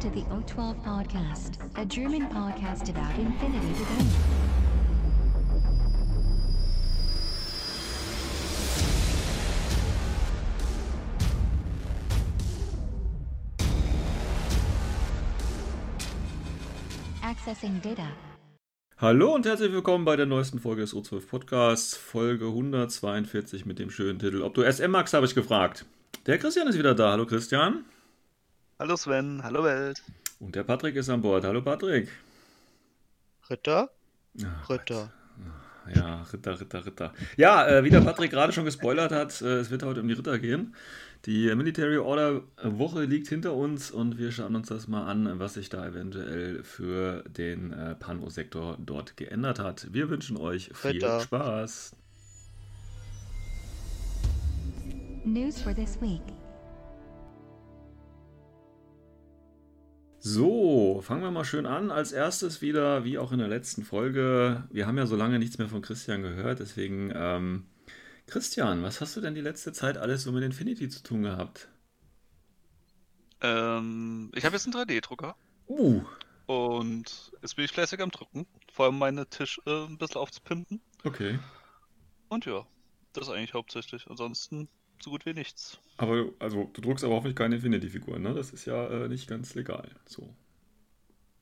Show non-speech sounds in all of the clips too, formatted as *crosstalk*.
To the O12 Podcast, a German podcast about infinity to go. Accessing data. Hallo und herzlich willkommen bei der neuesten Folge des O12 Podcasts, Folge 142 mit dem schönen Titel Ob du SM magst, habe ich gefragt. Der Christian ist wieder da. Hallo Christian. Hallo Sven, hallo Welt. Und der Patrick ist an Bord. Hallo Patrick. Ritter? Ach, Ritter. Gott. Ja, Ritter, Ritter, Ritter. Ja, äh, wie der Patrick gerade schon gespoilert hat, äh, es wird heute um die Ritter gehen. Die Military Order Woche liegt hinter uns und wir schauen uns das mal an, was sich da eventuell für den äh, Pano-Sektor dort geändert hat. Wir wünschen euch viel Ritter. Spaß. News for this week. So, fangen wir mal schön an. Als erstes wieder, wie auch in der letzten Folge, wir haben ja so lange nichts mehr von Christian gehört, deswegen, ähm, Christian, was hast du denn die letzte Zeit alles so mit Infinity zu tun gehabt? Ähm, ich habe jetzt einen 3D-Drucker Uh, und jetzt bin ich fleißig am Drucken. Vor allem meine Tisch äh, ein bisschen aufzupimpen. okay. Und ja, das eigentlich hauptsächlich. Ansonsten so gut wie nichts. Aber, also, du druckst aber hoffentlich keine Infinity-Figuren, ne? Das ist ja äh, nicht ganz legal. So.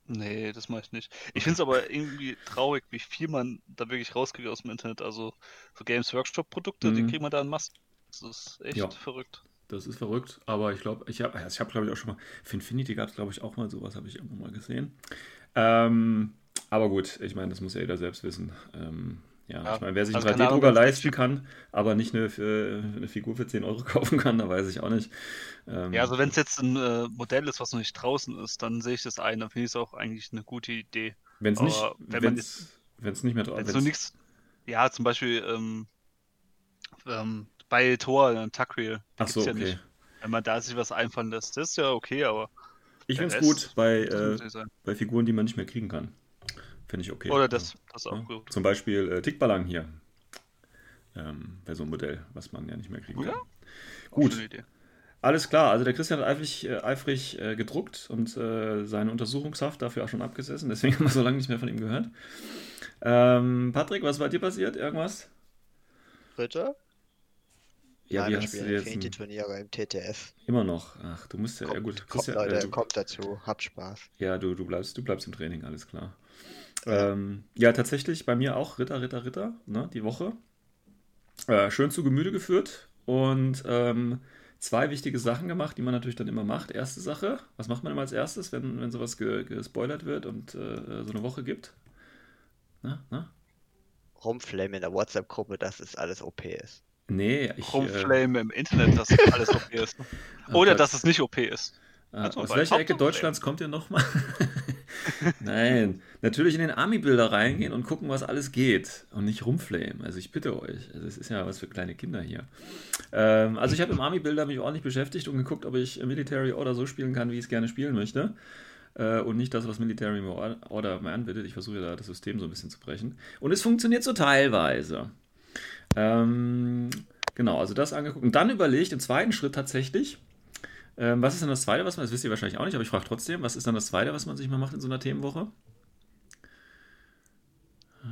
Nee, das mache ich nicht. Ich finde es aber irgendwie traurig, wie viel man da wirklich rauskriegt aus dem Internet. Also so Games Workshop-Produkte, die Mhm. kriegt man da in Massen. Das ist echt Ja. verrückt. Das ist verrückt, aber ich glaube, ich habe, ich habe, glaube ich, auch schon mal, für Infinity gab es, glaube ich, auch mal sowas, habe ich irgendwo mal gesehen. Ähm, aber gut, ich meine, das muss ja jeder selbst wissen. Ähm, ja, Ja, ich meine, wer sich einen also Ahnung, 3D-Drucker wenn's leisten kann, aber nicht eine, eine Figur für 10 Euro *laughs* kaufen kann, da weiß ich auch nicht. Ähm, Ja, also wenn es jetzt ein äh, Modell ist, was noch nicht draußen ist, dann sehe ich das ein. Dann finde ich es auch eigentlich eine gute Idee. wenn es nicht, wenn wenn's, wenn's nicht mehr es so nichts. Ja, zum Beispiel ähm, ähm, bei Thor, äh, Tuckreal. Ach so, ja okay. nicht. Wenn man da sich was einfallen lässt, das ist ja okay, aber Ich finde es gut bei, äh, nicht bei Figuren, die man nicht mehr kriegen kann. Finde ich okay. Oder das, das ist auch Ja. gut. Zum Beispiel äh, Tickballang hier. Ähm, Wäre so ein Modell, was man ja nicht mehr kriegen Ja. kann. Gut. Alles klar, also der Christian hat eifrig, äh, eifrig äh, gedruckt und äh, seine Untersuchungshaft dafür auch schon abgesessen, *laughs* deswegen haben wir so lange nicht mehr von ihm gehört. Ähm, Patrick, was war dir passiert? Irgendwas? Ritter? Ja, Nein, wie wir hast du spielen jetzt Infinity ein, Turniere im TTF. immer noch? Ach, du musst ja, ja Kommt, gut, kommt, Christian, Leute, äh, du, kommt dazu, habt Spaß. ja, du, du bleibst, du bleibst im Training, alles klar. Ähm, ja, tatsächlich bei mir auch Ritter, Ritter, Ritter, ne, die Woche. Äh, schön zu Gemüte geführt und ähm, zwei wichtige Sachen gemacht, die man natürlich dann immer macht. Erste Sache, was macht man immer als erstes, wenn, wenn sowas ge gespoilert wird und äh, so eine Woche gibt? Na, na? Rumflamen in der WhatsApp-Gruppe, dass es alles OP ist. Nee, ich. Äh, Rumflame im Internet, dass alles OP ist. Ach *laughs* Oder dass es nicht OP ist. äh, Also, aus welcher Ecke Deutschlands kommt ihr nochmal? *laughs* *laughs* Nein, natürlich in den Army-Bilder reingehen und gucken, was alles geht und nicht rumflamen. Also ich bitte euch, also es ist ja was für kleine Kinder hier. Ähm, also ich habe im Army-Bilder mich ordentlich beschäftigt und geguckt, ob ich Military Order so spielen kann, wie ich es gerne spielen möchte. Äh, und nicht das, was Military Order mir anbietet. Ich versuche da das System so ein bisschen zu brechen. Und es funktioniert so teilweise. Ähm, genau, also das angeguckt. Und dann überlegt im zweiten Schritt tatsächlich, ähm, was ist dann das zweite, was man, das wisst ihr wahrscheinlich auch nicht, aber ich frage trotzdem, was ist dann das zweite, was man sich mal macht in so einer Themenwoche?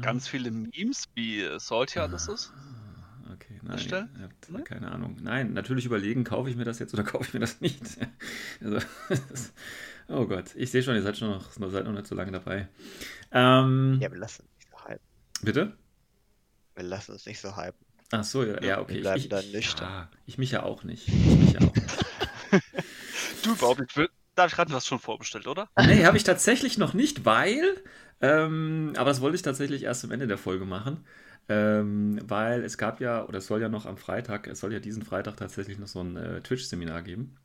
Ganz viele Memes, wie Salty alles ist. Okay, nein, habt Ne? keine Ahnung. Nein, natürlich überlegen, kaufe ich mir das jetzt oder *laughs* kaufe ich mir das nicht. *laughs* Also, das- *laughs* oh Gott, ich sehe schon, ihr seid schon noch, seid noch nicht so lange dabei. Ähm, Ja, wir lassen uns nicht so hypen. Bitte? Wir lassen uns nicht so hypen. Ach so, ja, ja okay. wir bleiben ich, dann ich, nüchtern. Ja, ich mich ja auch nicht. Ich mich ja auch nicht. Du überhaupt nicht. Will- Darf ich du hast schon vorbestellt, oder? *laughs* Nee, habe ich tatsächlich noch nicht, weil, ähm, aber das wollte ich tatsächlich erst am Ende der Folge machen, ähm, weil es gab ja, oder es soll ja noch am Freitag, es soll ja diesen Freitag tatsächlich noch so ein äh, Twitch-Seminar geben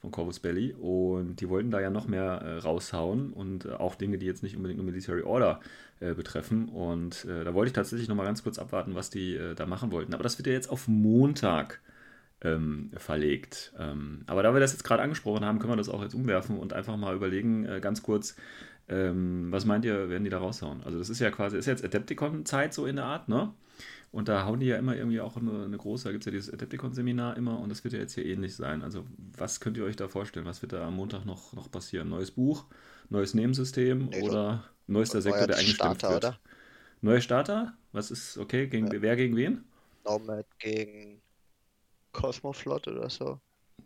von Corvus Belly und die wollten da ja noch mehr äh, raushauen und äh, auch Dinge, die jetzt nicht unbedingt nur Military Order äh, betreffen und äh, da wollte ich tatsächlich noch mal ganz kurz abwarten, was die äh, da machen wollten, aber das wird ja jetzt auf Montag ähm, verlegt. Ähm, aber da wir das jetzt gerade angesprochen haben, können wir das auch jetzt umwerfen und einfach mal überlegen, äh, ganz kurz, Ähm, was meint ihr, werden die da raushauen? Also das ist ja quasi, ist jetzt Adepticon-Zeit so in der Art, ne? Und da hauen die ja immer irgendwie auch eine, eine große, da gibt es ja dieses Adepticon-Seminar immer und das wird ja jetzt hier ähnlich sein. Also was könnt ihr euch da vorstellen? Was wird da am Montag noch, noch passieren? Neues Buch, neues Nebensystem Nee, oder neuester Sektor, der eingestimmt Starter, wird? oder? Neuer Starter? Was ist okay? Gegen, Wer gegen wen? Nomad gegen Cosmoflot oder so.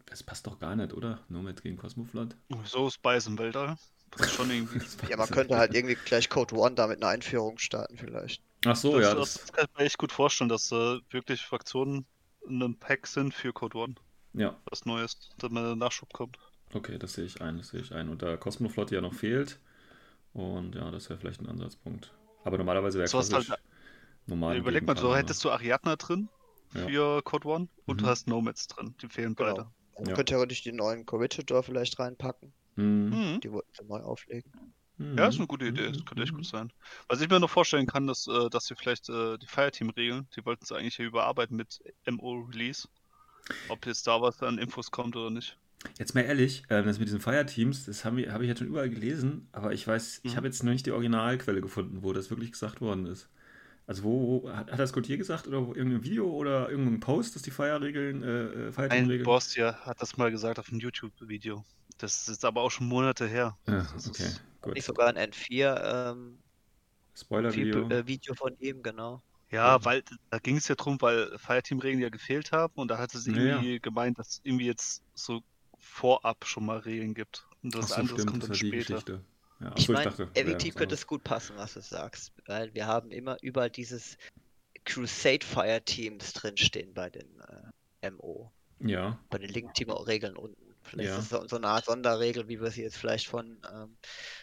Das passt doch gar nicht, oder? Nomad gegen Cosmoflot? So Spice im Weltall. Schon irgendwie. *laughs* Ja, man könnte halt irgendwie gleich Code One da mit einer Einführung starten vielleicht. Ach so, das, ja. das, Das, kann ich mir echt gut vorstellen, dass äh, wirklich Fraktionen in einem Pack sind für Code One. ja, Was Neues, damit der Nachschub kommt. okay, das sehe ich ein, das sehe ich ein. Und da Cosmoflot ja noch fehlt. Und ja, das wäre vielleicht ein Ansatzpunkt. Aber normalerweise wäre So halt- normal. Überleg mal, so hättest du Ariadna drin Ja. für Code One und Mhm. du hast Nomads drin. Die fehlen Genau. beide. Man Ja. könnte theoretisch die neuen Corregidor vielleicht reinpacken. Mhm. Mhm. Die wollten sie neu auflegen. Mhm. Ja, ist eine gute Idee. Das könnte echt Mhm. gut sein. Was ich mir noch vorstellen kann, dass, äh, dass sie vielleicht äh, die Fireteam-Regeln, die wollten sie eigentlich hier überarbeiten mit MO-Release. Ob jetzt da was an Infos kommt oder nicht. Jetzt mal ehrlich, äh, das mit diesen Fireteams, das habe ich, hab ich jetzt schon überall gelesen, aber ich weiß, ich habe jetzt noch nicht die Originalquelle gefunden, wo das wirklich gesagt worden ist. Also wo, wo hat, hat das Gautier gesagt oder wo, irgendein Video oder irgendein Post, dass die Fire-Regeln, äh, äh, Ein Fireteam-Regeln? Boss hier hat das mal gesagt auf einem YouTube-Video. Das ist aber auch schon Monate her. Ja, Das okay, ist- gut. Nicht sogar ein N4 ähm, Spoiler-Video. Video. Äh, Video von ihm, genau. Ja, weil da ging es ja drum, weil Fireteam-Regeln ja gefehlt haben und da hatte sie Ja, ja. irgendwie gemeint, dass es irgendwie jetzt so vorab schon mal Regeln gibt. Und Ach das so, andere stimmt, kommt das dann die später. Ja, Ich meine, effektiv was könnte es gut passen, was du sagst, weil wir haben immer überall dieses Crusade Fire Teams drinstehen bei den äh, MO, Ja, bei den Link-Team-Regeln unten. Vielleicht Ja. ist es so, so eine Art Sonderregel, wie wir sie jetzt vielleicht von ähm,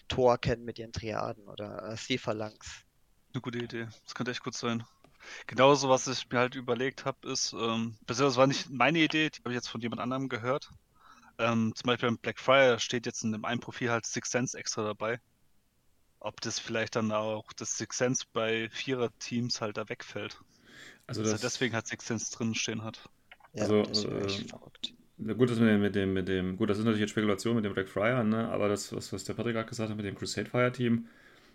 Thor kennen mit ihren Triaden oder äh, Sea-Phalanx. Eine gute Idee. Das könnte echt gut sein. Genauso, was ich mir halt überlegt habe, ist, ähm, beziehungsweise war nicht meine Idee, die habe ich jetzt von jemand anderem gehört. Ähm, zum Beispiel beim Blackfriar steht jetzt in dem einen Profil halt Six Sense extra dabei. Ob das vielleicht dann auch das Six Sense bei Vierer-Teams halt da wegfällt. also Dass er das, deswegen halt Six Sense drin stehen hat. Ja, Also, das äh, verrückt. Na gut, das mit dem, mit dem, mit dem, gut, das ist natürlich jetzt Spekulation mit dem Black Friar, ne? aber das, was, was der Patrick gerade gesagt hat mit dem Crusade Fire Team,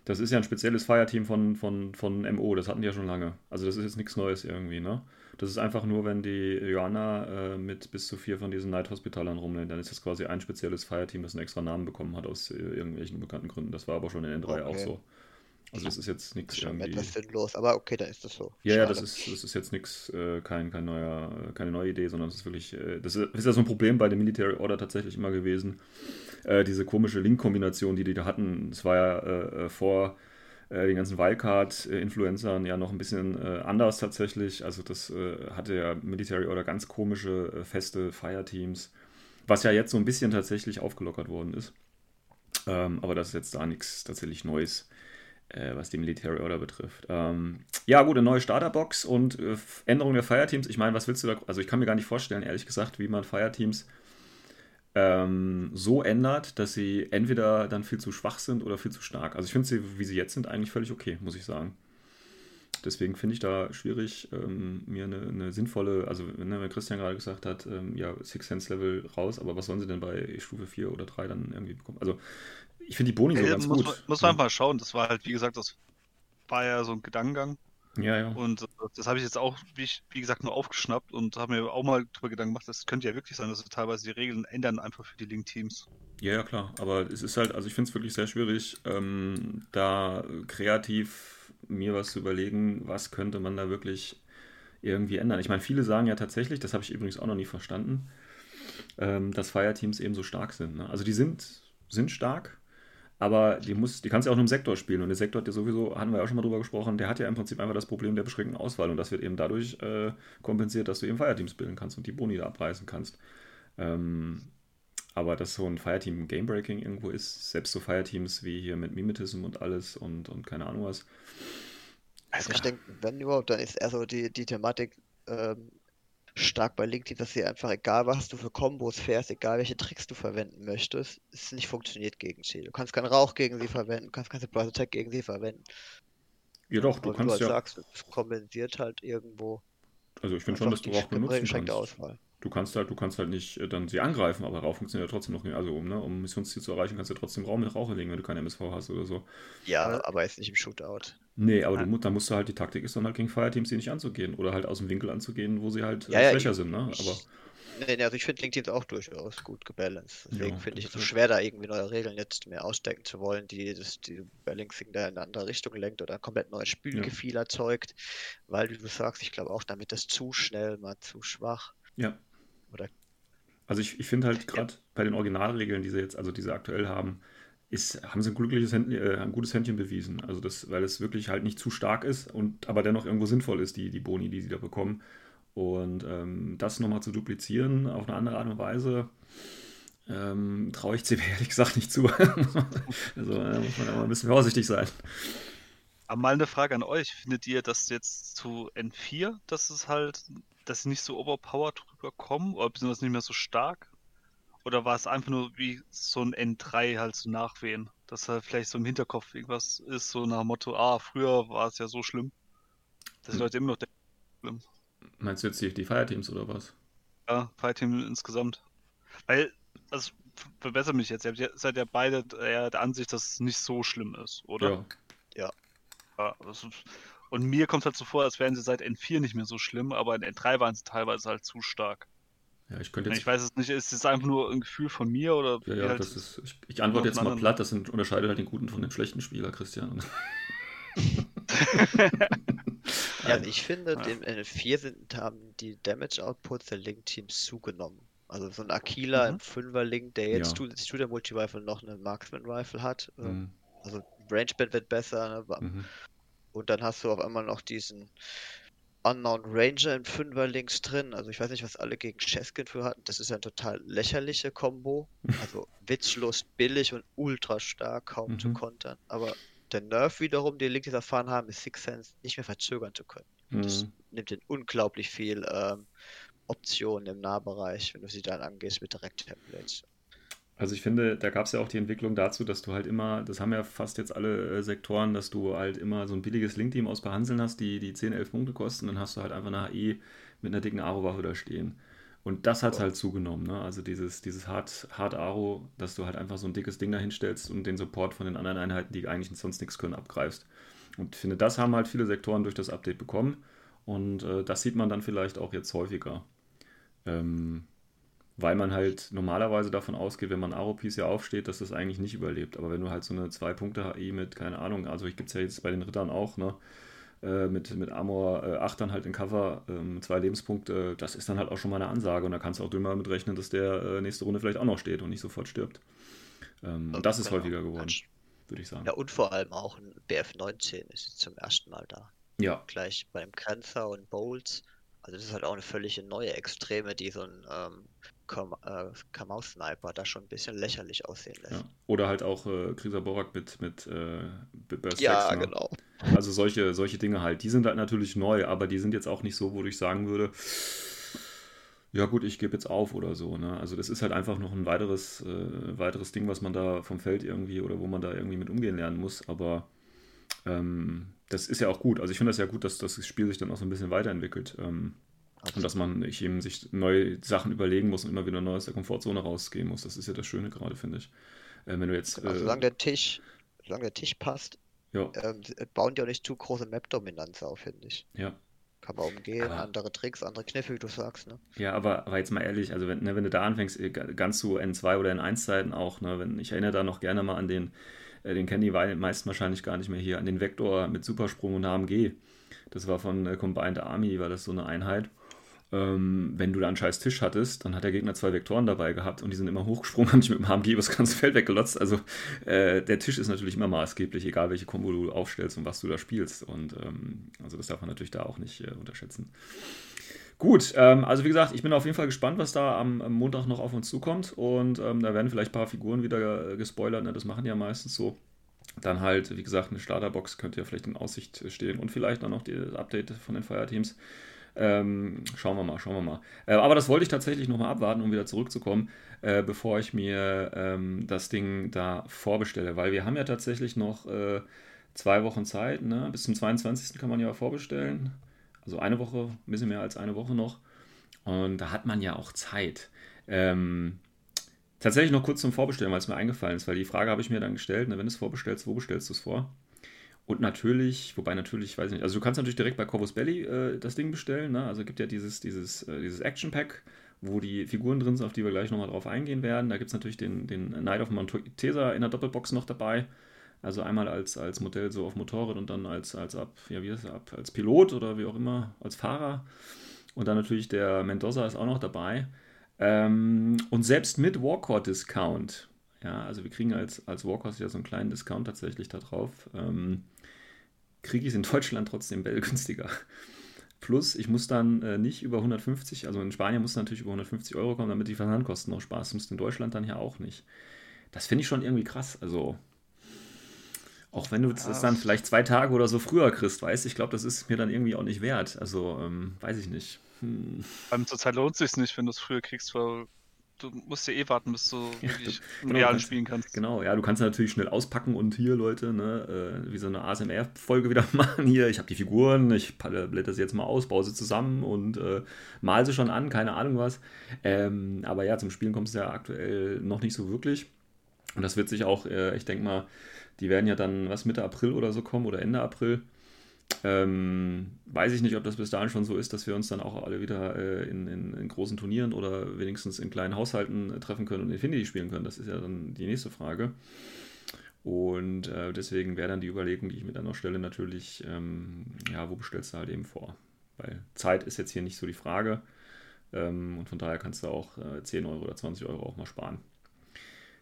das ist ja ein spezielles Fire-Team von, von, von MO, das hatten die ja schon lange. Also das ist jetzt nichts Neues irgendwie, ne? Das ist einfach nur, wenn die Joanna äh, mit bis zu vier von diesen Night Hospitalern rumrennt, dann ist das quasi ein spezielles Fire-Team, das einen extra Namen bekommen hat aus äh, irgendwelchen unbekannten Gründen. Das war aber schon in N3 auch Okay. so. Also das ist jetzt nichts Schon irgendwie. etwas sinnlos, aber okay, dann ist das so. Ja, ja, das ist, das ist jetzt nichts, äh, kein, kein neuer, keine neue Idee, sondern es ist wirklich, äh, das ist, ist ja so ein Problem bei dem Military Order tatsächlich immer gewesen. Äh, diese komische Link-Kombination, die die da hatten, es war ja äh, äh, vor äh, den ganzen Wildcard-Influencern ja noch ein bisschen äh, anders tatsächlich. Also das äh, hatte ja Military Order ganz komische, feste Fireteams, was ja jetzt so ein bisschen tatsächlich aufgelockert worden ist. Ähm, aber das ist jetzt da nichts tatsächlich Neues was die Military Order betrifft. Ähm, ja, gut, eine neue Starterbox und Änderung der Fireteams. Ich meine, was willst du da? Also, ich kann mir gar nicht vorstellen, ehrlich gesagt, wie man Fireteams ähm, so ändert, dass sie entweder dann viel zu schwach sind oder viel zu stark. Also, ich finde sie, wie sie jetzt sind, eigentlich völlig okay, muss ich sagen. Deswegen finde ich da schwierig, ähm, mir eine, eine sinnvolle, also ne, wenn Christian gerade gesagt hat, ähm, ja, Six Sense Level raus, aber was sollen sie denn bei Stufe 4 oder 3 dann irgendwie bekommen? Also, ich finde die Boni so Ey, ganz muss, gut. man, muss man einfach schauen. Das war halt, wie gesagt, das war ja so ein Gedankengang. Ja, ja. Und äh, das habe ich jetzt auch, wie, ich, wie gesagt, nur aufgeschnappt und habe mir auch mal drüber Gedanken gemacht, das könnte ja wirklich sein, dass sie teilweise die Regeln ändern, einfach für die Link-Teams. Ja, ja, klar. Aber es ist halt, also ich finde es wirklich sehr schwierig, ähm, da kreativ mir was zu überlegen, was könnte man da wirklich irgendwie ändern. Ich meine, viele sagen ja tatsächlich, das habe ich übrigens auch noch nie verstanden, ähm, dass Fireteams eben so stark sind. Ne? Also die sind, sind stark, aber die, muss, die kannst du ja auch nur im Sektor spielen. Und der Sektor hat ja sowieso, hatten wir ja auch schon mal drüber gesprochen, der hat ja im Prinzip einfach das Problem der beschränkten Auswahl. Und das wird eben dadurch äh, kompensiert, dass du eben Fireteams bilden kannst und die Boni da abreißen kannst. Ähm, aber dass so ein Fireteam Gamebreaking irgendwo ist, selbst so Fireteams wie hier mit Mimetism und alles und, und keine Ahnung was. Also ich denke, wenn überhaupt, dann ist eher so die, die Thematik ähm, stark bei LinkedIn, dass dir einfach egal, was du für Kombos fährst, egal welche Tricks du verwenden möchtest, es nicht funktioniert gegen sie. Du kannst keinen Rauch gegen sie verwenden, du kannst keine Surprise Attack gegen sie verwenden. Ja doch, du Aber kannst halt ja, sagst, es kompensiert halt irgendwo also ich finde schon, dass du die auch benutzen kannst. Auswahl. Du kannst halt, du kannst halt nicht äh, dann sie angreifen, aber Rauch funktioniert ja trotzdem noch. Also um, ne, um Missionsziel zu erreichen, kannst du ja trotzdem Raum mit Rauch legen, wenn du keine MSV hast oder so. Ja, aber jetzt nicht im Shootout. Nee, aber du, da musst du halt, die Taktik ist dann halt gegen Fireteams, die nicht anzugehen. Oder halt aus dem Winkel anzugehen, wo sie halt Ja, ja, schwächer ich- sind, ne? Aber Nee, nee, also ich finde LinkedIn auch durchaus gut gebalanced. Deswegen Ja, finde ich es so das- schwer, da irgendwie neue Regeln jetzt mehr ausstecken zu wollen, die das die Balancing da in eine andere Richtung lenkt oder ein komplett neues Spielgefühl erzeugt. Weil, wie du sagst, ich glaube auch, damit das zu schnell mal zu schwach. ja. Oder- Also ich, ich finde halt gerade bei den Originalregeln, die sie jetzt, also die sie aktuell haben, ist, haben sie ein glückliches Händchen, äh, ein gutes Händchen bewiesen. Also das, weil es wirklich halt nicht zu stark ist und aber dennoch irgendwo sinnvoll ist, die, die Boni, die sie da bekommen. Und ähm, das nochmal zu duplizieren auf eine andere Art und Weise, ähm, traue ich CB *laughs* ehrlich gesagt nicht zu. *laughs* also da muss man mal ein bisschen vorsichtig sein. Aber mal eine Frage an euch. Findet ihr das jetzt zu N4, dass es halt, dass sie nicht so overpowered rüberkommen oder beziehungsweise nicht mehr so stark? Oder war es einfach nur wie so ein N3 halt so nachwehen? Dass halt vielleicht so im Hinterkopf irgendwas ist, so nach dem Motto, ah, früher war es ja so schlimm. Dass die Hm. Leute immer noch denken, schlimm. Meinst du jetzt die, die Fireteams oder was? Ja, Fireteam insgesamt. Weil, also verbessere mich jetzt, ihr seid ja beide eher der Ansicht, dass es nicht so schlimm ist, oder? Ja. Ja, ist, und mir kommt halt so vor, als wären sie seit N4 nicht mehr so schlimm, aber in N3 waren sie teilweise halt zu stark. Ja, ich könnte jetzt Ich weiß es nicht, ist es einfach nur ein Gefühl von mir oder Ja, ja, halt, das ist. Ich, ich antworte jetzt mal platt, das sind, unterscheidet halt den guten von dem schlechten Spieler, Christian. *laughs* Ja, also ich finde, Ja. dem N4 sind, haben die Damage Outputs der Link-Teams zugenommen. Also so ein Aquila Mhm. im Fünfer-Link, der jetzt Ja. Stu- Studio Multi-Rifle noch eine Marksman-Rifle hat. äh, Mhm, Also Rangeband wird besser. Ne? Mhm. Und dann hast du auf einmal noch diesen Unknown Ranger im Fünfer links drin. Also ich weiß nicht, was alle gegen Cheskin für hatten. Das ist ja eine total lächerliche Combo. *laughs* Also witzlos, billig und ultra stark, kaum zu Mhm. kontern. Aber der Nerf wiederum, den Links erfahren haben, ist Six Sense nicht mehr verzögern zu können. Das Mhm. nimmt den unglaublich viel ähm, Optionen im Nahbereich, wenn du sie dann angehst mit Direkt-Templates. Also ich finde, da gab es ja auch die Entwicklung dazu, dass du halt immer, das haben ja fast jetzt alle äh, Sektoren, dass du halt immer so ein billiges Link-Team aus Behandeln hast, die, die 10, 11 Punkte kosten, dann hast du halt einfach eine HE mit einer dicken Aro-Waffe da stehen. Und das hat halt zugenommen, ne? Also dieses, dieses Hard, Hard Aro, dass du halt einfach so ein dickes Ding da hinstellst und den Support von den anderen Einheiten, die eigentlich sonst nichts können, abgreifst. Und ich finde, das haben halt viele Sektoren durch das Update bekommen. Und äh, das sieht man dann vielleicht auch jetzt häufiger. Ähm, weil man halt normalerweise davon ausgeht, wenn man Aro-Piece ja aufsteht, dass das eigentlich nicht überlebt. Aber wenn du halt so eine 2-Punkte-HI mit, keine Ahnung, also ich gibt es ja jetzt bei den Rittern auch, ne? Äh, mit, mit Armor äh, 8 dann halt in Cover, ähm, zwei Lebenspunkte, das ist dann halt auch schon mal eine Ansage und da kannst du auch immer mit rechnen, dass der äh, nächste Runde vielleicht auch noch steht und nicht sofort stirbt. Ähm, und das ist Genau. häufiger geworden, würde ich sagen. Ja, und vor allem auch ein BF-19 ist jetzt zum ersten Mal da. Ja, Gleich beim Grenzer und Bolts. Also das ist halt auch eine völlig neue Extreme, die so ein ähm, Äh, Kamau-Sniper da schon ein bisschen lächerlich aussehen lässt. ja. Oder halt auch äh, Krisa Borak mit, mit äh, Burst Ja, ne? genau. Also solche, solche Dinge halt. Die sind halt natürlich neu, aber die sind jetzt auch nicht so, wo ich sagen würde, ja gut, ich gebe jetzt auf oder so. Ne? Also das ist halt einfach noch ein weiteres, äh, weiteres Ding, was man da vom Feld irgendwie oder wo man da irgendwie mit umgehen lernen muss. Aber ähm, das ist ja auch gut. Also ich finde das ja gut, dass, dass das Spiel sich dann auch so ein bisschen weiterentwickelt. Ähm, und dass man ich eben sich neue Sachen überlegen muss und immer wieder neu aus der Komfortzone rausgehen muss. Das ist ja das Schöne gerade, finde ich. Äh, wenn du jetzt. Also Äh, solange der Tisch, solange der Tisch passt, ja, ähm, sie- bauen die auch nicht zu große Map-Dominanz auf, finde ich. ja. Kann man umgehen, Aber- andere Tricks, andere Kniffe, wie du sagst, ne? Ja, aber, aber jetzt mal ehrlich, also wenn, ne, wenn du da anfängst, äh, ga- ganz zu N2 oder N1-Zeiten auch, ne, wenn, ich erinnere da noch gerne mal an den, äh, den kennen die meisten wahrscheinlich gar nicht mehr hier, an den Vektor mit Supersprung und AMG. Das war von äh, Combined Army, war das so eine Einheit. Ähm, wenn du da einen scheiß Tisch hattest, dann hat der Gegner zwei Vektoren dabei gehabt und die sind immer hochgesprungen, *laughs* haben dich mit dem HMG das ganze Feld weggelotzt. Also äh, der Tisch ist natürlich immer maßgeblich, egal welche Kombo du aufstellst und was du da spielst. Und ähm, also das darf man natürlich da auch nicht äh, unterschätzen. Gut, ähm, also wie gesagt, ich bin auf jeden Fall gespannt, was da am, am Montag noch auf uns zukommt. Und ähm, da werden vielleicht ein paar Figuren wieder äh, gespoilert. Ne? Das machen die ja meistens so. Dann halt, wie gesagt, eine Starterbox könnte ja vielleicht in Aussicht stehen und vielleicht dann noch das Update von den Fireteams. Ähm, schauen wir mal, schauen wir mal. Äh, aber das wollte ich tatsächlich nochmal abwarten, um wieder zurückzukommen, äh, bevor ich mir ähm, das Ding da vorbestelle. Weil wir haben ja tatsächlich noch äh, zwei Wochen Zeit. Ne? Bis zum 22. kann man ja vorbestellen. Also eine Woche, ein bisschen mehr als eine Woche noch. Und da hat man ja auch Zeit. Ähm, tatsächlich noch kurz zum Vorbestellen, weil es mir eingefallen ist, weil die Frage habe ich mir dann gestellt, ne, wenn du es vorbestellst, wo bestellst du es vor? Und natürlich, wobei natürlich, weiß ich nicht, also du kannst natürlich direkt bei Corvus Belly äh, das Ding bestellen, ne? also gibt ja dieses, dieses, äh, dieses Action Pack, wo die Figuren drin sind, auf die wir gleich nochmal drauf eingehen werden. Da gibt es natürlich den, den Knight of Montesa in der Doppelbox noch dabei. Also einmal als, als Modell so auf Motorrad und dann als, als ab, ja, wie ist es, ab, als Pilot oder wie auch immer, als Fahrer. Und dann natürlich der Mendoza ist auch noch dabei. Ähm, und selbst mit Warcore-Discount, ja, also wir kriegen als, als Warcors ja so einen kleinen Discount tatsächlich da drauf, ähm, kriege ich es in Deutschland trotzdem günstiger. Plus, ich muss dann äh, nicht über 150, also in Spanien muss natürlich über 150 Euro kommen, damit die Versandkosten noch Spaß muss in Deutschland dann ja auch nicht. Das finde ich schon irgendwie krass. Also, auch wenn du das dann vielleicht zwei Tage oder so früher kriegst, weißt ich glaube, das ist mir dann irgendwie auch nicht wert. Also, ähm, weiß ich nicht. Hm. Vor zurzeit lohnt es sich nicht, wenn du es früher kriegst, weil du musst ja eh warten, bis du *laughs* ja, wirklich genau, Realen spielen kannst. Genau, ja, du kannst natürlich schnell auspacken und hier, Leute, ne, äh, wie so eine ASMR-Folge wieder *laughs* machen. Hier, ich habe die Figuren, ich blätter sie jetzt mal aus, baue sie zusammen und äh, mal sie schon an, keine Ahnung was. Ähm, aber ja, zum Spielen kommt es ja aktuell noch nicht so wirklich. Und das wird sich auch, äh, ich denke mal, die werden ja dann was Mitte April oder so kommen oder Ende April. Ähm, weiß ich nicht, ob das bis dahin schon so ist, dass wir uns dann auch alle wieder äh, in, in, in, großen Turnieren oder wenigstens in kleinen Haushalten äh, treffen können und Infinity spielen können. Das ist ja dann die nächste Frage. Und äh, deswegen wäre dann die Überlegung, die ich mir dann noch stelle, natürlich, ähm, ja, wo bestellst du halt eben vor? Weil Zeit ist jetzt hier nicht so die Frage. Ähm, und von daher kannst du auch 10 äh, Euro oder 20 Euro auch mal sparen.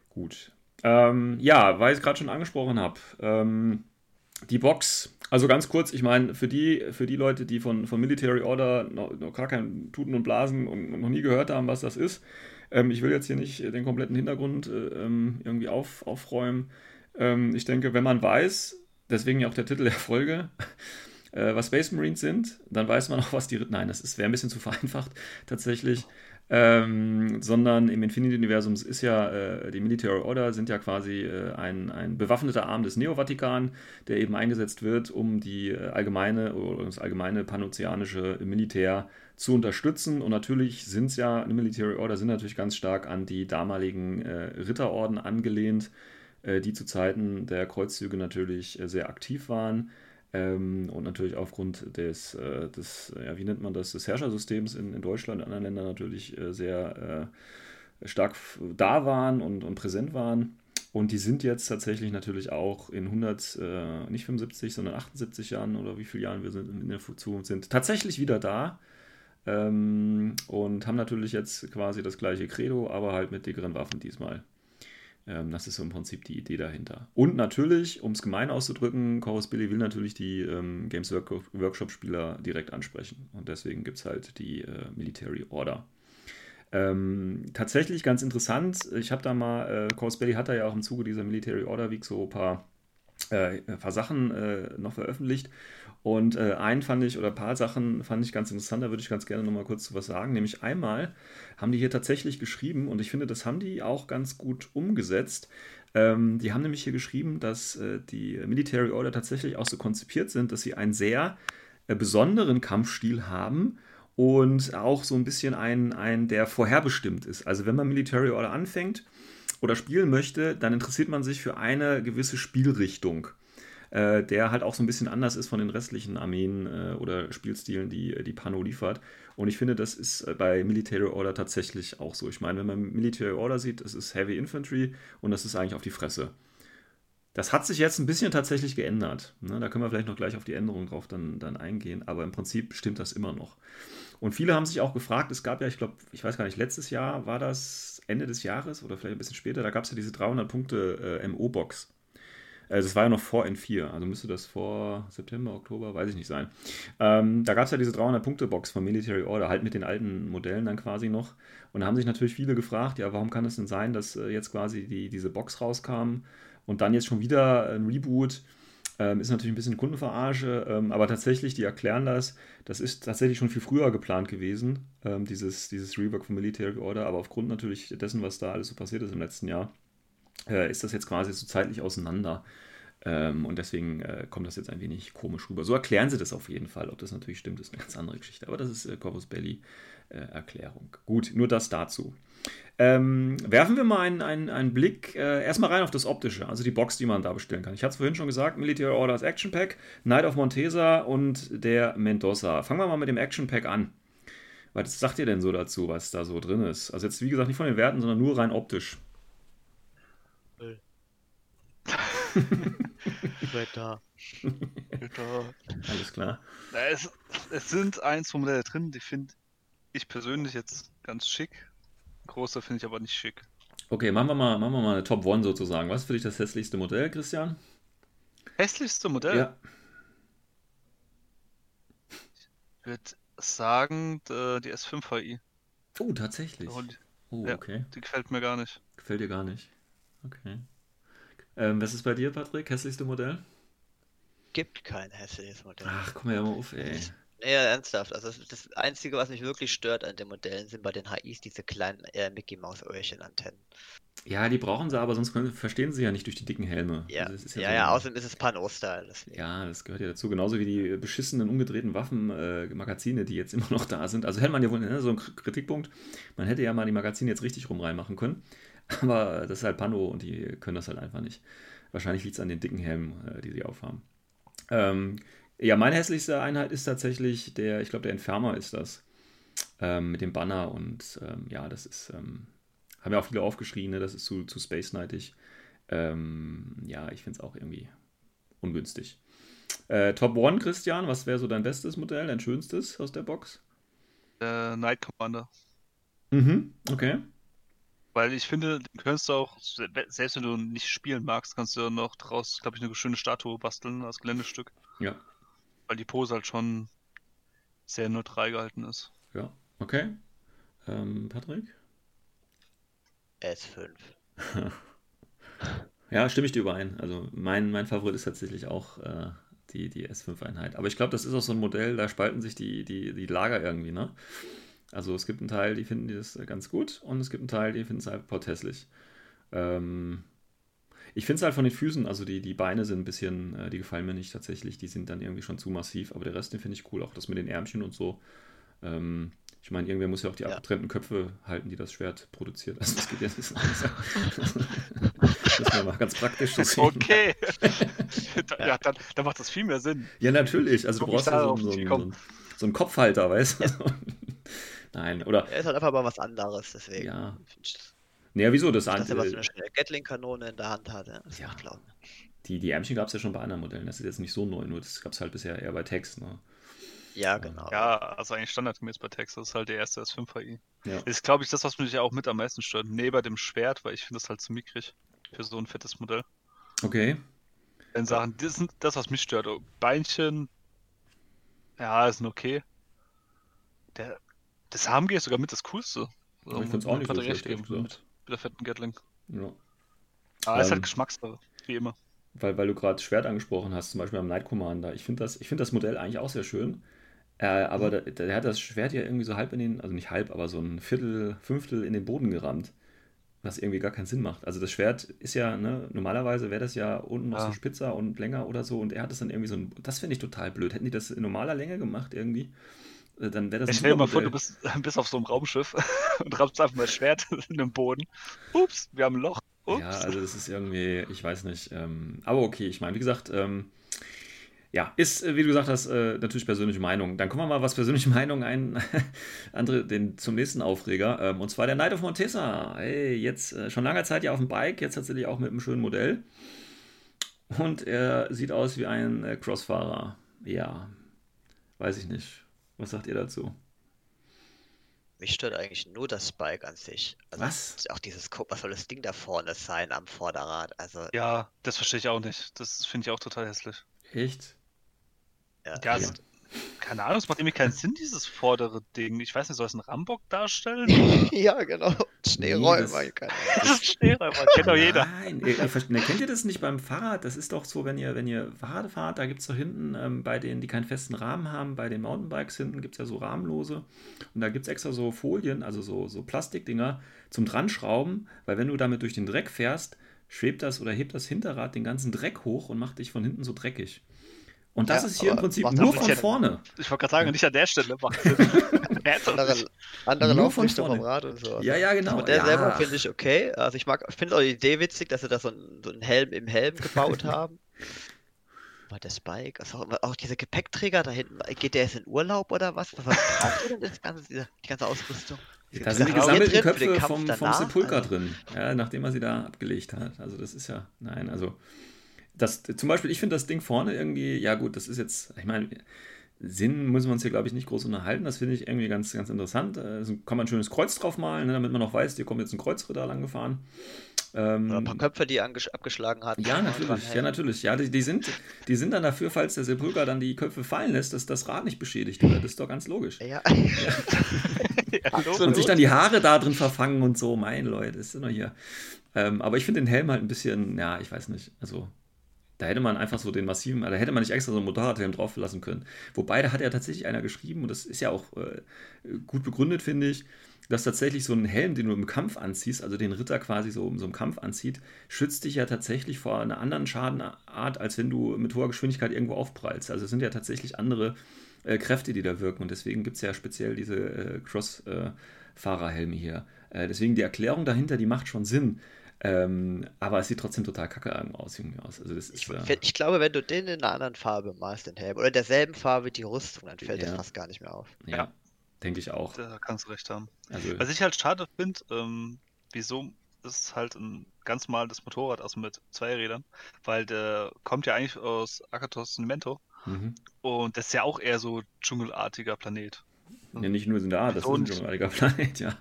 Gut. Ähm, ja, weil ich es gerade schon angesprochen habe. Ähm, die Box, also ganz kurz, ich meine, für die, für die Leute, die von, von Military Order noch, noch gar kein Tuten und Blasen und noch nie gehört haben, was das ist, ähm, ich will jetzt hier nicht den kompletten Hintergrund äh, ähm, irgendwie auf, aufräumen. Ähm, ich denke, wenn man weiß, deswegen ja auch der Titel der Folge, äh, was Space Marines sind, dann weiß man auch, was die. Nein, das wäre ein bisschen zu vereinfacht tatsächlich. Ähm, sondern im Infinity-Universum ist ja äh, die Military Order sind ja quasi äh, ein, ein bewaffneter Arm des Neo-Vatikan, der eben eingesetzt wird, um die äh, allgemeine oder das allgemeine panozeanische Militär zu unterstützen. Und natürlich sind es ja, die Military Order sind natürlich ganz stark an die damaligen äh, Ritterorden angelehnt, äh, die zu Zeiten der Kreuzzüge natürlich äh, sehr aktiv waren. Ähm, und natürlich aufgrund des, äh, des, ja, wie nennt man das, des Herrschersystems in, in Deutschland und anderen Ländern natürlich äh, sehr äh, stark da waren und, und präsent waren. Und die sind jetzt tatsächlich natürlich auch in 100, äh, nicht 75, sondern 78 Jahren oder wie viele Jahren wir sind in der Zukunft sind, tatsächlich wieder da. Ähm, und haben natürlich jetzt quasi das gleiche Credo, aber halt mit dickeren Waffen diesmal. Ähm, das ist so im Prinzip die Idee dahinter. Und natürlich, um es gemein auszudrücken, Chorus Billy will natürlich die ähm, Games Workshop-Spieler direkt ansprechen. Und deswegen gibt es halt die äh, Military Order. Ähm, tatsächlich ganz interessant, ich habe da mal, äh, Chorus Belly hat da ja auch im Zuge dieser Military Order Week so ein paar, äh, ein Sachen äh, noch veröffentlicht. Und äh, einen fand ich, oder ein paar Sachen fand ich ganz interessant, da würde ich ganz gerne nochmal kurz zu was sagen. Nämlich einmal haben die hier tatsächlich geschrieben, und ich finde, das haben die auch ganz gut umgesetzt. Ähm, die haben nämlich hier geschrieben, dass äh, die Military Order tatsächlich auch so konzipiert sind, dass sie einen sehr äh, besonderen Kampfstil haben und auch so ein bisschen einen, einen, der vorherbestimmt ist. Also wenn man Military Order anfängt oder spielen möchte, dann interessiert man sich für eine gewisse Spielrichtung äh, der halt auch so ein bisschen anders ist von den restlichen Armeen äh, oder Spielstilen, die die Pano liefert. Und ich finde, das ist äh, bei Military Order tatsächlich auch so. Ich meine, wenn man Military Order sieht, es ist Heavy Infantry und das ist eigentlich auf die Fresse. Das hat sich jetzt ein bisschen tatsächlich geändert. Ne? Da können wir vielleicht noch gleich auf die Änderungen drauf dann, dann eingehen, aber im Prinzip stimmt das immer noch. Und viele haben sich auch gefragt, es gab ja, ich glaube, ich weiß gar nicht, letztes Jahr war das Ende des Jahres oder vielleicht ein bisschen später, da gab es ja diese 300 Punkte äh, MO-Box. Also das war ja noch vor N4, also müsste das vor September, Oktober, weiß ich nicht sein. Ähm, da gab es ja diese 300-Punkte-Box von Military Order, halt mit den alten Modellen dann quasi noch. Und da haben sich natürlich viele gefragt, ja, warum kann es denn sein, dass äh, jetzt quasi die, diese Box rauskam und dann jetzt schon wieder ein Reboot? Ähm, ist natürlich ein bisschen Kundenverarsche, ähm, aber tatsächlich, die erklären das. Das ist tatsächlich schon viel früher geplant gewesen, ähm, dieses, dieses Rework von Military Order, aber aufgrund natürlich dessen, was da alles so passiert ist im letzten Jahr, äh, ist das jetzt quasi so zeitlich auseinander. Ähm, und deswegen äh, kommt das jetzt ein wenig komisch rüber. So erklären sie das auf jeden Fall. Ob das natürlich stimmt, ist eine ganz andere Geschichte. Aber das ist äh, Corvus Belly äh, Erklärung. Gut, nur das dazu. Ähm, werfen wir mal einen, einen, einen Blick äh, erstmal rein auf das Optische, also die Box, die man da bestellen kann. Ich hatte es vorhin schon gesagt, Military Orders Action Pack, Knight of Montesa und der Mendoza. Fangen wir mal mit dem Action Pack an. Was sagt ihr denn so dazu, was da so drin ist? Also jetzt, wie gesagt, nicht von den Werten, sondern nur rein optisch. Wetter. Wetter. Alles klar. Na, es, es sind ein, zwei Modelle drin, die finde ich persönlich jetzt ganz schick. Großer finde ich aber nicht schick. Okay, machen wir mal, machen wir mal eine Top One sozusagen. Was ist für dich das hässlichste Modell, Christian? Hässlichste Modell? Ja. Ich würde sagen, die S5 HI. Oh, tatsächlich. Oh, Oh, ja. okay. die gefällt mir gar nicht. Gefällt dir gar nicht. Okay. Ähm, was ist bei dir, Patrick? Hässlichste Modell? Gibt kein hässliches Modell. Ach, komm ja mal auf, ey. Nee, ernsthaft. Also das, Einzige, was mich wirklich stört an den Modellen, sind bei den HIs diese kleinen äh, Mickey Maus Öhrchen-Antennen. Ja, die brauchen sie, aber sonst können, verstehen sie ja nicht durch die dicken Helme. Ja, Also ist ja, so- ja, außerdem ist es Pan-O-Style. Ja, das gehört ja dazu. Genauso wie die beschissenen, umgedrehten Waffenmagazine, äh, die jetzt immer noch da sind. Also hätte man ja wohl ne, so einen Kritikpunkt. Man hätte ja mal die Magazine jetzt richtig rum reinmachen können. Aber das ist halt Pano und die können das halt einfach nicht. Wahrscheinlich liegt es an den dicken Helmen, äh, die sie aufhaben. Ähm, ja, meine hässlichste Einheit ist tatsächlich der, ich glaube, der Entfermer ist das. Ähm, mit dem Banner und ähm, ja, das ist, ähm, haben ja auch viele aufgeschrien, ne? das ist zu, zu Space Nightig. Ähm, ja, ich finde es auch irgendwie ungünstig. Äh, Top One, Christian, was wäre so dein bestes Modell, dein schönstes aus der Box? Äh, Night Commander. Mhm, okay. Weil ich finde, den könntest du auch, se- selbst wenn du nicht spielen magst, kannst du noch draus, glaube ich, eine schöne Statue basteln als Geländestück. Ja, Weil die Pose halt schon sehr neutral gehalten ist. ja, okay. Ähm, Patrick? S5. *laughs* Ja, stimme ich dir überein. Also mein, mein Favorit ist tatsächlich auch äh, die, die S5-Einheit. Aber ich glaube, das ist auch so ein Modell, da spalten sich die, die, die Lager irgendwie, ne? Also es gibt einen Teil, die finden das ganz gut und es gibt einen Teil, die finden es halt hässlich. Ähm, ich finde es halt von den Füßen, also die, die Beine sind ein bisschen, äh, die gefallen mir nicht tatsächlich, die sind dann irgendwie schon zu massiv, aber der Rest, den finde ich cool, auch das mit den Ärmchen und so. Ähm, ich meine, irgendwer muss ja auch die Ja. abgetrennten Köpfe halten, die das Schwert produziert. Also das geht ja nicht. *laughs* das wäre mal ganz praktisch zu sehen. Okay. *laughs* ja, dann, dann macht das viel mehr Sinn. Ja, natürlich. Also du Guck brauchst ja so, so, nicht einen- so, einen- so einen Kopfhalter, weißt du? *laughs* Nein, oder. Er ist halt einfach mal was anderes, deswegen. Ja. Naja, wieso? Das Dass er was andere, eine Gatling-Kanone in der Hand hat, ja, das Ja. Laune. die, die Ärmchen gab es ja schon bei anderen Modellen. Das ist jetzt nicht so neu, nur das gab es halt bisher eher bei Text. Ne? Ja, genau. Ja, also eigentlich standardgemäß bei Text, das ist halt der erste S5 HI. Ja. Ist, glaube ich, das, was mich ja auch mit am meisten stört. Neben dem Schwert, weil ich finde das halt zu mickrig für so ein fettes Modell. Okay. Wenn Sachen, das ist das, was mich stört. Oh, Beinchen, ja, sind okay. Der, das HMG ist sogar mit das Coolste. Aber ich find's auch nicht so recht gesagt. mit, mit der fetten Gatling. Ja. Aber ist Ähm. halt Geschmackssache, wie immer. Weil, weil du gerade Schwert angesprochen hast, zum Beispiel am Night Commander. Ich finde das, ich find das Modell eigentlich auch sehr schön. Äh, aber der, der hat das Schwert ja irgendwie so halb in den, also nicht halb, aber so ein Viertel, Fünftel in den Boden gerammt. Was irgendwie gar keinen Sinn macht. Also das Schwert ist ja, ne, normalerweise wäre das ja unten noch Ja. so spitzer und länger oder so und er hat es dann irgendwie so ein, das finde ich total blöd. Hätten die das in normaler Länge gemacht irgendwie, dann wäre das Ich stell dir mal vor, du bist, *laughs* bist auf so einem Raumschiff *laughs* und rammst einfach mal das Schwert *laughs* in den Boden. Ups, wir haben ein Loch. Ups. Ja, also das ist irgendwie, ich weiß nicht. Ähm, aber okay, ich meine, wie gesagt, ähm, ja, ist, äh, wie du gesagt hast, äh, natürlich persönliche Meinung. Dann kommen wir mal, was persönliche Meinung ein, andere, den, zum nächsten Aufreger. Ähm, und zwar der Knight of Montesa. Hey, jetzt äh, schon lange Zeit ja auf dem Bike, jetzt tatsächlich auch mit einem schönen Modell. Und er sieht aus wie ein äh, Crossfahrer. Ja, weiß ich nicht. Was sagt ihr dazu? Mich stört eigentlich nur das Spike an sich. Also Was? Auch dieses, guck, was soll das Ding da vorne sein am Vorderrad? Also, Ja, das verstehe ich auch nicht. Das finde ich auch total hässlich. Echt? ja. Ja, Okay. Keine Ahnung, es macht irgendwie keinen Sinn, dieses vordere Ding. Ich weiß nicht, soll es einen Rambock darstellen? *laughs* ja, genau. Schneeräumer. das- keine- *laughs* Schneeräumer, kennt doch jeder. Nein, ihr, ihr, versteht- ne, kennt ihr das nicht beim Fahrrad? Das ist doch so, wenn ihr, wenn ihr Fahrrad fahrt, da gibt es doch hinten ähm, bei denen, die keinen festen Rahmen haben, bei den Mountainbikes hinten gibt es ja so rahmenlose. Und da gibt es extra so Folien, also so, so Plastikdinger zum Dranschrauben, weil wenn du damit durch den Dreck fährst, schwebt das oder hebt das Hinterrad den ganzen Dreck hoch und macht dich von hinten so dreckig. Und das Ja, ist hier im Prinzip nur von nicht- vorne. Ich wollte gerade sagen, nicht an der Stelle macht *laughs* Sinn. Andere, andere Nur laufen von vom. Rad und so. Ja, ja, genau. Aber der ja. selber finde ich okay. Also ich mag, finde auch die Idee witzig, dass sie da so einen, so einen Helm im Helm gebaut *laughs* haben. Mal der Spike, also auch, auch diese Gepäckträger da hinten, geht der jetzt in Urlaub oder was? Was, braucht ihr denn das ganze, diese, die ganze Ausrüstung? Da sind die gesammelten Köpfe vom, vom? Sepulcher Also- drin, ja, nachdem er sie da abgelegt hat. Also das ist ja, nein, also das, zum Beispiel, ich finde das Ding vorne irgendwie, ja gut, das ist jetzt, ich meine, Sinn müssen wir uns hier, glaube ich, nicht groß unterhalten. Das finde ich irgendwie ganz, ganz interessant. Äh, kann man ein schönes Kreuz drauf malen, ne, damit man noch weiß, hier kommt jetzt ein Kreuzritter lang gefahren. Ähm, Oder ein paar Köpfe, die er abgeschlagen hat. ja, natürlich, ja, natürlich. Ja, die, die, sind, die sind dann dafür, falls der Sepulcher dann die Köpfe fallen lässt, dass das Rad nicht beschädigt wird. Das ist doch ganz logisch. Ja, *laughs* Ja. Und sich dann die Haare da drin verfangen und so, mein Leute, ist immer hier. Ähm, aber ich finde den Helm halt ein bisschen, ja, ich weiß nicht, also da hätte man einfach so den massiven, da hätte man nicht extra so einen Motorradhelm drauf lassen können. Wobei, da hat ja tatsächlich einer geschrieben, und das ist ja auch äh, gut begründet, finde ich, dass tatsächlich so ein Helm, den du im Kampf anziehst, also den Ritter quasi so in so einem Kampf anzieht, schützt dich ja tatsächlich vor einer anderen Schadenart, als wenn du mit hoher Geschwindigkeit irgendwo aufprallst. Also es sind ja tatsächlich andere äh, Kräfte, die da wirken. Und deswegen gibt es ja speziell diese äh, Cross-Fahrerhelme hier. Äh, deswegen die Erklärung dahinter, die macht schon Sinn. Ähm, aber es sieht trotzdem total kacke aus. irgendwie aus. Also das ich, ist, äh, find- ich glaube, wenn du den in einer anderen Farbe malst, den Helm, oder derselben Farbe wie die Rüstung, dann fällt Ja. das fast gar nicht mehr auf. ja, Ja. denke ich auch. Da kannst du recht haben. Also, Was ich halt schade finde, ähm, wieso ist halt ein ganz normales Motorrad, also mit zwei Rädern, weil der kommt ja eigentlich aus Akatos Nimento mhm. und das ist ja auch eher so dschungelartiger Planet. Ja, nicht nur sind da, das ist ein Und- dschungeliger *laughs* Planet, ja.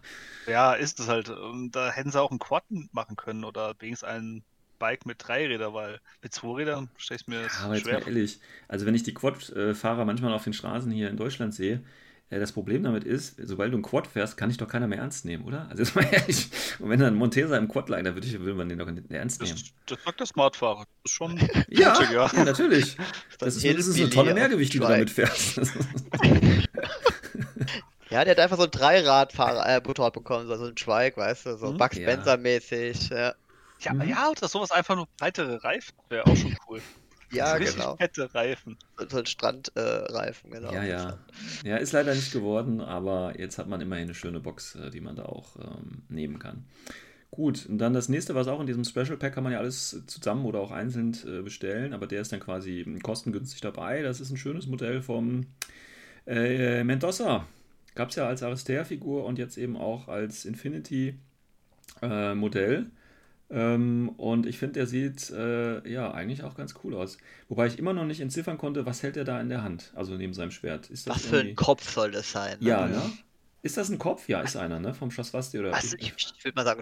Ja, ist es halt. Und da hätten sie auch einen Quad machen können oder wenigstens ein Bike mit drei Rädern, weil mit zwei Rädern stelle ich mir das Ja, aber jetzt schwer mal ehrlich, also wenn ich die Quad-Fahrer manchmal auf den Straßen hier in Deutschland sehe, äh, das Problem damit ist, sobald du ein Quad fährst, kann ich doch keiner mehr ernst nehmen, oder? Also jetzt mal *laughs* ehrlich, und wenn dann Montesa im Quad lag, dann würde ich, will man den doch nicht ernst nehmen. Das, das sagt der Smartfahrer. Das ist schon *laughs* Ja, ja. natürlich. *laughs* Das ist mindestens eine Tonne Mehrgewicht, die du damit fährst. Ja, der hat einfach so ein Dreiradfahrer, äh, Motorrad bekommen, so so ein Trike, weißt du, so Hm? Bugs Ja. Spencer-mäßig. Ja, Ja, Mhm. ja, oder sowas einfach nur breitere Reifen wäre auch schon cool. Ja *laughs* genau. fette Reifen. So ein Strandreifen, äh, genau. Ja, ja. Ja, ist leider nicht geworden, aber jetzt hat man immerhin eine schöne Box, äh, die man da auch ähm, nehmen kann. Gut, und dann das nächste, was auch in diesem Special Pack kann man ja alles zusammen oder auch einzeln äh, bestellen, aber der ist dann quasi kostengünstig dabei. Das ist ein schönes Modell vom äh, Mendoza. Gab es ja als Arister-Figur und jetzt eben auch als Infinity-Modell. Ähm, und ich finde, der sieht äh, ja eigentlich auch ganz cool aus. Wobei ich immer noch nicht entziffern konnte, was hält er da in der Hand, also neben seinem Schwert. Ist das Was für ein irgendwie- Kopf soll das sein? ne? Ja, ne? Ist das ein Kopf? Ja, ist einer, ne? Vom Schaswasti oder Also ich, ich würde mal sagen,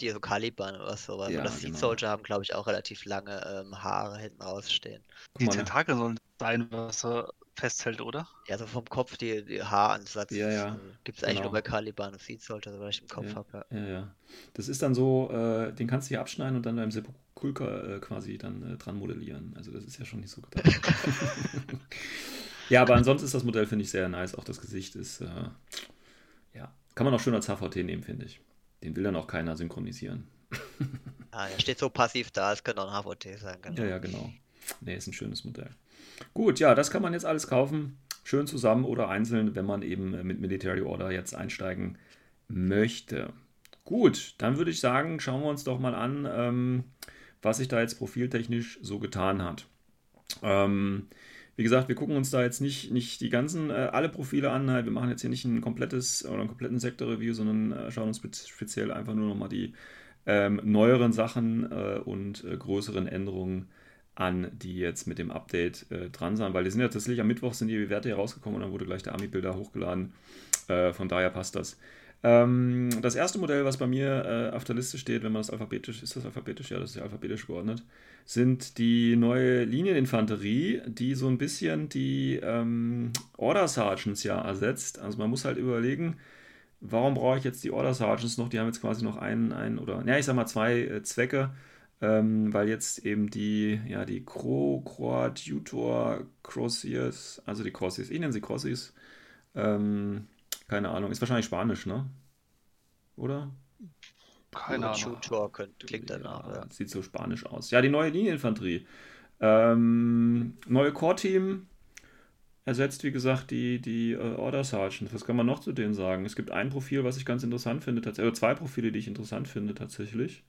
die, so Caliban oder sowas. Ja, oder Seed genau. Soldier haben, glaube ich, auch relativ lange ähm, Haare hinten rausstehen. Die ne? Tentakel sollen sein, was er festhält, oder? Ja, so vom Kopf, die, die Haaransatz Ja, ja, gibt es eigentlich genau. nur bei Caliban und Seed Soldier, so was ich im Kopf Ja. habe. Ja, ja. Das ist dann so, äh, den kannst du hier abschneiden und dann beim Sepulcher äh, quasi dann äh, dran modellieren. Also das ist ja schon nicht so gedacht. *laughs* *laughs* ja, aber ansonsten ist das Modell, finde ich, sehr nice. Auch das Gesicht ist, äh, ja, kann man auch schön als HVT nehmen, finde ich. Den will dann auch keiner synchronisieren. Ah, er steht so passiv da, es könnte auch ein HVT sein, genau. Ja, ja, genau. Nee, ist ein schönes Modell. Gut, ja, das kann man jetzt alles kaufen. Schön zusammen oder einzeln, wenn man eben äh, mit Military Order jetzt einsteigen möchte. Gut, dann würde ich sagen, schauen wir uns doch mal an, ähm, was sich da jetzt profiltechnisch so getan hat. Ähm, wie gesagt, wir gucken uns da jetzt nicht, nicht die ganzen, äh, alle Profile an. Wir machen jetzt hier nicht ein komplettes oder einen kompletten Sektor-Review, sondern äh, schauen uns spe- speziell einfach nur nochmal die ähm, neueren Sachen äh, und äh, größeren Änderungen an, die jetzt mit dem Update äh, dran sind, weil die sind ja tatsächlich am Mittwoch sind die Werte hier rausgekommen und dann wurde gleich der Ami-Bilder hochgeladen. Äh, von daher passt das. Ähm, das erste Modell, was bei mir äh, auf der Liste steht, wenn man das alphabetisch, ist das alphabetisch? Ja, das ist ja alphabetisch geordnet, sind die neue Linieninfanterie, die so ein bisschen die ähm, Order Sergeants ja ersetzt. Also man muss halt überlegen, warum brauche ich jetzt die Order Sergeants noch? Die haben jetzt quasi noch einen, einen oder, ja, ich sag mal zwei äh, Zwecke, ähm, weil jetzt eben die, ja, die Cro, Coadjutor, Crossiers, also die Crossiers, ich nenne sie Crossies, ähm, keine Ahnung, ist wahrscheinlich Spanisch, ne? Oder? Keine Ahnung. Könnt, klingt danach, ja. Sieht so spanisch aus. Ja, die neue Linieninfanterie. Ähm, neue Core-Team ersetzt, wie gesagt, die, die äh, Order Sergeants. Was kann man noch zu denen sagen? Es gibt ein Profil, was ich ganz interessant finde, tatsächlich, oder zwei Profile, die ich interessant finde, tatsächlich.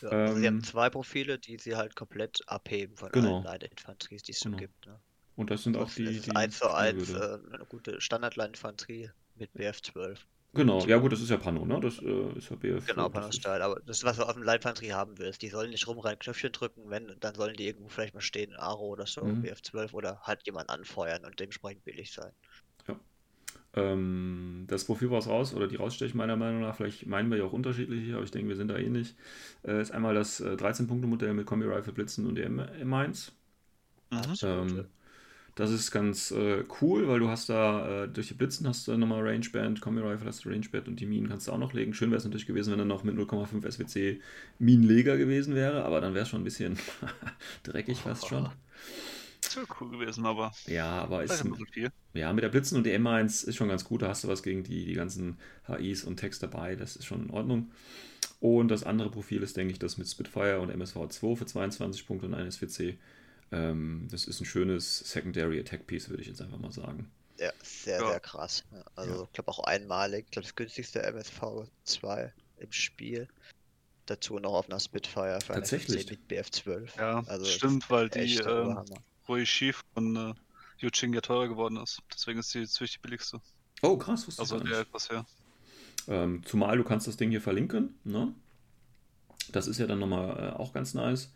Ja, also sie Ähm, haben zwei Profile, die sie halt komplett abheben von Genau. allen Leitinfanterie, die es schon Genau. gibt. Ne? Und das sind auch Ansonsten die, die eins zu ich spielen eins würde. äh, eine gute Standardleitinfanterie mit BF12. Genau, ja gut, das ist ja Pano, ne? Das äh, ist ja BF. Genau, das Panzer-Style. Aber das ist, was du auf dem Leitinfanterie haben willst. Die sollen nicht rumrennen, Knöpfchen drücken, wenn, dann sollen die irgendwo vielleicht mal stehen, Aro oder so, Mhm. BF12 oder halt jemand anfeuern und dementsprechend billig sein. Ähm, das Profil, was raus oder die rausstechen, meiner Meinung nach, vielleicht meinen wir ja auch unterschiedlich hier, aber ich denke, wir sind da ähnlich, äh, ist einmal das äh, 13-Punkte-Modell mit Kombi-Rifle, Blitzen und M M1. Mhm. Ähm, das ist ganz äh, cool, weil du hast da, äh, durch die Blitzen hast du nochmal Rangeband, Kombi-Rifle hast du Rangeband und die Minen kannst du auch noch legen. Schön wäre es natürlich gewesen, wenn er noch mit 0,5 SWC Minenleger gewesen wäre, aber dann wäre es schon ein bisschen *laughs* dreckig fast schon. Das wäre cool gewesen, aber Ja, aber ist, viel. ja, mit der Blitzen und die M1 ist schon ganz gut. Da hast du was gegen die, die ganzen HIs und Text dabei. Das ist schon in Ordnung. Und das andere Profil ist, denke ich, das mit Spitfire und MSV2 für 22 Punkte und ein SWC. Ähm, das ist ein schönes Secondary Attack Piece, würde ich jetzt einfach mal sagen. Ja, sehr, Ja. sehr krass. Ja, also, ich glaube auch einmalig. Ich glaube, das günstigste MSV2 im Spiel. Dazu noch auf einer Spitfire für Tatsächlich. Mit BF12. Ja, Also, stimmt, weil die der ähm, Schief von äh, Yuching ja teurer geworden ist. Deswegen ist sie jetzt wirklich die billigste. Oh, krass, wusste Also ich nicht. etwas her. Ähm, zumal du kannst das Ding hier verlinken. Ne? Das ist ja dann nochmal äh, auch ganz nice.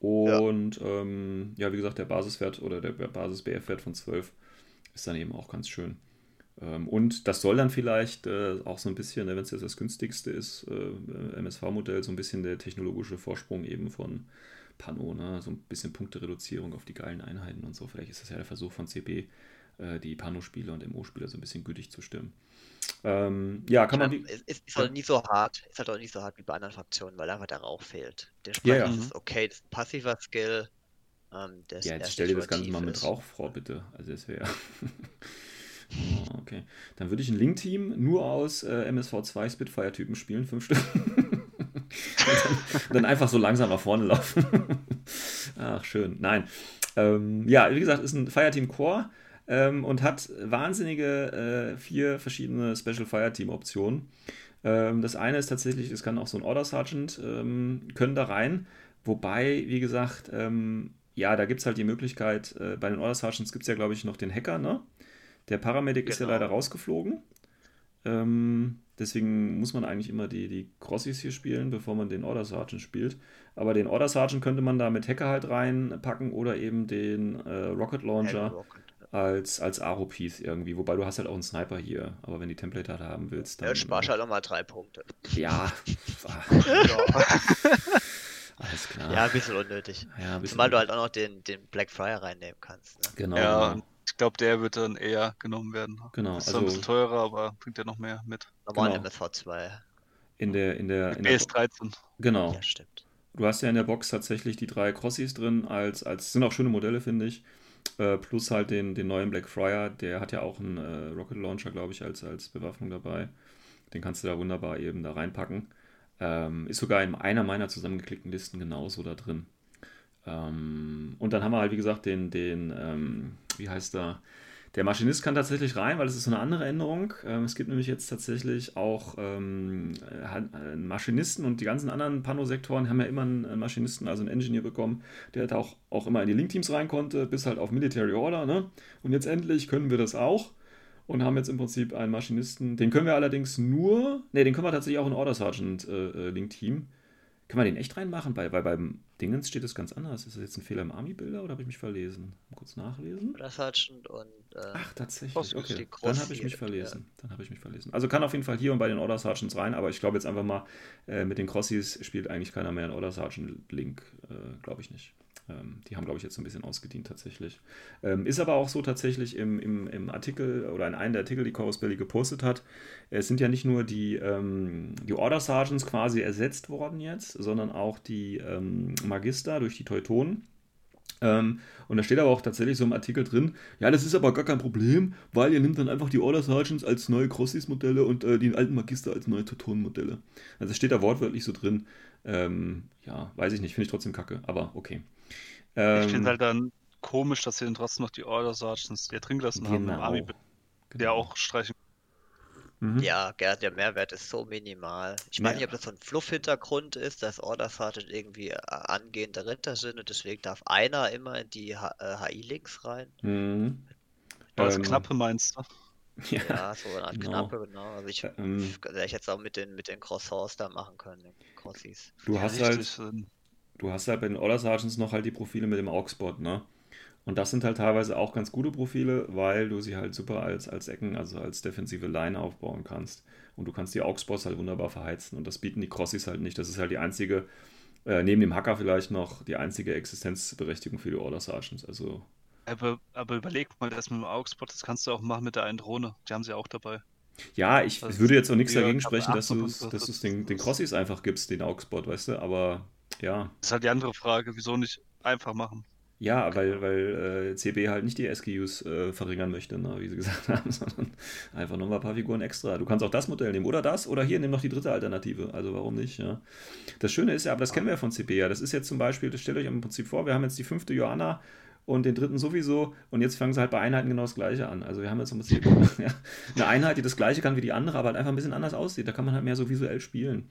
Und ja. Ähm, ja, wie gesagt, der Basiswert oder der Basis-BF-Wert von 12 ist dann eben auch ganz schön. Ähm, und das soll dann vielleicht äh, auch so ein bisschen, wenn es jetzt das günstigste ist, äh, MSV-Modell, so ein bisschen der technologische Vorsprung eben von Pano, ne? so ein bisschen Punktereduzierung auf die geilen Einheiten und so. Vielleicht ist das ja der Versuch von CB, äh, die Pano-Spieler und MO-Spieler so ein bisschen gütig zu stimmen. Ähm, ja, kann man. es ist, ist halt nie so hart, ist halt auch nicht so hart wie bei anderen Fraktionen, weil einfach der Rauch fehlt. Der Ja, ja. ist es okay, das ist ein passiver Skill. Ähm, der ist Ja, jetzt stell dir das Ganze mal mit ist. Rauch vor, bitte. Also das wäre. *laughs* oh, okay. Dann würde ich ein Link-Team nur aus äh, MSV2 Spitfire-Typen spielen, fünf Stück. *laughs* *laughs* und, dann, einfach so langsam nach vorne laufen. *laughs* Ach, schön. Nein. Ähm, ja, wie gesagt, ist ein Fireteam Core ähm, und hat wahnsinnige äh, vier verschiedene Special Fireteam Optionen. Ähm, das eine ist tatsächlich, es kann auch so ein Order Sergeant ähm, können da rein. Wobei, wie gesagt, ähm, ja, da gibt es halt die Möglichkeit, äh, bei den Order Sergeants gibt es ja, glaube ich, noch den Hacker, ne? Der Paramedic ist ja Genau. leider rausgeflogen. Ähm, deswegen muss man eigentlich immer die, die Crossies hier spielen, bevor man den Order Sergeant spielt. Aber den Order Sergeant könnte man da mit Hacker halt reinpacken oder eben den äh, Rocket Launcher als, als Aro-Piece irgendwie. Wobei du hast halt auch einen Sniper hier. Aber wenn die Template halt haben willst, dann. Ja, sparst halt nochmal drei Punkte. *laughs* Ja, ja, alles klar. ja, ein bisschen unnötig. Ja, ein bisschen- Zumal du halt auch noch den, den Blackfriar reinnehmen kannst. Ne? Genau. Ja, genau. ich glaube, der wird dann eher genommen werden. Genau, Ist zwar ein also- bisschen teurer, aber bringt ja noch mehr mit. Normal Genau. MSV2. In der, in der, in der PS13. Genau. Ja, stimmt. Du hast ja in der Box tatsächlich die drei Crossies drin, als, als sind auch schöne Modelle, finde ich. Äh, plus halt den, den neuen Blackfriar, der hat ja auch einen äh, Rocket Launcher, glaube ich, als, als Bewaffnung dabei. Den kannst du da wunderbar eben da reinpacken. Ähm, ist sogar in einer meiner zusammengeklickten Listen genauso da drin. Ähm, und dann haben wir halt, wie gesagt, den, den ähm, wie heißt der? Der Maschinist kann tatsächlich rein, weil es ist so eine andere Änderung. Ähm, es gibt nämlich jetzt tatsächlich auch ähm, äh, äh, Maschinisten und die ganzen anderen Pano-Sektoren haben ja immer einen, Maschinisten, also einen Engineer bekommen, der da auch, auch immer in die Link-Teams rein konnte, bis halt auf Military Order. Ne? Und jetzt endlich können wir das auch und haben jetzt im Prinzip einen Maschinisten. Den können wir allerdings nur, ne, den können wir tatsächlich auch in Order Sergeant äh, äh, Link-Team. Können wir den echt reinmachen? Weil, weil beim Dingens steht es ganz anders. Ist das jetzt ein Fehler im Army-Bilder oder habe ich mich verlesen? Mal kurz nachlesen. Oder Sergeant und. Äh, Ach, tatsächlich. Okay, dann habe ich mich verlesen. Dann habe ich mich verlesen. Also kann auf jeden Fall hier und bei den Order Sergeants rein, aber ich glaube jetzt einfach mal, äh, mit den Crossies spielt eigentlich keiner mehr einen Order Sergeant Link. Äh, glaube ich nicht. Ähm, die haben, glaube ich, jetzt so ein bisschen ausgedient tatsächlich. Ähm, ist aber auch so tatsächlich im, im, im Artikel oder in einem der Artikel, die Chorus Belly gepostet hat, es sind ja nicht nur die, ähm, die Order Sergeants quasi ersetzt worden jetzt, sondern auch die ähm, Magister durch die Teutonen. Ähm, und da steht aber auch tatsächlich so im Artikel drin, ja, das ist aber gar kein Problem, weil ihr nehmt dann einfach die Order Sergeants als neue Crossies-Modelle und äh, die alten Magister als neue Teutonen-Modelle. Also das steht da wortwörtlich so drin. Ähm, ja, weiß ich nicht, finde ich trotzdem kacke, aber okay. Ähm, Ich finde halt dann komisch, dass sie dann trotzdem noch die Order Sergeants hier drin gelassen haben im genau. Army, der genau. auch streichen. Mhm. Ja, Gerd, der Mehrwert ist so minimal. Ich Ja. weiß nicht, ob das so ein Fluff-Hintergrund ist, dass Order Sergeant irgendwie äh, angehende Ritter sind und deswegen darf einer immer in die H- äh, HI-Links rein. Mhm. Das Ähm, Knappe meinst du? *laughs* Ja. Ja, so eine Art genau. Knappe, genau. Also ich Ähm, hätte ich jetzt auch mit den, mit den Croissants da machen können, den Crossis. du Ja, hast halt, ähm, du hast halt bei den Order Sergeants noch halt die Profile mit dem Augsbot, ne? Und das sind halt teilweise auch ganz gute Profile, weil du sie halt super als, als Ecken, also als defensive Line aufbauen kannst. Und du kannst die Augsbots halt wunderbar verheizen. Und das bieten die Crossis halt nicht. Das ist halt die einzige, äh, neben dem Hacker vielleicht noch, die einzige Existenzberechtigung für die Order Sergeants. Also, aber, aber überleg mal, das mit dem Augsburg, das kannst du auch machen mit der einen Drohne. Die haben sie auch dabei. ja, ich Das würde jetzt auch nichts dagegen sprechen, dass du es den, den Crossis einfach gibst, den Augsbot, weißt du? Aber ja. Das ist halt die andere Frage, wieso nicht einfach machen? Ja, weil, weil äh, CB halt nicht die SKUs äh, verringern möchte, ne, wie sie *laughs* gesagt haben, sondern einfach nochmal ein paar Figuren extra. Du kannst auch das Modell nehmen oder das oder hier nimm noch die dritte Alternative. Also warum nicht? Ja. Das Schöne ist ja, aber das kennen wir ja von CB ja. Das ist jetzt zum Beispiel, das stellt euch im Prinzip vor, wir haben jetzt die fünfte Johanna und den dritten sowieso und jetzt fangen sie halt bei Einheiten genau das gleiche an. Also wir haben jetzt im Prinzip *laughs* ja, eine Einheit, die das gleiche kann wie die andere, aber halt einfach ein bisschen anders aussieht. Da kann man halt mehr so visuell spielen.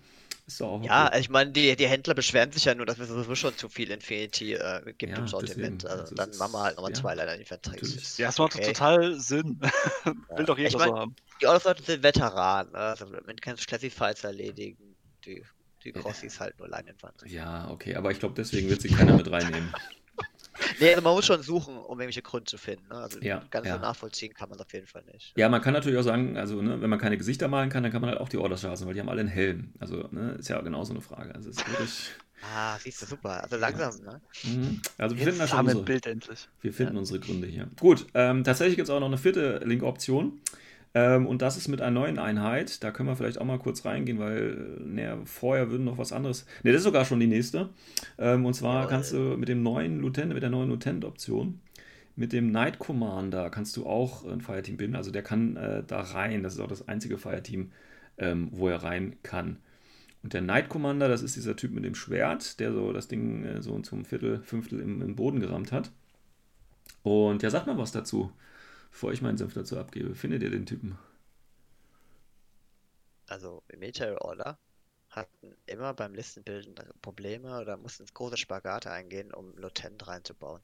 Ist doch auch Ja, okay. ich meine, die, die Händler beschweren sich ja nur, dass es sowieso schon zu viel Infinity äh, gibt Ja, im Sortiment. deswegen. Also Also dann machen wir halt nochmal ist- zwei ja, leider. Ist Ja, es macht okay. total Sinn. *laughs* Will doch jeder Ich mein- so haben. Die Order sind Veteranen, ne? also man kann Classifieds erledigen. Die, die Ja. Crossis halt nur Line-Infanterie. Ja, okay, aber ich glaube, deswegen wird sie keiner mit reinnehmen. *laughs* Nee, also man muss schon suchen, um irgendwelche Gründe zu finden. Ne? Also Ja, ganz ja. so nachvollziehen kann man es auf jeden Fall nicht. Ja, man kann natürlich auch sagen, also ne, wenn man keine Gesichter malen kann, dann kann man halt auch die Orders lassen, weil die haben alle einen Helm. Also ne, ist ja genau so eine Frage. Also es ist wirklich. *laughs* Ah, siehst du, super. Also langsam, ne? Mhm. Also wir finden da schon unsere, Bild endlich. wir finden unsere Gründe hier. Gut, ähm, tatsächlich gibt es auch noch eine vierte Link-Option. Ähm, und das ist mit einer neuen Einheit. Da können wir vielleicht auch mal kurz reingehen, weil ne, vorher würden noch was anderes. Ne, das ist sogar schon die nächste. Ähm, und zwar Jawohl. kannst du mit dem neuen Lieutenant, mit der neuen Lieutenant-Option, mit dem Knight Commander kannst du auch ein Fireteam bilden. Also der kann äh, da rein. Das ist auch das einzige Fireteam, ähm, wo er rein kann. Und der Knight Commander, das ist dieser Typ mit dem Schwert, der so das Ding äh, so zum Viertel, Fünftel im, im Boden gerammt hat. Und ja, sag mal was dazu, bevor ich meinen Senf dazu abgebe. Findet ihr den Typen? Also im Military Order hatten immer beim Listenbilden Probleme oder mussten große Spagate eingehen, um Lieutenant reinzubauen.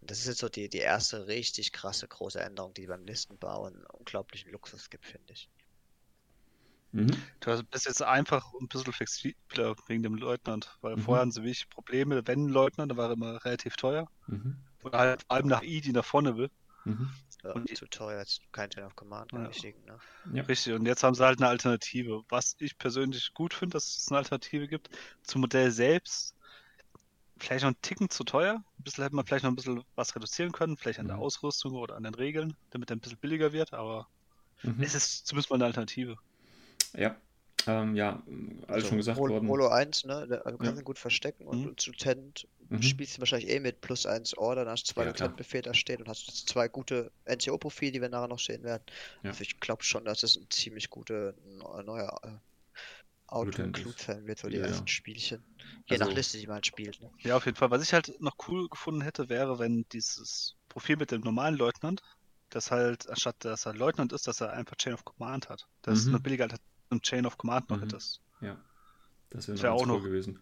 Und das ist jetzt so die, die erste richtig krasse große Änderung, die beim Listenbauen unglaublichen Luxus gibt, finde ich. Mhm. Du bist jetzt einfach ein bisschen flexibler wegen dem Leutnant, weil Mhm. vorher hatten sie wirklich Probleme, wenn ein Leutnant, der war immer relativ teuer. Mhm. Oder halt vor allem nach I, die nach vorne will. Mhm. Ja, Und die- zu teuer, jetzt kein Chain of Command, Ja. kann ich schicken, ne? Ja. Richtig, und jetzt haben sie halt eine Alternative. Was ich persönlich gut finde, dass es eine Alternative gibt. Zum Modell selbst vielleicht noch einen Ticken zu teuer. Ein bisschen hätte man vielleicht noch ein bisschen was reduzieren können, vielleicht an der Mhm. Ausrüstung oder an den Regeln, damit er ein bisschen billiger wird, aber Mhm. es ist zumindest mal eine Alternative. Ja. Ähm, ja, alles schon gesagt Hol- worden. Holo 1, ne? da- Also Ja. kannst ihn gut verstecken und Mhm. als Lieutenant Mhm. spielst du wahrscheinlich eh mit plus 1 Order, dann hast du zwei Ja. Lieutenant-Befehle da stehen und hast jetzt zwei gute NCO-Profile, die wir nachher noch sehen werden. Ja. Also ich glaube schon, dass es ein ziemlich guter neu- neuer äh, Lieutenant Auto-Include ist. sein wird, so die Ja, ja. ersten Spielchen. Je nach Also- Liste, die man halt spielt. Ne? Ja, auf jeden Fall. Was ich halt noch cool gefunden hätte, wäre, wenn dieses Profil mit dem normalen Leutnant, das halt, anstatt dass er Leutnant ist, dass er einfach Chain of Command hat. Das ist Mhm. eine billige Alternative zum Chain of Command noch Mhm. hättest. Ja, das wäre wär auch cool noch- gewesen.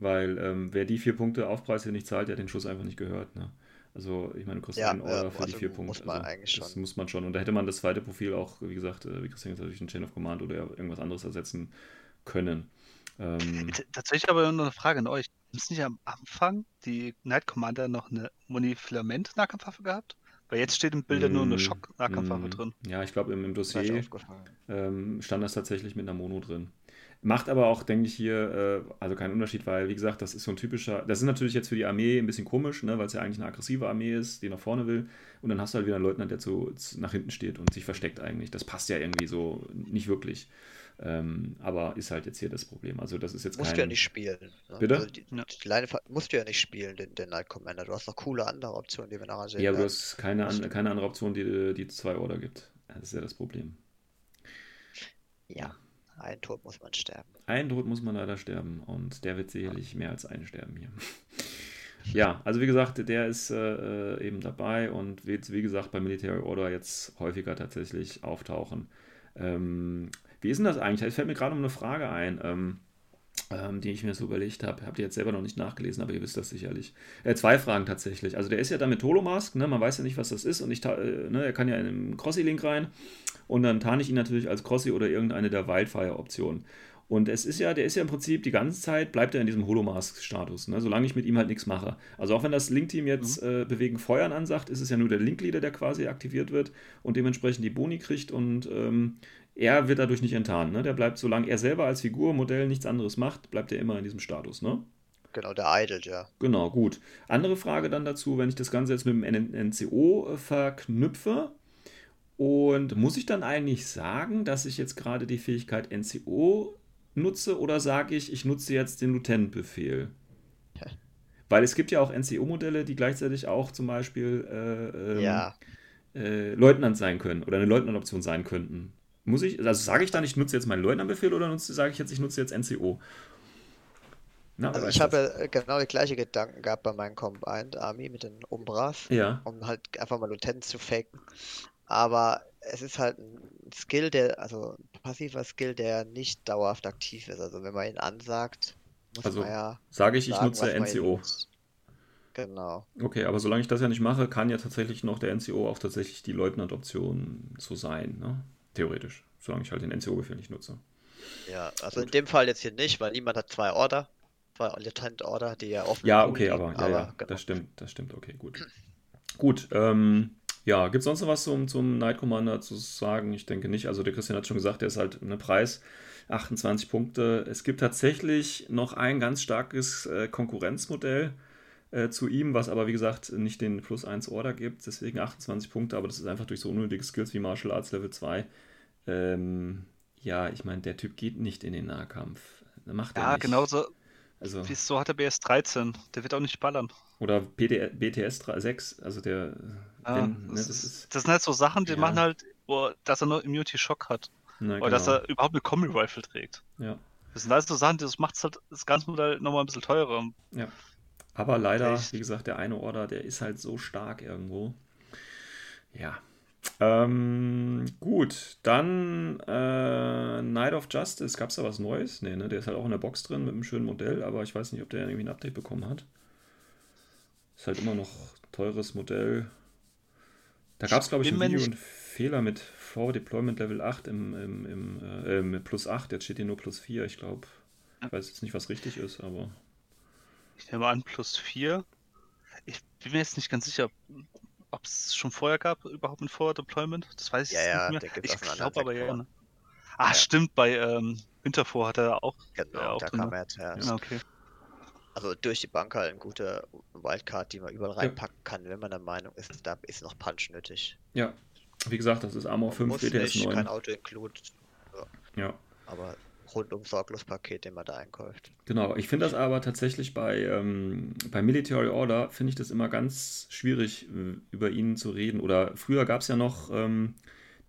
Weil ähm, wer die vier Punkte Aufpreis hier nicht zahlt, der hat den Schuss einfach nicht gehört. Ne? Also ich meine, du kriegst Ja, einen Order ja, für die vier muss Punkte. man also, eigentlich das schon. muss man schon. Und da hätte man das zweite Profil auch, wie gesagt, äh, wie Christian gesagt durch einen Chain of Command oder irgendwas anderes ersetzen können. Ähm, Tatsächlich aber noch eine Frage an euch. Ist nicht am Anfang die Knight Commander noch eine Monifilament-Nahkampfwaffe gehabt? Weil jetzt steht im Bild ja nur eine mm, Schock-Nahkampfwaffe mm, drin. Ja, ich glaube, im, im Dossier ähm, stand das tatsächlich mit einer Mono drin. Macht aber auch, denke ich, hier äh, also keinen Unterschied, weil, wie gesagt, das ist so ein typischer. Das ist natürlich jetzt für die Armee ein bisschen komisch, ne, weil es ja eigentlich eine aggressive Armee ist, die nach vorne will. Und dann hast du halt wieder einen Leutnant, der zu, zu, nach hinten steht und sich versteckt eigentlich. Das passt ja irgendwie so nicht wirklich. Ähm, aber ist halt jetzt hier das Problem. Also, das ist jetzt Musst kein. du ja nicht spielen. Ne? Bitte? Also die, Ja. die Line musst du ja nicht spielen, den, den Knight Commander. Du hast noch coole andere Optionen, die wir nachher sehen ja, du hast keine, an, keine andere Option, die, die zwei Order gibt. Das ist ja das Problem. Ja, ein Tod muss man sterben. Ein Tod muss man leider sterben und der wird sicherlich mehr als einen sterben hier. *laughs* Ja, also wie gesagt, der ist äh, äh, eben dabei und wird, wie gesagt, bei Military Order jetzt häufiger tatsächlich auftauchen. Ähm, wie ist denn das eigentlich? Es fällt mir gerade noch eine Frage ein. Ähm, ähm, die ich mir so überlegt habe. Habt ihr jetzt selber noch nicht nachgelesen, aber ihr wisst das sicherlich. Äh, zwei Fragen tatsächlich. Also der ist ja da mit Holomask, ne? man weiß ja nicht, was das ist und ich, äh, ne? er kann ja in einen Crossy-Link rein und dann tarne ich ihn natürlich als Crossy oder irgendeine der Wildfire-Optionen. Und es ist ja, der ist ja im Prinzip die ganze Zeit, bleibt er in diesem Holomask-Status, ne? solange ich mit ihm halt nichts mache. Also auch wenn das Link-Team jetzt mhm. äh, Bewegen Feuern ansagt, ist es ja nur der Link-Leader, der quasi aktiviert wird und dementsprechend die Boni kriegt und ähm, er wird dadurch nicht enttarnt. Ne? Der bleibt, solange er selber als Figur, Modell nichts anderes macht, bleibt er immer in diesem Status. Ne? Genau, der idelt, ja. Genau, gut. Andere Frage dann dazu, wenn ich das Ganze jetzt mit dem NCO äh, verknüpfe. Und muss ich dann eigentlich sagen, dass ich jetzt gerade die Fähigkeit NCO nutze oder sage ich, ich nutze jetzt den Lieutenant-Befehl? *laughs* Weil es gibt ja auch NCO-Modelle, die gleichzeitig auch zum Beispiel äh, ähm, ja. äh, Leutnant sein können oder eine Leutnant-Option sein könnten. Muss ich, also sage ich dann, ich nutze jetzt meinen Leutnantbefehl oder sage ich jetzt, ich nutze jetzt NCO? Na, also ich habe ja genau die gleiche Gedanken gehabt bei meinem Combined Army mit den Umbras, ja. um halt einfach mal Lieutenant zu faken. Aber es ist halt ein Skill, der, also ein passiver Skill, der nicht dauerhaft aktiv ist. Also wenn man ihn ansagt, muss also, man ja. Sage ich, ich nutze NCO. Genau. Okay, aber solange ich das ja nicht mache, kann ja tatsächlich noch der NCO auch tatsächlich die Leutnant-Option so sein. Ne? Theoretisch, solange ich halt den NCO-Befehl nicht nutze. Ja, also Gut. in dem Fall jetzt hier nicht, weil niemand hat zwei Order, zwei Lieutenant Order, die ja offen Ja, okay, aber, ja, ja, genau. das stimmt, das stimmt, okay, gut. gut, ähm, ja, gibt es sonst noch was zum, zum Night Commander zu sagen? Ich denke nicht. Also der Christian hat schon gesagt, der ist halt eine Preis. 28 Punkte. Es gibt tatsächlich noch ein ganz starkes äh, Konkurrenzmodell äh, zu ihm, was aber wie gesagt nicht den Plus 1 Order gibt. Deswegen 28 Punkte, aber das ist einfach durch so unnötige Skills wie Martial Arts Level 2. Ähm, ja, ich meine, der Typ geht nicht in den Nahkampf. Macht ja, nicht. genauso. Also, so hat er BS 13. Der wird auch nicht ballern. Oder BTS 6, also der. Ja, wenn, das, ne, ist, das, sind halt so Sachen, die ja. machen halt, wo, dass er nur Immunity Shock hat. Na, oder genau. dass er überhaupt eine Kombi Rifle trägt. Ja. Das sind halt so Sachen, das macht halt das ganze Modell nochmal ein bisschen teurer. Ja. Aber leider, Echt? wie gesagt, der eine Order, der ist halt so stark irgendwo. Ja. Ähm, gut, dann äh, Night of Justice. Gab es da was Neues? Nee, ne? Der ist halt auch in der Box drin mit einem schönen Modell, aber ich weiß nicht, ob der irgendwie ein Update bekommen hat. Ist halt immer noch teures Modell. Da gab es, glaube ich, ein Video und Fehler mit Forward Deployment Level 8 im, im, im äh, mit plus 8. Jetzt steht hier nur plus 4. Ich glaube, ich weiß jetzt nicht, was richtig ist, aber. Ich nehme an, plus 4. Ich bin mir jetzt nicht ganz sicher, ob es schon vorher gab, überhaupt mit Forward Deployment. Das weiß ich ja, nicht mehr. Ich glaube aber ja. Ne? Ah, ja. stimmt, bei ähm, Winterfor hat er auch. Genau, auch da drin, kam er ja. ja. Okay. Also durch die Bank halt ein guter Wildcard, die man überall reinpacken ja. kann, wenn man der Meinung ist, da ist noch Punch nötig. Ja, wie gesagt, das ist Armor 5, BTS 9. kein Auto-Include. Ja. ja. Aber rundum sorglos Paket, den man da einkauft. Genau, ich finde das aber tatsächlich bei, ähm, bei Military Order, finde ich das immer ganz schwierig, äh, über ihn zu reden. Oder früher gab es ja noch ähm,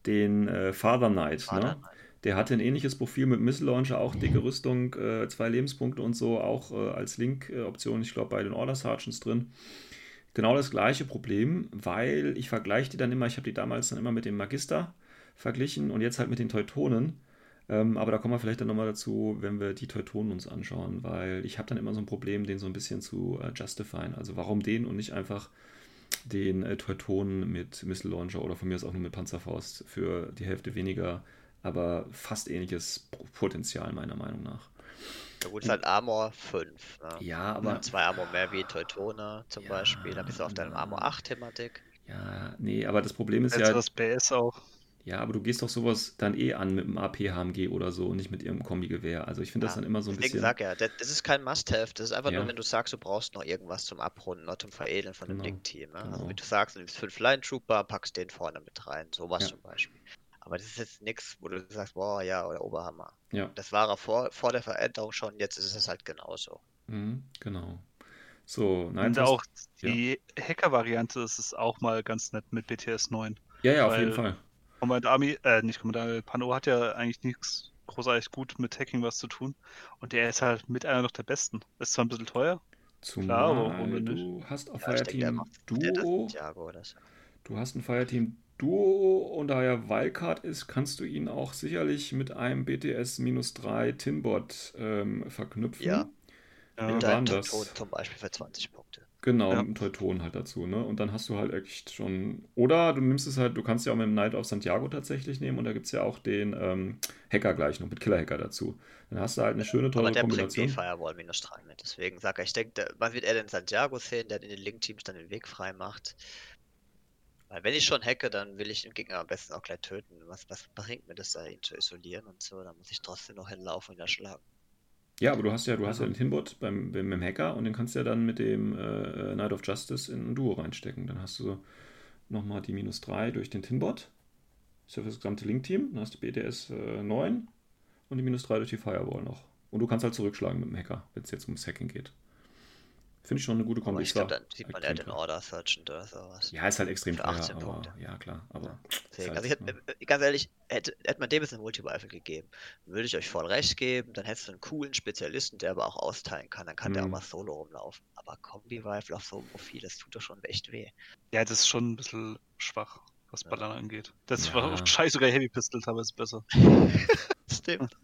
den äh, Father Knight. Father ne? Knight. Der hatte ein ähnliches Profil mit Missile Launcher, auch dicke Rüstung, äh, zwei Lebenspunkte und so, auch äh, als Link-Option, ich glaube, bei den Order Sergeants drin. Genau das gleiche Problem, weil ich vergleiche die dann immer, ich habe die damals dann immer mit dem Magister verglichen und jetzt halt mit den Teutonen. Ähm, aber da kommen wir vielleicht dann nochmal dazu, wenn wir die Teutonen uns anschauen, weil ich habe dann immer so ein Problem, den so ein bisschen zu äh, justifieren. Also warum den und nicht einfach den äh, Teutonen mit Missile Launcher oder von mir aus auch nur mit Panzerfaust für die Hälfte weniger, aber fast ähnliches Potenzial meiner Meinung nach. Ja gut, ist halt Armor 5. Ne? Ja, aber. zwei Armor mehr wie Teutone zum ja, Beispiel. Da bist du auf deinem Armor 8-Thematik. Ja, nee, aber das Problem ist Jetzt ja. das PS auch. Ja, aber du gehst doch sowas dann eh an mit einem AP-HMG oder so und nicht mit ihrem Kombigewehr. Also ich finde das dann immer so ein bisschen. Ich sag ja, das, ist kein Must-Have. Das ist einfach ja. nur, wenn du sagst, du brauchst noch irgendwas zum Abrunden oder zum Veredeln von genau. dem Link-Team. Ne? Genau. Also wie du sagst, du nimmst fünf Line-Trooper, packst den vorne mit rein. Sowas ja. zum Beispiel. Aber das ist jetzt nichts, wo du sagst, boah, ja, oder Oberhammer. Ja. Das war er vor, vor der Veränderung schon, jetzt ist es halt genauso. Mhm, genau. So, nein. Und auch die ja. Hacker-Variante ist es auch mal ganz nett mit BTS 9. Ja, ja, auf jeden Fall. Command Army, äh, nicht Command Army, Pano hat ja eigentlich nichts großartig gut mit Hacking was zu tun. Und der ist halt mit einer noch der besten. Ist zwar ein bisschen teuer, Zumal Klar, aber denn du hast auf Ja, Fireteam Duo, du hast ein Fireteam Duo und da er Wildcard ist, kannst du ihn auch sicherlich mit einem BTS-3 Tinbot ähm, verknüpfen. Ja. Ja. Mit deinem das? Teuton zum Beispiel für 20 Punkte. Genau, Ja. mit einem Teuton halt dazu, ne? Und dann hast du halt echt schon. Oder du nimmst es halt, du kannst ja auch mit dem Knight of Santiago tatsächlich nehmen und da gibt es ja auch den ähm, Hacker gleich noch, mit Killer-Hacker dazu. Dann hast du halt eine schöne, Aber teure der bringt die Kombination. Firewall minus 3 mit. Deswegen sage ich, ich denke, man wird eher den Santiago sehen, der in den Link-Teams dann den Weg frei macht. Weil wenn ich schon hacke, dann will ich den Gegner am besten auch gleich töten. Was, was bringt mir das da, ihn zu isolieren und so? Dann muss ich trotzdem noch hinlaufen und erschlagen. Ja, aber du hast ja, du hast ja den Tinbot beim, beim, beim Hacker und den kannst du ja dann mit dem äh, Knight of Justice in ein Duo reinstecken. Dann hast du nochmal die minus 3 durch den Tinbot. Ist ja für das gesamte Link-Team. Dann hast du BTS äh, 9 und die minus 3 durch die Firewall noch. Und du kannst halt zurückschlagen mit dem Hacker, wenn es jetzt ums Hacking geht. Finde ich schon eine gute Kombi. Ich glaube, dann sieht man eher extrem den. Order Sergeant oder sowas. Ja, ist halt extrem Für teuer, 18 aber Punkte. ja klar, aber Deswegen, halt, also ich hätte, äh, ganz ehrlich, hätte, hätte man dem jetzt eine Multi-Rifle gegeben, würde ich euch voll recht geben, dann hättest du einen coolen Spezialisten, der aber auch austeilen kann, dann kann der auch Mhm. mal solo rumlaufen. Aber Kombi-Rifle auf so einem Profil, das tut doch schon echt weh. Ja, das ist schon ein bisschen schwach, was Ja. Ballern angeht. Das Ja. war scheiße, sogar Heavy Pistol teilweise besser. *laughs* Stimmt.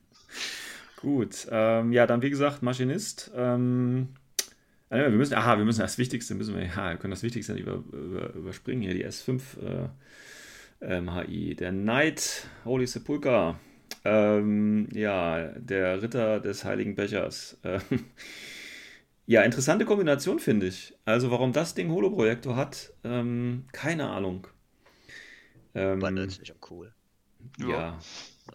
Gut, ähm, ja, dann wie gesagt, Maschinist. Ähm, äh, wir müssen, aha, wir müssen das Wichtigste, müssen wir, ja, wir können das Wichtigste nicht über, über, überspringen hier, die S5 äh, ähm, HI. Der Knight, Holy Sepulchre, ähm, ja, der Ritter des Heiligen Bechers. Äh, *laughs* ja, interessante Kombination, finde ich. Also, warum das Ding Holoprojektor hat, ähm, keine Ahnung. Ähm, nützlich und cool. Ja. ja,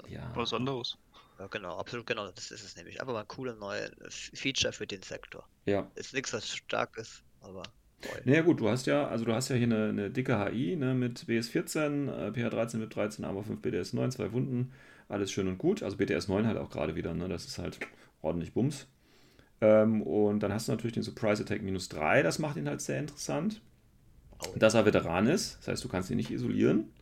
ja. Was anderes. Ja, genau, absolut genau, das ist es nämlich. Aber mal ein cooles neues Feature für den Sektor. Ja. Ist nichts, was stark ist, aber toll. Naja gut, du hast ja, also du hast ja hier eine, eine dicke HI, ne, mit BS14, äh, PH13, BIP 13, Armor 5, BDS 9, zwei Wunden, alles schön und gut. Also BTS 9 halt auch gerade wieder, ne, das ist halt ordentlich Bums. Ähm, und dann hast du natürlich den Surprise Attack minus 3, das macht ihn halt sehr interessant. Dass er Veteran ist, das heißt, du kannst ihn nicht isolieren,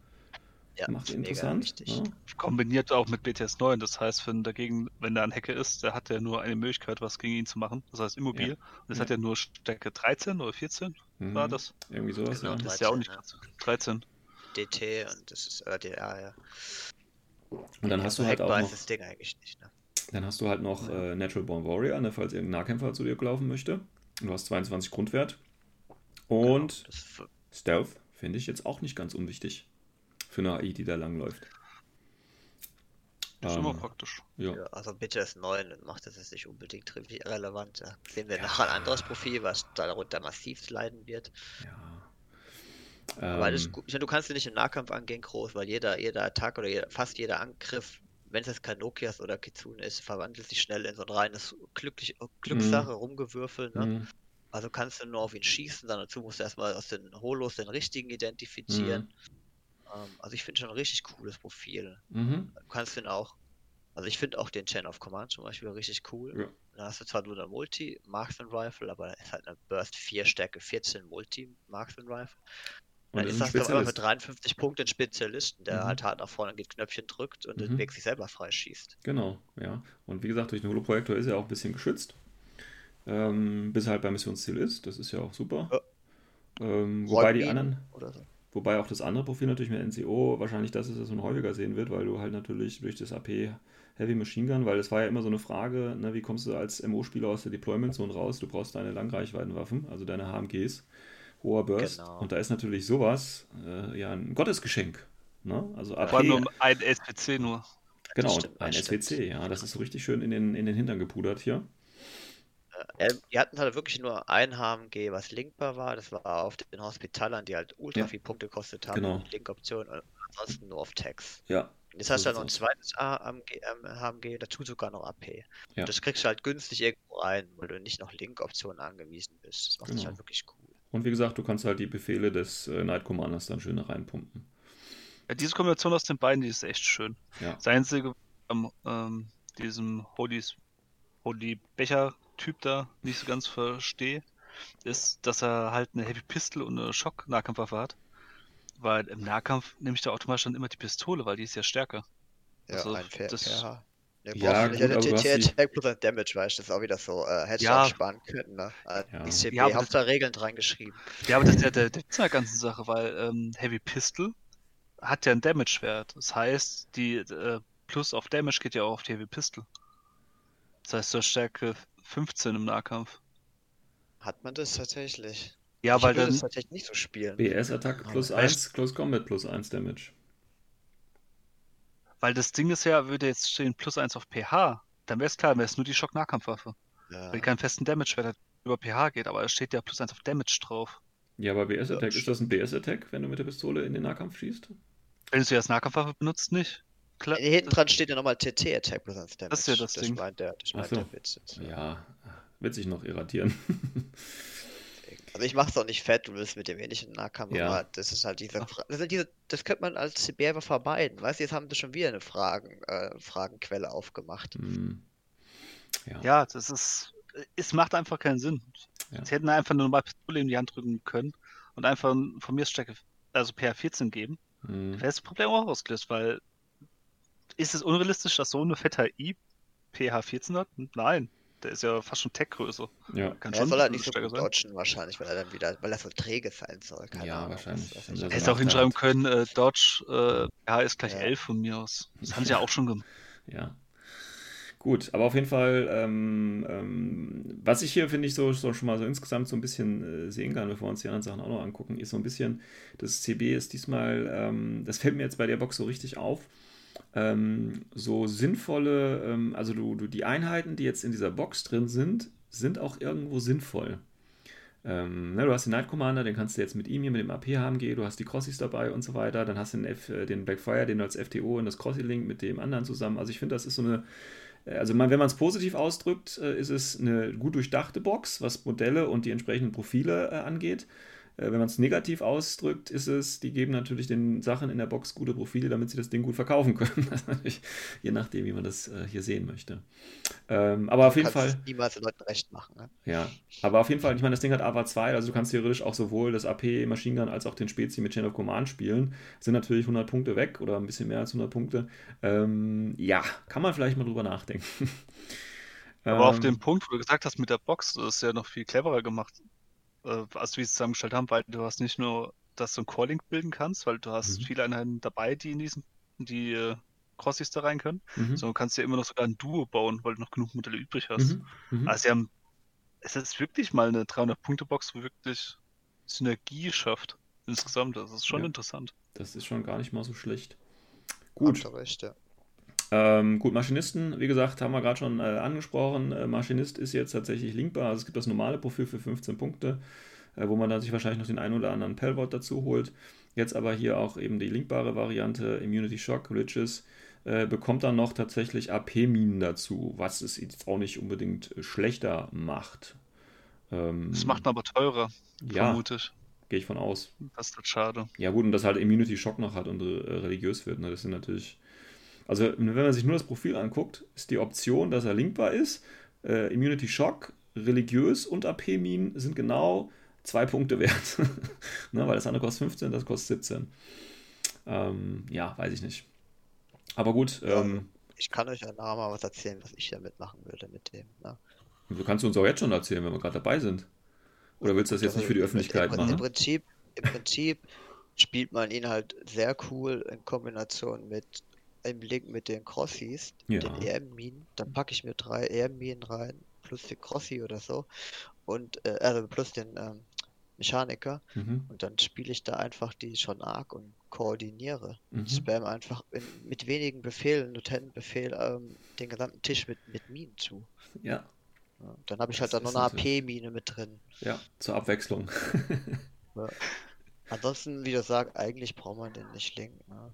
ja, macht interessant. wichtig. Ne? Kombiniert auch mit BTS 9, das heißt, wenn dagegen, wenn da ein Hacker ist, der hat ja nur eine Möglichkeit, was gegen ihn zu machen. Das heißt immobil. Ja. Und das Ja. hat ja nur Stärke 13 oder 14, war Mhm. das? Irgendwie sowas, Genau, ja. Das ist ja auch nicht 13, ganz 13. DT und das ist RDR, ja. Und dann hast du halt auch noch, Ding eigentlich nicht, ne? dann hast du halt noch äh, Natural Born Warrior, ne, falls irgendein Nahkämpfer zu dir laufen möchte. Du hast 22 Grundwert. Und Genau, das ist Stealth finde ich jetzt auch nicht ganz unwichtig für eine AI, die da langläuft. Das ist Ähm, immer praktisch. Ja. Ja, also BTS 9 macht das jetzt nicht unbedingt re- relevant. Da sehen wir nachher ein anderes Profil, was darunter massiv leiden wird. ja. Aber das ist Ähm, gut. Ich meine, du kannst ihn nicht im Nahkampf angehen, groß, weil jeder, jeder Attack oder jeder, fast jeder Angriff, wenn es jetzt kein Nokias oder Kitsune ist, verwandelt sich schnell in so ein reines Glücklich Glückssache, rumgewürfel. Ne? mh, Also kannst du nur auf ihn schießen, dann dazu musst du erstmal aus den Holos den richtigen identifizieren. Ähm, also ich finde schon ein richtig cooles Profil. mhm, Du kannst den auch, also ich finde auch den Chain of Command zum Beispiel richtig cool. Ja. Da hast du zwar nur eine Multi Marksman Rifle, aber ist halt eine Burst 4 Stärke 14 Multi Marksman Rifle. Und Dann ist das doch immer mit Spezialist. 53 Punkten ein Spezialisten, der Mhm. halt hart nach vorne geht, Knöpfchen drückt und den Mhm. Weg sich selber freischießt. Genau, ja. Und wie gesagt, durch den Holoprojektor ist er auch ein bisschen geschützt. Ähm, bis er halt beim Missionsziel ist. Das ist ja auch super. Ja. Ähm, wobei die anderen, so. Wobei auch das andere Profil natürlich mit NCO wahrscheinlich das ist, was man häufiger sehen wird, weil du halt natürlich durch das AP Heavy Machine Gun, weil das war ja immer so eine Frage, ne, wie kommst du als MO-Spieler aus der Deployment Zone raus? Du brauchst deine Langreichweitenwaffen, also deine HMGs, hoher Burst. Genau. Und da ist natürlich sowas äh, ja ein Gottesgeschenk. Ne? Also AP, Vor allem um ein SPC nur. genau, stimmt, ein. SWC, ja, das ist so richtig schön in den, in den Hintern gepudert hier. Äh, die hatten halt wirklich nur ein HMG, was linkbar war. Das war auf den Hospitalern, die halt ultra Ja. viel Punkte gekostet haben. Genau. Link-Option und ansonsten nur auf Tags. Ja, Jetzt So hast du ja sieht's noch ein zweites AMG, ähm, HMG, dazu sogar noch AP. Ja. Und das kriegst du halt günstig irgendwo rein, weil du nicht noch Link-Optionen angewiesen bist. Das macht dich Genau. halt wirklich cool. Und wie gesagt, du kannst halt die Befehle des äh, Night Commanders dann schön reinpumpen. Ja, diese Kombination aus den beiden, die ist echt schön. Ja. Das einzige, ähm, ähm, diesem Holy Becher-Typ da nicht so ganz verstehe, ist, dass er halt eine Heavy Pistol und eine Schock-Nahkampfwaffe hat. Weil im Nahkampf nehme ich da automatisch dann immer die Pistole, weil die ist ja stärker. Ja, Also, ein Fair, das-. Ne, Ja, brauchst du nicht gut, eine aber du hast TT die- Attack plus ein Damage, weißt du, das ist auch wieder so, äh, hätte ich Ja. auch sparen können, ne? Äh, Ja. Die CP, Ja, haben das- da Regeln dran geschrieben. Ja, aber das ist ja der, der Witz der ganzen Sache, weil ähm, Heavy Pistol hat ja einen Damage-Wert. Das heißt, die äh, Plus auf Damage geht ja auch auf die Heavy Pistol. Das heißt, zur Stärke 15 im Nahkampf. Hat man das tatsächlich? Ja, ich weil würde dann. das tatsächlich nicht so spielen. BS-Attacke plus Weißt- 1, Close Combat plus 1 Damage. Weil das Ding ist ja, würde jetzt stehen plus 1 auf pH, dann wäre es klar, wäre es nur die Schock-Nahkampfwaffe. Ja. Weil keinen festen Damage-Wert hat, über pH geht, aber es steht ja plus 1 auf Damage drauf. Ja, aber BS-Attack, Ja, ist das ein BS-Attack, wenn du mit der Pistole in den Nahkampf schießt? Wenn du sie als Nahkampfwaffe benutzt, nicht. Klar, Nee, hinten dran steht ja nochmal TT Attack plus 1 Damage. Das ist ja das Ding. meint der, das meint so. der Witz jetzt. Ja, wird sich noch irratieren. *laughs* Also ich mach's auch nicht fett, du willst mit dem ähnlichen Nahkampf, Ja. aber das ist halt diese, Fra- das, sind diese das könnte man als CB einfach vermeiden, weißt du, jetzt haben sie schon wieder eine Fragen, äh, Fragenquelle aufgemacht. Hm. Ja. Ja, das ist. Es macht einfach keinen Sinn. Ja. Sie hätten einfach nur mal Pistole in die Hand drücken können und einfach von mir Stärke, also pH 14 geben. Hm. Wäre das Problem auch ausgelöst, weil ist es unrealistisch, dass so eine fetter I pH 14 hat? Nein. Der ist ja fast schon Tech-Größe. Ja. Kann Er schon soll halt nicht so gut dodgen wahrscheinlich, weil er dann wieder, weil er so träge sein soll. Keine Ja, Ahnung, wahrscheinlich. was- was Er hätte auch hinschreiben macht können, äh, Dodge, äh, pH ist gleich Ja. 11 von mir aus. Das haben sie ja auch schon gemacht. *laughs* Ja. Gut, aber auf jeden Fall, ähm, ähm, was ich hier, finde ich, so, so schon mal so insgesamt so ein bisschen äh, sehen kann, bevor wir uns die anderen Sachen auch noch angucken, ist so ein bisschen, das CB ist diesmal, ähm, das fällt mir jetzt bei der Box so richtig auf, ähm, so sinnvolle, ähm, also du, du, die Einheiten, die jetzt in dieser Box drin sind, sind auch irgendwo sinnvoll. Ähm, ne, du hast den Night Commander, den kannst du jetzt mit ihm hier mit dem AP-HMG, du hast die Crossies dabei und so weiter, dann hast du den, F, äh, den Blackfire, den du als FTO in das Crossie Link mit dem anderen zusammen. Also ich finde, das ist so eine, äh, also man, wenn man es positiv ausdrückt, äh, ist es eine gut durchdachte Box, was Modelle und die entsprechenden Profile äh, angeht. Äh, wenn man es negativ ausdrückt, ist es, die geben natürlich den Sachen in der Box gute Profile, damit sie das Ding gut verkaufen *laughs* können. Natürlich Je nachdem, wie man das äh, hier sehen möchte. Ähm, aber auf Du jeden kannst Fall. niemals den Leuten recht machen. Ne? Ja, aber auf jeden Fall, ich meine, das Ding hat AVA 2, also du kannst theoretisch auch sowohl das AP Machine Gun als auch den Spezi mit Chain of Command spielen. Sind natürlich 100 Punkte weg oder ein bisschen mehr als 100 Punkte. Ähm, ja, kann man vielleicht mal drüber nachdenken. *laughs* Aber auf Ähm, den Punkt, wo du gesagt hast, mit der Box, das ist ja noch viel cleverer gemacht, äh, als wir es zusammengestellt haben, weil du hast nicht nur, dass du ein Core-Link bilden kannst, weil du hast Mhm. viele Einheiten dabei, die in diesen, die äh, Crossies da rein können, mhm, sondern du kannst ja immer noch sogar ein Duo bauen, weil du noch genug Modelle übrig hast. mhm, mhm. Also sie haben, es ist wirklich mal eine 300-Punkte-Box, wo wirklich Synergie schafft insgesamt. Das ist schon Ja. interessant. Das ist schon gar nicht mal so schlecht. Gut. Recht, ja. Ähm, gut, Maschinisten, wie gesagt, haben wir gerade schon äh, angesprochen. Äh, Maschinist ist jetzt tatsächlich linkbar. Also es gibt das normale Profil für 15 Punkte, äh, wo man dann sich wahrscheinlich noch den einen oder anderen Pelvot dazu holt. Jetzt aber hier auch eben die linkbare Variante, Immunity Shock, Riches, äh, bekommt dann noch tatsächlich AP-Minen dazu, was es jetzt auch nicht unbedingt äh, schlechter macht. Ähm, Das macht ihn aber teurer, ja, vermute ich. gehe ich von aus. Das ist halt schade. Ja, gut, und dass halt Immunity Shock noch hat und äh, religiös wird. Ne? Das sind natürlich. Also, wenn man sich nur das Profil anguckt, ist die Option, dass er linkbar ist. Äh, Immunity Shock, religiös und AP-Minen sind genau zwei Punkte *laughs* wert. ne? Weil das andere kostet 15, das kostet 17. Ähm, ja, weiß ich nicht. Aber gut, ähm, Ich kann euch ja nachher mal was erzählen, was ich damit machen würde mit dem. Ne? du kannst uns auch jetzt schon erzählen, wenn wir gerade dabei sind. Oder willst du das jetzt nicht für die im- Öffentlichkeit im, machen? Im Prinzip, Im Prinzip spielt man ihn halt sehr cool in Kombination mit im Link mit den Crossies, Ja. den EM-Minen. Dann packe ich mir drei EM-Minen rein, plus den Crossi oder so. Und äh, also plus den ähm, Mechaniker. Mhm. Und dann spiele ich da einfach die schon arg und koordiniere. Mhm. Spam einfach in, mit wenigen Befehlen, Lieutenant-Befehl, ähm, den gesamten Tisch mit, mit Minen zu. Ja, Ja, dann habe ich halt dann noch eine AP-Mine mit drin. ja, zur Abwechslung. *laughs* Ansonsten, wie du sagst, eigentlich braucht man den nicht linken. Ne?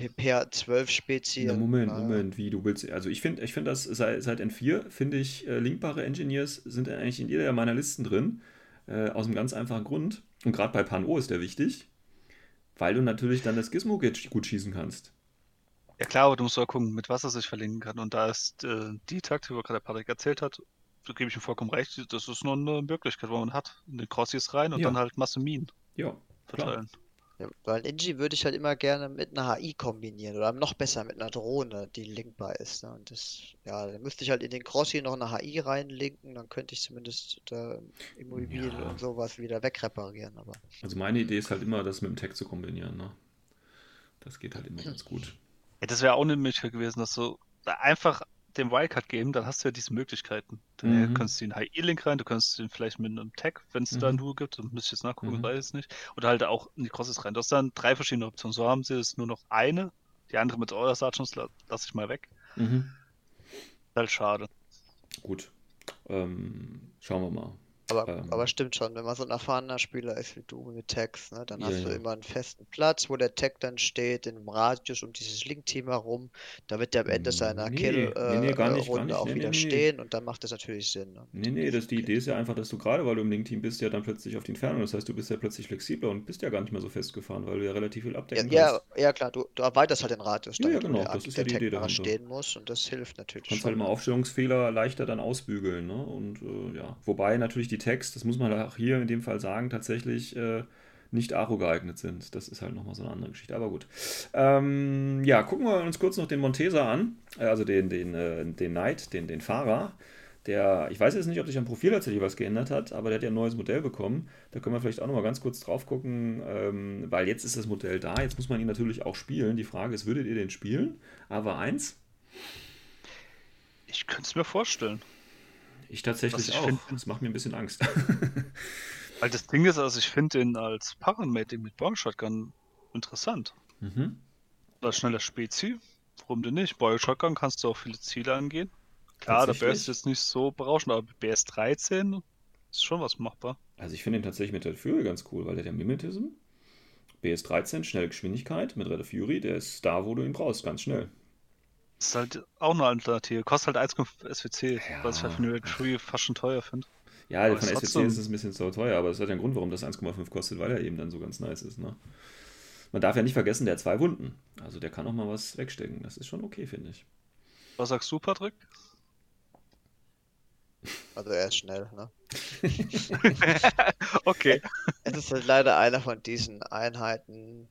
Sch- sch- PPR 12 Spezies. Na, Moment, Moment, wie du willst. Also ich finde, ich finde das seit, seit N4 finde ich äh, linkbare Engineers sind eigentlich in jeder meiner Listen drin. Äh, aus einem ganz einfachen Grund. Und gerade bei Pan-O ist der wichtig, weil du natürlich dann das Gizmo gut gut schießen kannst. Ja klar, aber du musst auch gucken, mit was er sich verlinken kann. Und da ist äh, die Taktik, wo gerade der Patrick erzählt hat, da gebe ich ihm vollkommen recht, das ist nur eine Möglichkeit, wo man hat. In den Crossies rein und Ja. dann halt Masse Minen Ja, klar. Ja, weil Inji würde ich halt immer gerne mit einer HI kombinieren oder noch besser mit einer Drohne, die linkbar ist. Ne? Und das, ja, da müsste ich halt in den Crossy noch eine HI reinlinken, dann könnte ich zumindest da Immobil Ja. und sowas wieder wegreparieren. Aber Also meine Idee ist halt immer, das mit dem Tag zu kombinieren. Ne? Das geht halt immer ganz gut. Ja, das wäre auch eine Möglichkeit gewesen, dass du einfach den Wildcard geben, dann hast du ja diese Möglichkeiten. Dann Mhm. kannst du den HI-Link rein, du kannst den vielleicht mit einem Tag, wenn es da Mhm. ein Duo gibt, dann müsste ich jetzt nachgucken, Mhm. weiß ich nicht. Oder halt auch in die Crosses rein. Du hast dann drei verschiedene Optionen. So haben sie es nur noch eine. Die andere mit Order Sergeants la lasse ich mal weg. Mhm. Halt schade. Gut. Ähm, schauen wir mal. Aber, Ähm. aber stimmt schon, wenn man so ein erfahrener Spieler ist wie du mit Tags, ne, dann Ja, hast du ja. immer einen festen Platz, wo der Tag dann steht, in einem Radius um dieses Link-Team herum, damit der am Ende seiner Nee, Kill nee, äh, auch Nee, nee, wieder stehen und dann macht das natürlich Sinn. Ne? Nee, nee, das, die Idee ist ja einfach, dass du gerade, weil du im Link-Team bist, ja dann plötzlich auf die Entfernung. Das heißt, du bist ja plötzlich flexibler und bist ja gar nicht mehr so festgefahren, weil du ja relativ viel Ja, abdecken ja, kannst. ja, klar, du, du erweiterst halt den Radius, Ja, damit ja, genau, der, das ist ja der die Tag Idee nachher dahinter. stehen muss und das hilft natürlich kannst schon. halt mal Aufstellungsfehler leichter dann ausbügeln, ne? Und äh, ja, wobei natürlich die Tags, das muss man auch hier in dem Fall sagen, tatsächlich äh, nicht Aro geeignet sind. Das ist halt nochmal so eine andere Geschichte. Aber gut. Ähm, ja, gucken wir uns kurz noch den Montesa an, äh, also den, den, äh, den Knight, den, den Fahrer. Der, ich weiß jetzt nicht, ob sich am Profil tatsächlich was geändert hat, aber der hat ja ein neues Modell bekommen. Da können wir vielleicht auch nochmal ganz kurz drauf gucken, ähm, weil jetzt ist das Modell da. Jetzt muss man ihn natürlich auch spielen. Die Frage ist, würdet ihr den spielen? Aber eins? Ich könnte es mir vorstellen. Ich tatsächlich ich auch. find- Das macht mir ein bisschen Angst. *laughs* Weil das Ding ist, also ich finde den als Paramating mit Boring Shotgun interessant. mhm. Oder schneller Spezi. Warum denn nicht? Boring Shotgun kannst du auch viele Ziele angehen. Klar, der? BS ist jetzt nicht so berauschend, aber BS 13 ist schon was machbar. Also ich finde ihn tatsächlich mit Red Fury ganz cool, weil der hat ja Mimetism, BS13, schnelle Geschwindigkeit mit Red Fury, der ist da, wo du ihn brauchst, ganz schnell. Ist halt auch eine Alternative. Kostet halt 1,5 SWC, Ja. was ich halt für eine Fury fast schon teuer finde. Ja, Aber von SWC trotzdem- ist es ein bisschen so teuer, aber es hat ja einen Grund, warum das 1,5 kostet, weil er eben dann so ganz nice ist. Ne? Man darf ja nicht vergessen, der hat zwei Wunden. Also der kann auch mal was wegstecken. Das ist schon okay, finde ich. Was sagst du, Patrick? Also er ist schnell, ne? *laughs* okay. Es ist halt leider einer von diesen Einheiten.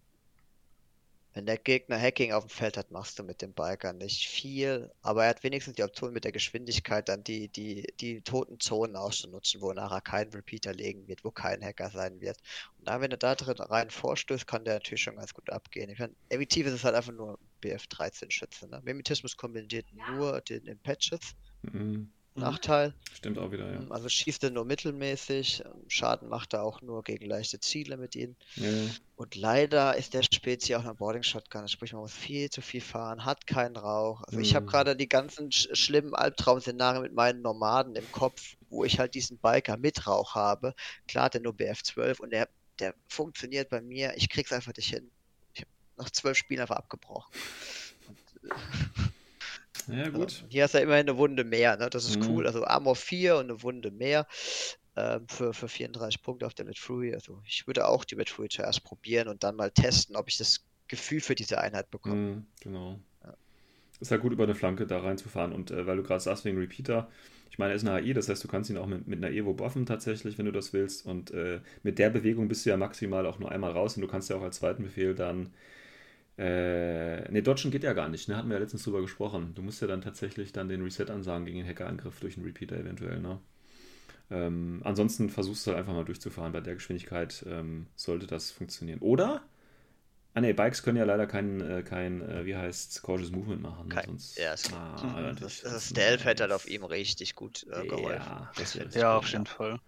Wenn der Gegner Hacking auf dem Feld hat, machst du mit dem Biker nicht viel, aber er hat wenigstens die Option mit der Geschwindigkeit dann die, die, die toten Zonen auszunutzen, wo nachher kein Repeater legen wird, wo kein Hacker sein wird. Und dann, wenn er da drin rein vorstößt, kann der natürlich schon ganz gut abgehen. Ich meine, effektiv ist es halt einfach nur BF13-Schütze. Ne? Mimetismus kombiniert nur den Impatches, Mhm. Nachteil. Stimmt auch wieder, ja. Also schießt er nur mittelmäßig, Schaden macht er auch nur gegen leichte Ziele mit ihnen. ja. Und leider ist der Spezi auch eine Boarding Shotgun, sprich man muss viel zu viel fahren, hat keinen Rauch. Also ich habe Mhm. gerade die ganzen sch schlimmen Albtraum-Szenarien mit meinen Nomaden im Kopf, wo ich halt diesen Biker mit Rauch habe. Klar hat er nur BF12 und der, der funktioniert bei mir, ich krieg's einfach nicht hin. Ich habe nach zwölf Spielen einfach abgebrochen. Ja, Also, gut. hier hast du ja immerhin eine Wunde mehr, ne? Das ist Mhm. cool. Also Armor 4 und eine Wunde mehr ähm, für, für 34 Punkte auf der Fury. Also ich würde auch die Fury zuerst probieren und dann mal testen, ob ich das Gefühl für diese Einheit bekomme. Mhm, genau. Ist halt gut, über eine Flanke da reinzufahren. Und äh, weil du gerade sagst, wegen Repeater, ich meine, er ist eine AI, das heißt, du kannst ihn auch mit, mit einer Evo buffen tatsächlich, wenn du das willst. Und äh, mit der Bewegung bist du ja maximal auch nur einmal raus und du kannst ja auch als zweiten Befehl dann. Äh, ne, Dodgen geht ja gar nicht, ne? Hatten wir ja letztens drüber gesprochen. Du musst ja dann tatsächlich dann den Reset ansagen gegen den Hackerangriff durch einen Repeater eventuell, ne? Ähm, ansonsten versuchst du halt einfach mal durchzufahren. Bei der Geschwindigkeit ähm, sollte das funktionieren. Oder? Ah ne, Bikes können ja leider kein, äh, kein äh, wie heißt Cautious Movement machen. Ne? Kein- Sonst, ja, es- ah, Mhm. Das, das das ist Stealth hätte halt auf ihm richtig gut äh, geholfen. Ja, das wäre Ja, auf jeden Fall.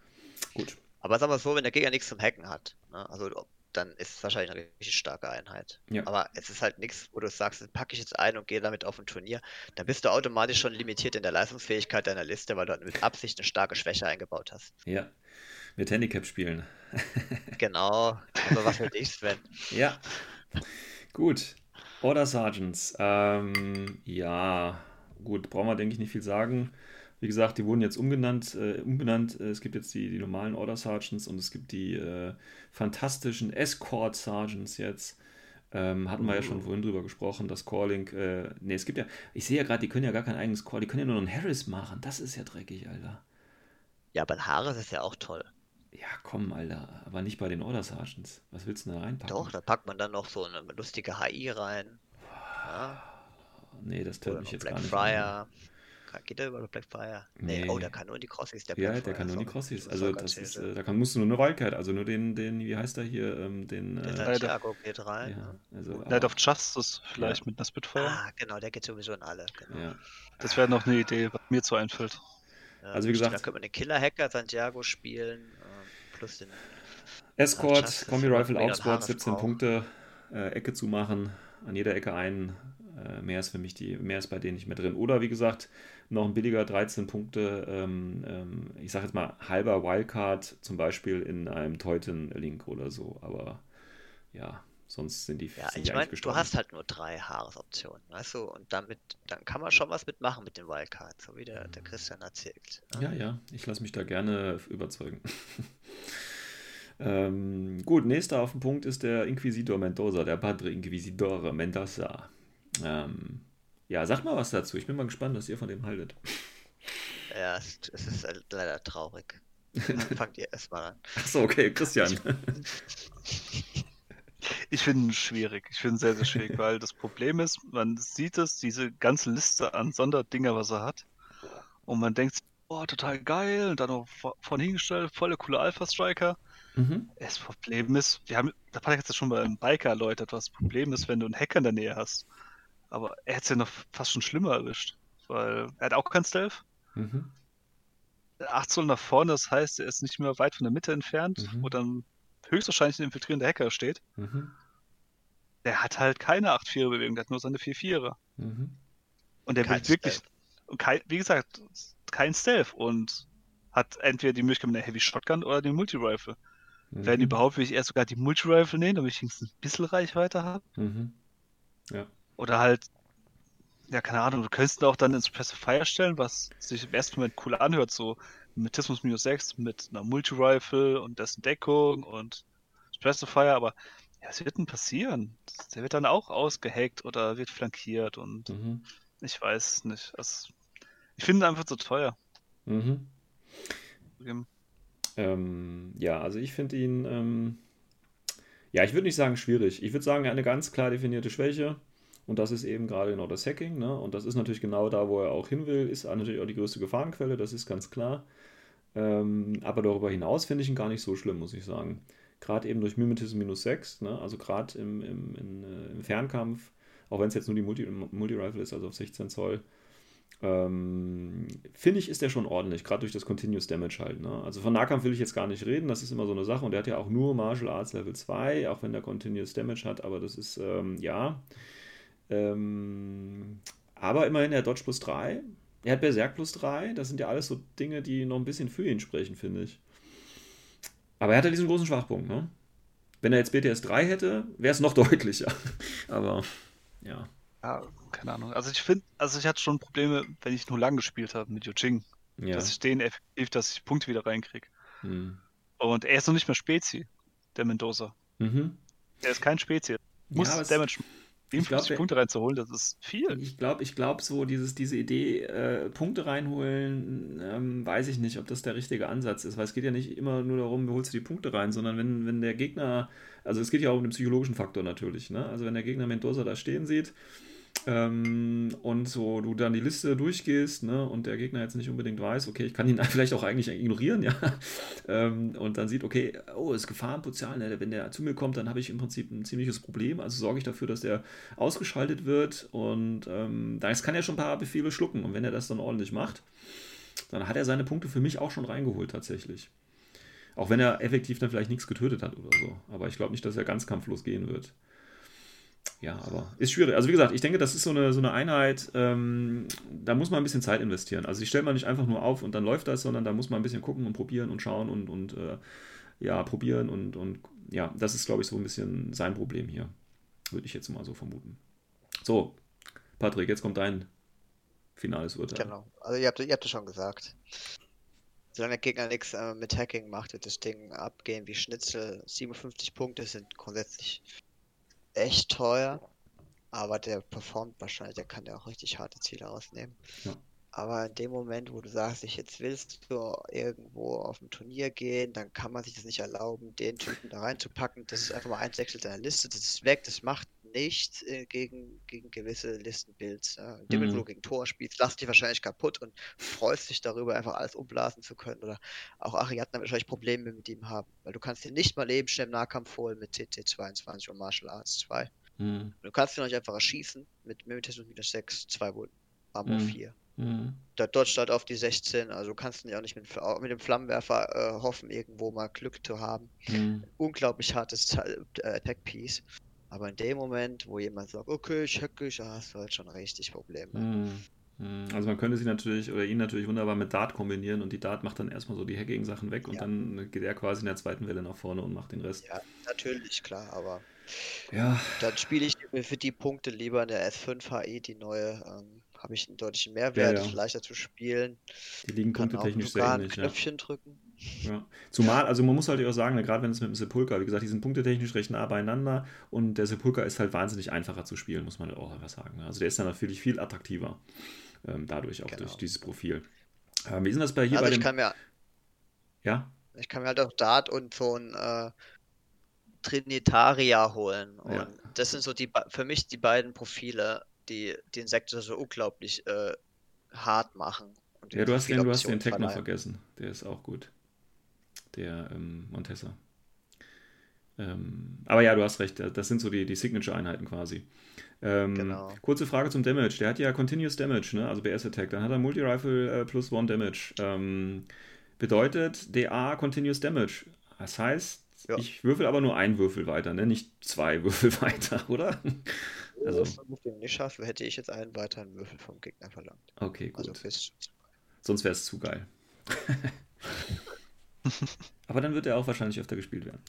Gut. Aber sagen wir so, wenn der Gegner nichts zum Hacken hat, ne? also dann ist es wahrscheinlich eine richtig starke Einheit. Ja. Aber es ist halt nichts, wo du sagst, packe ich jetzt ein und gehe damit auf ein Turnier. Dann bist du automatisch schon limitiert in der Leistungsfähigkeit deiner Liste, weil du halt mit Absicht eine starke Schwäche eingebaut hast. Ja. Mit Handicap spielen. *laughs* Genau, also was für dich, Sven. Ja. Gut. Order Sergeants. Ähm, ja, gut, brauchen wir, denke ich, nicht viel sagen. Wie gesagt, die wurden jetzt umgenannt. Äh, umbenannt. Äh, Es gibt jetzt die, die normalen Order Sergeants und es gibt die äh, fantastischen Escort Sergeants jetzt. Ähm, hatten wir ja schon vorhin drüber gesprochen, das Calling. Äh, ne, es gibt ja, ich sehe ja gerade, die können ja gar kein eigenes Call, die können ja nur noch einen Harris machen. Das ist ja dreckig, Alter. Ja, ein Harris ist ja auch toll. Ja, komm, Alter, aber nicht bei den Order Sergeants. Was willst du denn da reinpacken? Doch, da packt man dann noch so eine lustige HI rein. Ja, Nee, das tönt oder mich jetzt gar nicht. an. Geht der über Blackfire? Nee, oh, Nee. der kann nur in die Crossies, der Ja, Blackfire. der kann nur in die. Crossies. Also das ist, äh, da kann, musst du nur eine Wildcat, also nur den, den, wie heißt der hier, ähm, den, Der äh, Santiago geht rein. ja, also, Night aber- of Justice vielleicht mit einer Spitfire. Ah, genau, der geht sowieso in alle. Genau. ja. Das wäre noch eine Idee, was mir so einfällt. Ja, Also wie gesagt- Da könnte man den Killer-Hacker Santiago spielen, ähm, plus den. Escort, Justice Kombi und Rifle, Leon Augsburg, Harris 17 braucht. Punkte, äh, Ecke zu machen, an jeder Ecke einen. Äh, mehr ist für mich die, mehr ist bei denen nicht mehr drin. Oder wie gesagt, noch ein billiger 13 Punkte, ähm, ähm, ich sage jetzt mal halber Wildcard, zum Beispiel in einem Teuten-Link oder so. Aber ja, sonst sind die, Ja, sind ich meine, du hast halt nur drei Haaresoptionen, weißt du? Und damit, dann kann man schon was mitmachen mit den Wildcards, so wie der, der Christian erzählt. Ja, ja, ich lasse mich da gerne überzeugen. *laughs* ähm, gut, nächster auf dem Punkt ist der Inquisitor Mendoza, der Padre Inquisidore Mendoza. Ähm, ja, sag mal was dazu. Ich bin mal gespannt, was ihr von dem haltet. Ja, es, es ist leider traurig. *laughs* Fangt ihr erstmal an. Achso, okay, Christian. Ich *laughs* finde ihn schwierig. Ich finde ihn sehr, sehr schwierig, weil das Problem ist, man sieht es, diese ganze Liste an Sonderdinger, was er hat. Und man denkt, oh, total geil. Und dann noch vo- vorne hingestellt, volle coole Alpha-Striker. mhm. Das Problem ist, wir haben, da hat jetzt schon beim Biker erläutert, was das Problem ist, wenn du einen Hacker in der Nähe hast. Aber er hat es ja noch fast schon schlimmer erwischt. Weil er hat auch kein Stealth. Mhm. 8 Zoll nach vorne, das heißt, er ist nicht mehr weit von der Mitte entfernt, Mhm. wo dann höchstwahrscheinlich ein infiltrierender Hacker steht. Mhm. Der hat halt keine 8-4-Bewegung, der hat nur seine 4-4er. Mhm. Und der will wirklich, kein, wie gesagt, kein Stealth und hat entweder die Möglichkeit mit einer Heavy Shotgun oder den Multi-Rifle. Mhm. Wenn überhaupt, will ich eher sogar die Multi-Rifle nehmen, damit ich ein bisschen Reichweite habe. Mhm. Ja. Oder halt, ja, keine Ahnung, du könntest ihn auch dann ins Suppressive Fire stellen, was sich im ersten Moment cool anhört, so Metismus minus 6 mit einer Multi-Rifle und dessen Deckung und Suppressive Fire, aber ja, was wird denn passieren? Der wird dann auch ausgehackt oder wird flankiert und Mhm. ich weiß es nicht. Es, ich finde ihn einfach zu teuer. Mhm. Ähm, ja, also ich finde ihn, ähm, ja, ich würde nicht sagen schwierig. Ich würde sagen, er hat eine ganz klar definierte Schwäche. Und das ist eben gerade genau das Hacking. Ne? Und das ist natürlich genau da, wo er auch hin will. Ist natürlich auch die größte Gefahrenquelle, das ist ganz klar. Ähm, aber darüber hinaus finde ich ihn gar nicht so schlimm, muss ich sagen. Gerade eben durch Mimetism minus 6, ne? also gerade im, im, in, äh, im Fernkampf, auch wenn es jetzt nur die Multi- Multi-Rifle ist, also auf 16 Zoll, ähm, finde ich, ist der schon ordentlich, gerade durch das Continuous Damage halt. Ne? Also von Nahkampf will ich jetzt gar nicht reden, das ist immer so eine Sache. Und der hat ja auch nur Martial Arts Level 2, auch wenn der Continuous Damage hat, aber das ist, ähm, ja. Ähm, aber immerhin der Dodge plus 3. Er hat Berserk plus 3. Das sind ja alles so Dinge, die noch ein bisschen für ihn sprechen, finde ich. Aber er hat ja diesen großen Schwachpunkt, ne? Wenn er jetzt BTS 3 hätte, wäre es noch *laughs* deutlicher. Aber, ja. Ja, keine Ahnung. Also ich finde, also ich hatte schon Probleme, wenn ich nur lang gespielt habe mit Yuching, Ja. dass ich den effektiv, dass ich Punkte wieder reinkriege. Hm. Und er ist noch nicht mehr Spezi, der Mendoza. Mhm. Er ist kein Spezi. Muss Ja, Damage. glaub, 57 der- Punkte reinzuholen, das ist viel. Ich glaube, ich glaube so, dieses, diese Idee, äh, Punkte reinholen, ähm, weiß ich nicht, ob das der richtige Ansatz ist, weil es geht ja nicht immer nur darum, wie holst du die Punkte rein, sondern wenn, wenn der Gegner, also es geht ja auch um den psychologischen Faktor natürlich, ne? Also wenn der Gegner Mendoza da stehen sieht ähm, und so du dann die Liste durchgehst, ne, und der Gegner jetzt nicht unbedingt weiß, okay, ich kann ihn *laughs* vielleicht auch eigentlich ignorieren, ja, *laughs* ähm, und dann sieht, okay, oh, ist Gefahrenpotenzial, ne? wenn der zu mir kommt, dann habe ich im Prinzip ein ziemliches Problem, also sorge ich dafür, dass der ausgeschaltet wird und ähm, das kann er schon ein paar Befehle schlucken und wenn er das dann ordentlich macht, dann hat er seine Punkte für mich auch schon reingeholt tatsächlich. Auch wenn er effektiv dann vielleicht nichts getötet hat oder so. Aber ich glaube nicht, dass er ganz kampflos gehen wird. Ja, aber ist schwierig. Also wie gesagt, ich denke, das ist so eine, so eine Einheit, ähm, da muss man ein bisschen Zeit investieren. Also ich stelle mal nicht einfach nur auf und dann läuft das, sondern da muss man ein bisschen gucken und probieren und schauen und, und äh, ja, probieren und, und ja, das ist, glaube ich, so ein bisschen sein Problem hier. Würde ich jetzt mal so vermuten. So, Patrick, jetzt kommt dein finales Urteil. Genau. Also ihr habt, ihr habt es schon gesagt. Solange der Gegner nichts äh, mit Hacking macht, wird das Ding abgehen wie Schnitzel. 57 Punkte sind grundsätzlich echt teuer, aber der performt wahrscheinlich, der kann ja auch richtig harte Ziele rausnehmen. Ja. Aber in dem Moment, wo du sagst, ich jetzt willst du irgendwo auf ein Turnier gehen, dann kann man sich das nicht erlauben, den Typen da reinzupacken. Das ist einfach mal ein Sechstel deiner Liste, das ist weg, das macht nichts äh, gegen, gegen gewisse Listenbuilds. Ja. In dem Moment, wo Mhm. du gegen Tor spielst, lass dich wahrscheinlich kaputt und freust dich darüber, einfach alles umblasen zu können. Oder auch Ariadne wahrscheinlich Probleme mit ihm haben, weil du kannst dir nicht mal eben schnell im Nahkampf holen mit TT22 und Martial Arts 2. Hm. Du kannst ihn nicht einfach erschießen mit Mimetismus minus 6, 2 Wunden, Armor Mhm. 4. Hm. Der dodgt halt auf die 16, also kannst du ja auch nicht mit, mit dem Flammenwerfer äh, hoffen, irgendwo mal Glück zu haben. Hm. Unglaublich hartes äh, Attack-Piece. Aber in dem Moment, wo jemand sagt, okay, ich hacke, ich, da hast du halt schon richtig Probleme. Hm. Hm. Also man könnte sie natürlich oder ihn natürlich wunderbar mit Dart kombinieren und die Dart macht dann erstmal so die Hacking-Sachen weg und Ja. dann geht er quasi in der zweiten Welle nach vorne und macht den Rest. Ja, natürlich, klar, aber Ja, dann spiele ich mir für die Punkte lieber in der S5 HE, die neue, ähm, habe ich einen deutlichen Mehrwert, Ja, ja. leichter zu spielen, die liegen punktetechnisch sehr ähnlich. Knöpfchen drücken. Ja. Zumal, also man muss halt auch sagen, ne, gerade wenn es mit dem Sepulka, wie gesagt, die sind punktetechnisch recht nah beieinander und der Sepulka ist halt wahnsinnig einfacher zu spielen, muss man halt auch einfach sagen. ne. Also der ist dann natürlich viel attraktiver, ähm, dadurch auch Genau. durch dieses Profil. Ähm, wie ist denn das bei hier Also bei ich dem. kann mir Ja? Ich kann mir halt auch Dart und so ein äh, Trinitaria holen. Und Ja. das sind so die für mich die beiden Profile, die den Sektor so unglaublich äh, hart machen. Ja, du hast den, du hast den Techno verleihen. vergessen. Der ist auch gut. Der ähm, Montessa. Ähm, aber ja, du hast recht. Das sind so die, die Signature-Einheiten quasi. Ähm, Genau. Kurze Frage zum Damage. Der hat ja Continuous Damage, ne? also BS Attack. Dann hat er Multi-Rifle äh, plus One Damage. Ähm, bedeutet DA Continuous Damage. Das heißt, Ja. ich würfel aber nur einen Würfel weiter, ne? nicht zwei *laughs* Würfel weiter, oder? Also- Also, wenn du den nicht hast, hätte ich jetzt einen weiteren Würfel vom Gegner verlangt. Okay, gut. Also Sonst wäre es zu geil. *laughs* Aber dann wird er auch wahrscheinlich öfter gespielt werden.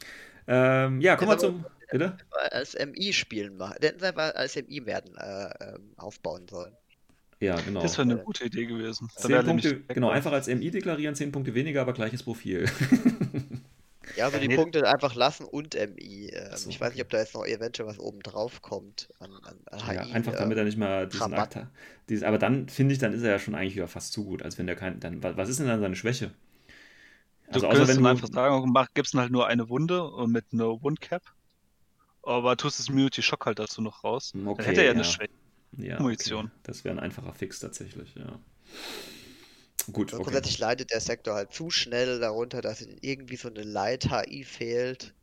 Ähm, ja, kommen wir zum. Bitte? als MI spielen machen. Sie einfach als MI werden äh, ähm, aufbauen sollen. Ja, genau. Das wäre eine gute Idee gewesen. Zehn Punkte, genau, einfach als MI deklarieren, 10 Punkte weniger, aber gleiches Profil. *laughs* Ja, also die nee. Punkte einfach lassen und MI. Ähm, so, ich weiß nicht, ob da jetzt noch eventuell was oben drauf kommt an, an, an HI. ja, einfach damit er nicht mal diesen Rabatt. Akt hat. Dieses, aber dann finde ich, dann ist er ja schon eigentlich wieder fast zu gut, als wenn der kein. Dann, wa- was ist denn dann seine Schwäche? Du Also außer könntest wenn dann du. einfach sagen, gibst halt nur eine Wunde und mit einer Wundcap. Aber tust das Immunity Shock halt dazu noch raus. Hm, Dann Okay, hätte er ja eine. Schwäche. Ja, Munition. Okay. Das wäre ein einfacher Fix tatsächlich, ja. Gut, okay. Grundsätzlich leidet der Sektor halt zu schnell darunter, dass irgendwie so eine Light-HI fehlt,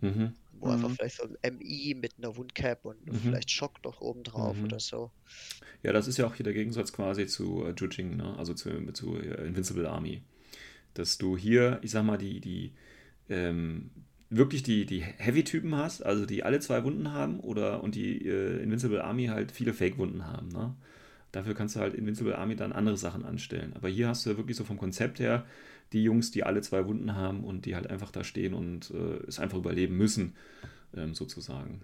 Mhm. wo einfach Mhm. vielleicht so ein MI mit einer Wundcap und Mhm. vielleicht Schock noch oben drauf Mhm. oder so. Ja, das ist ja auch hier der Gegensatz quasi zu äh, Jujing, ne? also zu, zu äh, Invincible Army. Dass du hier, ich sag mal, die, die ähm, wirklich die, die Heavy-Typen hast, also die alle zwei Wunden haben, oder und die äh, Invincible Army halt viele Fake-Wunden haben. Ne? Dafür kannst du halt Invincible Army dann andere Sachen anstellen. Aber hier hast du wirklich so vom Konzept her die Jungs, die alle zwei Wunden haben und die halt einfach da stehen und äh, es einfach überleben müssen, ähm, sozusagen.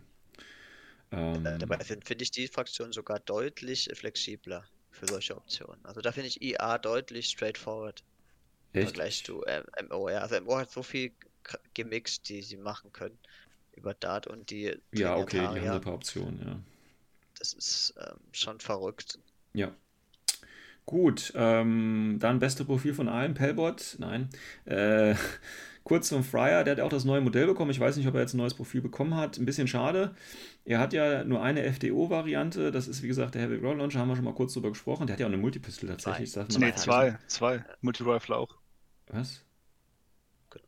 Ähm, Äh, dabei finde ich die Fraktion sogar deutlich flexibler für solche Optionen. Also da finde ich IA deutlich straightforward echt? Vergleich zu ähm, MO. Ja, also MO hat so viel gemixt, die sie machen können über Dart und die Ja, okay, die haben ein paar Optionen, ja. Das ist ähm, schon verrückt. Ja. Gut, ähm, dann beste Profil von allen, Pelbot, nein. Äh, *laughs* kurz zum Fryer, der hat auch das neue Modell bekommen. Ich weiß nicht, ob er jetzt ein neues Profil bekommen hat. Ein bisschen schade. Er hat ja nur eine FDO-Variante. Das ist, wie gesagt, der Heavy Roll Launcher, haben wir schon mal kurz drüber gesprochen. Der hat ja auch eine Multipistol tatsächlich. Nee, zwei. Zwei. Multi-Rifle auch. Was? Genau.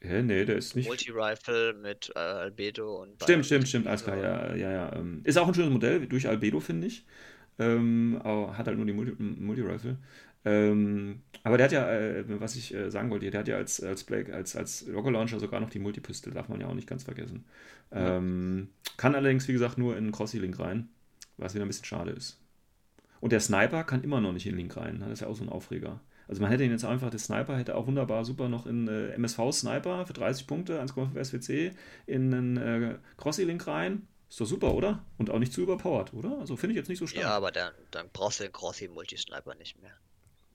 Hä, nee, der ist nicht. Multi-Rifle mit äh, Albedo und Stimmt, stimmt, stimmt, alles klar, ja, ja, ja. ähm, Ist auch ein schönes Modell, durch Albedo, finde ich. Ähm, aber hat halt nur die Multi- Multi-Rifle. Ähm, aber der hat ja, äh, was ich äh, sagen wollte, der hat ja als, als Blake, als, als Rocket Launcher sogar noch die Multipistol, darf man ja auch nicht ganz vergessen. Ähm, kann allerdings, wie gesagt, nur in Crossy-Link rein, was wieder ein bisschen schade ist. Und der Sniper kann immer noch nicht in Link rein, ne? das ist ja auch so ein Aufreger. Also man hätte ihn jetzt einfach, der Sniper hätte auch wunderbar super noch in äh, MSV Sniper für 30 Punkte, 1,5 SWC, in einen äh, Crossy-Link rein. Ist doch super, oder? Und auch nicht zu überpowered, oder? Also finde ich jetzt nicht so stark. Ja, aber dann, dann brauchst du den Crossy Multisniper nicht mehr.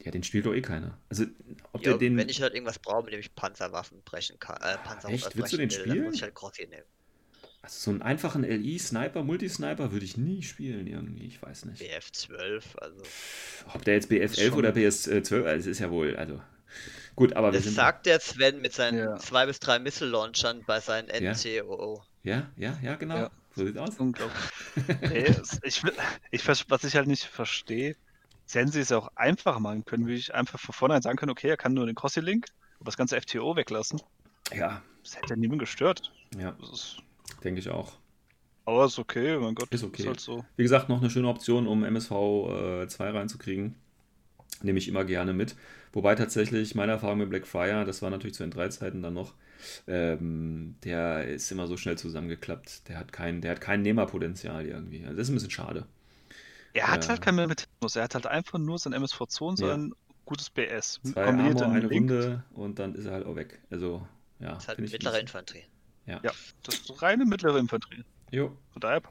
Ja, den spielt doch eh keiner. Also, ob Ja, der den. wenn ich halt irgendwas brauche, mit dem ich Panzerwaffen brechen kann, äh, Panzer Echt? Willst du brechen den will, spielen? dann muss ich halt Crossy nehmen. Also so einen einfachen LI-Sniper, Multisniper würde ich nie spielen irgendwie, ich weiß nicht. BF12, also. Ob der jetzt BF11 Schon- oder BS12, also es ist ja wohl, also gut, aber wir Das sind sagt der Sven mit seinen Ja. zwei bis drei Missile-Launchern bei seinen. NCOO. ja, ja, ja, genau, Ja. so sieht's aus. Unglaublich. *laughs* es- ich, ich, was ich halt nicht verstehe, sie es ja auch einfach machen können, wie ich einfach von vornherein sagen können, okay, er kann nur den Crossy-Link, aber das ganze FTO weglassen. Ja, Das hätte ja niemand gestört. ja, Das ist, denke ich auch. aber ist okay, mein Gott. Ist okay. halt so. Wie gesagt, noch eine schöne Option, um MSV äh, 2 reinzukriegen. Nehme ich immer gerne mit. Wobei tatsächlich meine Erfahrung mit Blackfriar, das war natürlich zu den drei Zeiten dann noch, ähm, der ist immer so schnell zusammengeklappt. Der hat kein, der hat kein Nehmerpotenzial irgendwie. Also das ist ein bisschen schade. Er hat Ja. halt keinen Mechanismus, er hat halt einfach nur sein MSV2 und Ja. sein gutes BS. Zwei Kombiniert Armor, in eine. Runde und dann ist er halt auch weg. Also, ja. Das ist halt mittlere Infanterie. Ja. Ja, das ist reine mittlere Infanterie. Jo. Von daher,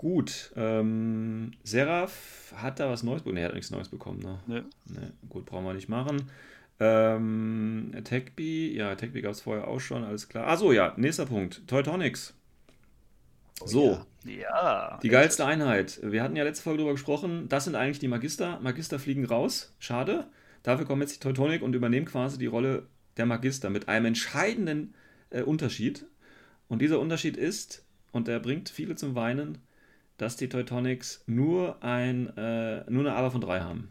Gut. Ähm, Seraph hat da was Neues bekommen. Ne, er hat nichts Neues bekommen, ne? ne, Ne, gut, brauchen wir nicht machen. Ähm, Techbee, ja, Techbee gab es vorher auch schon, alles klar. Achso, ja, nächster Punkt. Teutonics. Oh so, ja. ja. die geilste Einheit. Wir hatten ja letzte Folge darüber gesprochen, das sind eigentlich die Magister. Magister fliegen raus, schade. Dafür kommen jetzt die Teutonic und übernehmen quasi die Rolle der Magister mit einem entscheidenden äh, Unterschied. Und dieser Unterschied ist, und der bringt viele zum Weinen, dass die Teutonics nur, ein, äh, nur eine Aber von 3 haben.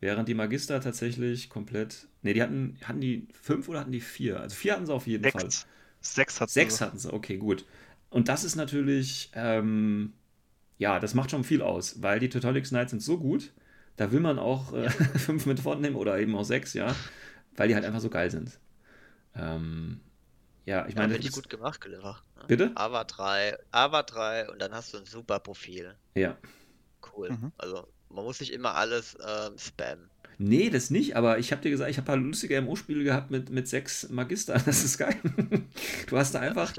Während die Magister tatsächlich komplett. Ne, die hatten, hatten die fünf oder hatten die vier? Also vier hatten sie auf jeden Fall. Sechs. Sechs hat Sechs hatten sie, okay, gut. Und das ist natürlich, ähm, ja, das macht schon viel aus, weil die Teutonic Knights sind so gut, da will man auch äh, *laughs* fünf mit vornehmen oder eben auch sechs, ja, weil die halt einfach so geil sind. Ähm, ja, ich Ja, meine, finde ich das ist- gut gemacht. Ne? Bitte? Ava 3, Ava 3 und dann hast du ein super Profil. ja. Cool. Mhm. Also, man muss nicht immer alles ähm, spammen. Nee, das nicht, aber ich habe dir gesagt, ich habe ein paar lustige MO-Spiele gehabt mit, mit sechs Magister. *laughs* Das ist geil. Du hast da einfach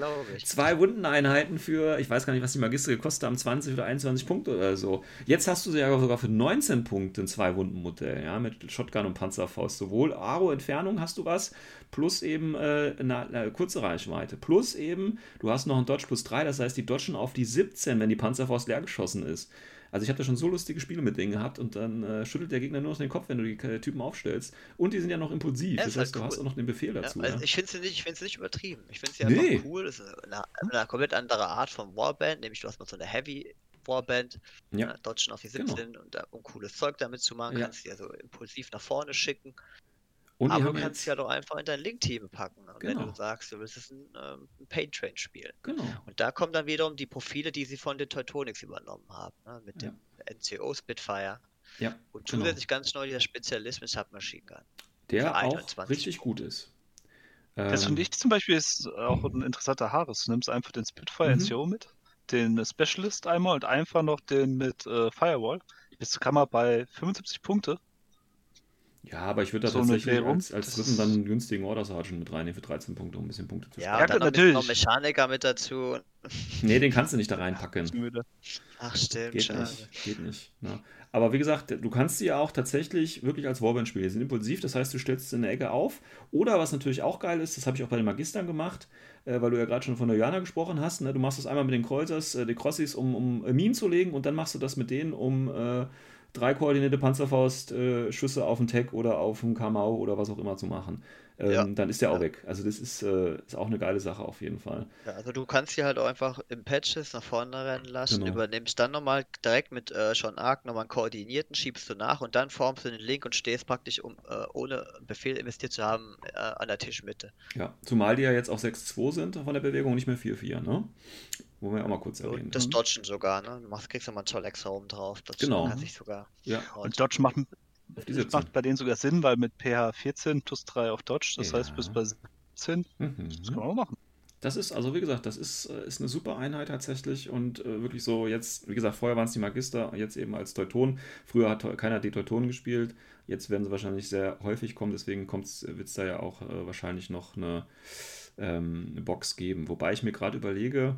zwei Wundeneinheiten für, ich weiß gar nicht, was die Magister gekostet haben, 20 oder 21 Punkte oder so. Jetzt hast du sie ja sogar für 19 Punkte ein Zwei-Wunden-Modell, ja, mit Shotgun und Panzerfaust. Sowohl Aro-Entfernung hast du was, plus eben äh, eine, eine kurze Reichweite. Plus eben, du hast noch ein Dodge plus 3, das heißt, die dodgen auf die 17, wenn die Panzerfaust leer geschossen ist. Also ich habe da schon so lustige Spiele mit denen gehabt und dann äh, schüttelt der Gegner nur noch den Kopf, wenn du die äh, Typen aufstellst. Und die sind ja noch impulsiv, Ja, das ist halt heißt, du hast auch noch den Befehl Ja, dazu. also ja. ich finde es nicht, ich nicht übertrieben. Ich finde es ja Nee. einfach cool. Das ist eine, eine komplett andere Art von Warband, nämlich du hast mal so eine Heavy Warband, Ja. äh, Dodgen auf die Genau. 17 und da, um cooles Zeug damit zu machen, kannst du ja so impulsiv nach vorne schicken. Und aber du kannst jetzt- ja doch einfach in dein Link-Team packen. Und wenn Genau. du sagst, du willst es ein, ähm, ein Paint Train spielen. Genau. Und da kommen dann wiederum die Profile, die sie von den Teutonics übernommen haben, ne? mit Ja. dem NCO Spitfire. Ja, Und genau. zusätzlich ganz neu dieser Spezialist mit Submachine Gun. der für auch 21 richtig gut ist. Das finde ich zum Beispiel ist auch ein interessanter Haares. Du nimmst einfach den Spitfire Mhm. NCO mit, den Specialist einmal und einfach noch den mit äh, Firewall. Jetzt kann man bei 75 Punkte. Ja, aber ich würde da so tatsächlich als, als dritten dann einen günstigen Order Sergeant mit reinnehmen für 13 Punkte, um ein bisschen Punkte zu sparen. Ja, und dann gut, noch, natürlich. Mechaniker mit dazu. Nee, den kannst du nicht da reinpacken. Ach stimmt, Geht schade. nicht. Geht nicht. Ne? Aber wie gesagt, du kannst sie ja auch tatsächlich wirklich als Warband spielen. Die sind impulsiv, das heißt, du stellst sie in der Ecke auf. Oder was natürlich auch geil ist, das habe ich auch bei den Magistern gemacht, äh, weil du ja gerade schon von der Joanna gesprochen hast. Ne? Du machst das einmal mit den Kreuzers, äh, die Crossis, um, um äh, Minen zu legen und dann machst du das mit denen, um äh, drei koordinierte Panzerfaust, äh, auf den Tech oder auf den Kamau oder was auch immer zu machen. Ähm, Ja. Dann ist der auch Ja. weg. Also das ist, äh, ist auch eine geile Sache auf jeden Fall. Ja, also du kannst hier halt auch einfach im Patches nach vorne rennen lassen, Genau. übernimmst dann nochmal direkt mit äh, Sean Arc nochmal einen koordinierten, schiebst du nach und dann formst du den Link und stehst praktisch, um äh, ohne Befehl investiert zu haben, äh, an der Tischmitte. Ja, zumal die ja jetzt auch 6-2 sind von der Bewegung, nicht mehr 4-4, ne? Wo wir auch mal kurz erwähnen. Und das ne? Dodgen sogar, ne? Du machst, kriegst nochmal einen Tolex oben drauf. Das Genau. kann sich sogar. Ja, Und Dodge macht, das 17. macht bei denen sogar Sinn, weil mit PH 14 plus 3 auf Dodge, das Ja. heißt bis bei 17, das kann man Mhm. auch machen. Das ist, also wie gesagt, das ist, äh, ist eine super Einheit tatsächlich und äh, wirklich so jetzt, wie gesagt, vorher waren es die Magister, jetzt eben als Teuton. Früher hat keiner die Teutonen gespielt, jetzt werden sie wahrscheinlich sehr häufig kommen, deswegen wird es da ja auch äh, wahrscheinlich noch eine, ähm, eine Box geben. Wobei ich mir gerade überlege,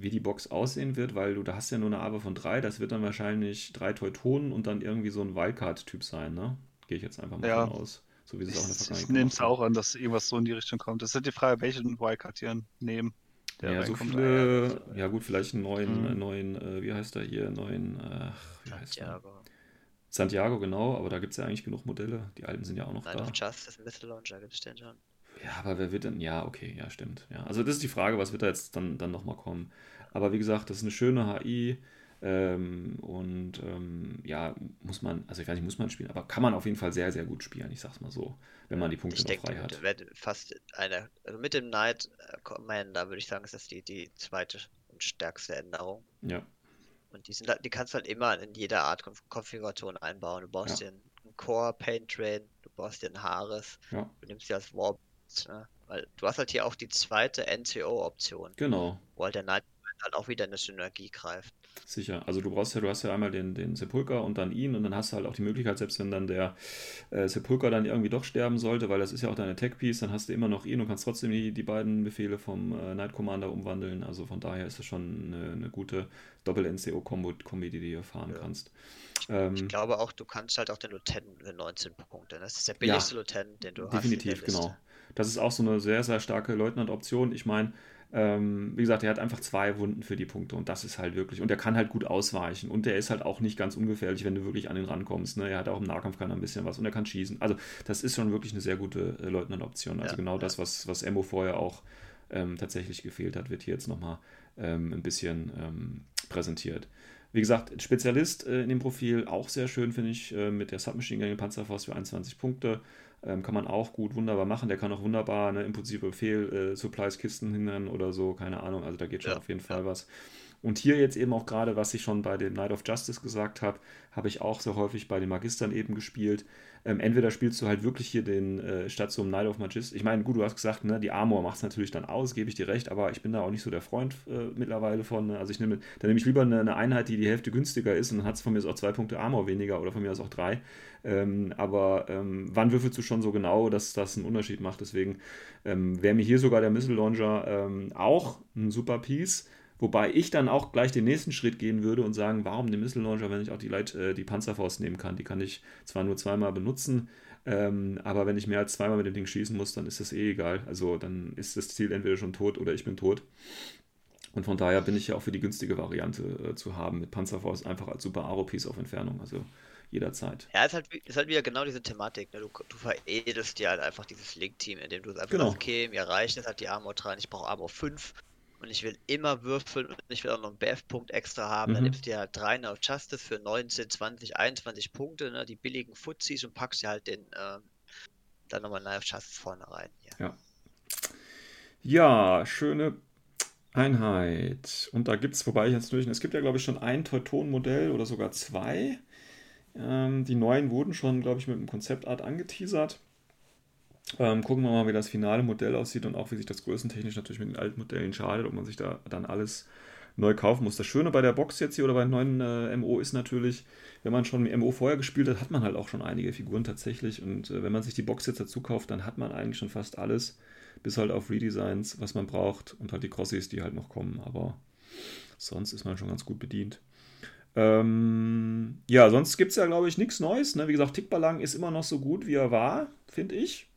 wie die Box aussehen wird, weil du da hast ja nur eine Aber von drei, das wird dann wahrscheinlich drei Teutonen und dann irgendwie so ein Wildcard-Typ sein, ne? Gehe ich jetzt einfach mal Ja. von aus. So wie es auch in der Ich, ich Vergangenheit nehme es auch an, dass irgendwas so in die Richtung kommt. Es ist halt die Frage, welchen Wildcard die nehmen. der ja, so viele, ja gut, vielleicht einen neuen, Mhm. einen neuen, äh, wie heißt er hier, neuen, ach, wie heißt? Santiago. Santiago, genau, aber da gibt es ja eigentlich genug Modelle. Die alten sind ja auch noch Night da. of Justice, Missile Launcher gibt es den schon. Ja, aber wer wird denn? Ja, okay, ja, stimmt. Ja, also das ist die Frage, was wird da jetzt dann, dann nochmal kommen. Aber wie gesagt, das ist eine schöne HI ähm, und ähm, ja, muss man, also ich weiß nicht, muss man spielen, aber kann man auf jeden Fall sehr, sehr gut spielen, ich sag's mal so, wenn man die Punkte Ich noch denke, frei hat. fast eine, also mit dem äh, Commander würde ich sagen, ist das die, die zweite und stärkste Änderung. Ja, Und die sind halt, die kannst du halt immer in jeder Art Konf Konfiguration einbauen. Du baust dir einen Core Paint Train, du baust dir ein Haares, ja, du nimmst dir als Warp? Weil du hast halt hier auch die zweite NCO-Option, genau. wo halt der Night halt auch wieder eine Synergie greift. Sicher. Also du brauchst ja, du hast ja einmal den, den Sepulcher und dann ihn und dann hast du halt auch die Möglichkeit, selbst wenn dann der äh, Sepulcher dann irgendwie doch sterben sollte, weil das ist ja auch deine Tech-Piece, dann hast du immer noch ihn und kannst trotzdem die, die beiden Befehle vom äh, Knight Commander umwandeln. Also von daher ist es schon eine, eine gute Doppel-NCO-Kombi, die du hier fahren Ja. kannst. Ich Ähm, glaube auch, du kannst halt auch den Lieutenant für 19 Punkte. Das ist der billigste Lieutenant, den du hast. in der Definitiv, genau. Das ist auch so eine sehr, sehr starke Leutnant-Option. Ich meine, ähm, wie gesagt, er hat einfach zwei Wunden für die Punkte und das ist halt wirklich, und er kann halt gut ausweichen und der ist halt auch nicht ganz ungefährlich, wenn du wirklich an ihn rankommst. Ne? Er hat auch im Nahkampf kann er ein bisschen was und er kann schießen. Also das ist schon wirklich eine sehr gute äh, Leutnant-Option. Also Ja, genau ja. das, was, was Emo vorher auch ähm, tatsächlich gefehlt hat, wird hier jetzt nochmal ähm, ein bisschen ähm, präsentiert. Wie gesagt, Spezialist äh, in dem Profil, auch sehr schön, finde ich, äh, mit der Submachine Gun Panzerfaust für 21 Punkte. Ähm, kann man auch gut wunderbar machen. Der kann auch wunderbar eine impulsive Befehl, äh, Supplies, Kisten hindern oder so, keine Ahnung. Also da geht schon Ja, auf jeden. Fall was. Und hier jetzt eben auch gerade, was ich schon bei dem Night of Justice gesagt habe, habe ich auch sehr häufig bei den Magistern eben gespielt. Ähm, entweder spielst du halt wirklich hier den äh, einem Night of Magist. Ich meine, gut, du hast gesagt, ne, die Armor macht es natürlich dann aus, gebe ich dir recht, aber ich bin da auch nicht so der Freund äh, mittlerweile von. Ne? Also ich nehme, dann nehme ich lieber eine, eine Einheit, die die Hälfte günstiger ist und dann hat es von mir aus auch zwei Punkte Armor weniger oder von mir aus auch drei. Ähm, aber ähm, wann würfelst du schon so genau, dass das einen Unterschied macht? Deswegen ähm, wäre mir hier sogar der Missile Launcher ähm, auch ein super Piece. Wobei ich dann auch gleich den nächsten Schritt gehen würde und sagen, warum den Missile Launcher, wenn ich auch die, Leit äh, die Panzerfaust nehmen kann? Die kann ich zwar nur zweimal benutzen, ähm, aber wenn ich mehr als zweimal mit dem Ding schießen muss, dann ist das eh egal. Also dann ist das Ziel entweder schon tot oder ich bin tot. Und von daher bin ich ja auch für die günstige Variante äh, zu haben mit Panzerfaust einfach als super Aro-Piece auf Entfernung. Also jederzeit. Ja, ist halt, ist halt wieder genau diese Thematik. Ne? Du, du veredelst dir halt einfach dieses Link-Team, indem du einfach Genau. sagst, okay, mir reicht es halt die Armor 3 und ich brauche Armor 5 und ich will immer würfeln und ich will auch noch einen BF-Punkt extra haben. Dann Mhm. nimmst du dir halt 3 auf Justice für 19, 20, 21 Punkte, ne? die billigen Fuzis und packst dir halt den ähm, dann nochmal Knife Justice vorne rein. Hier. Ja, schöne Einheit. Und da gibt es, wobei ich jetzt durch, es gibt ja, glaube ich, schon ein Teuton-Modell oder sogar zwei. Ähm, die neuen wurden schon, glaube ich, mit einem Konzeptart angeteasert. Ähm, gucken wir mal, wie das finale Modell aussieht und auch wie sich das größentechnisch natürlich mit den alten Modellen schadet, ob man sich da dann alles neu kaufen muss. Das Schöne bei der Box jetzt hier oder bei den neuen äh, MO ist natürlich, wenn man schon MO vorher gespielt hat, hat man halt auch schon einige Figuren tatsächlich. Und äh, wenn man sich die Box jetzt dazu kauft, dann hat man eigentlich schon fast alles, bis halt auf Redesigns, was man braucht und halt die Crossis, die halt noch kommen. Aber sonst ist man schon ganz gut bedient. Ähm, ja, sonst gibt es ja, glaube ich, nichts Neues. Ne? Wie gesagt, Tickballang ist immer noch so gut, wie er war, finde ich.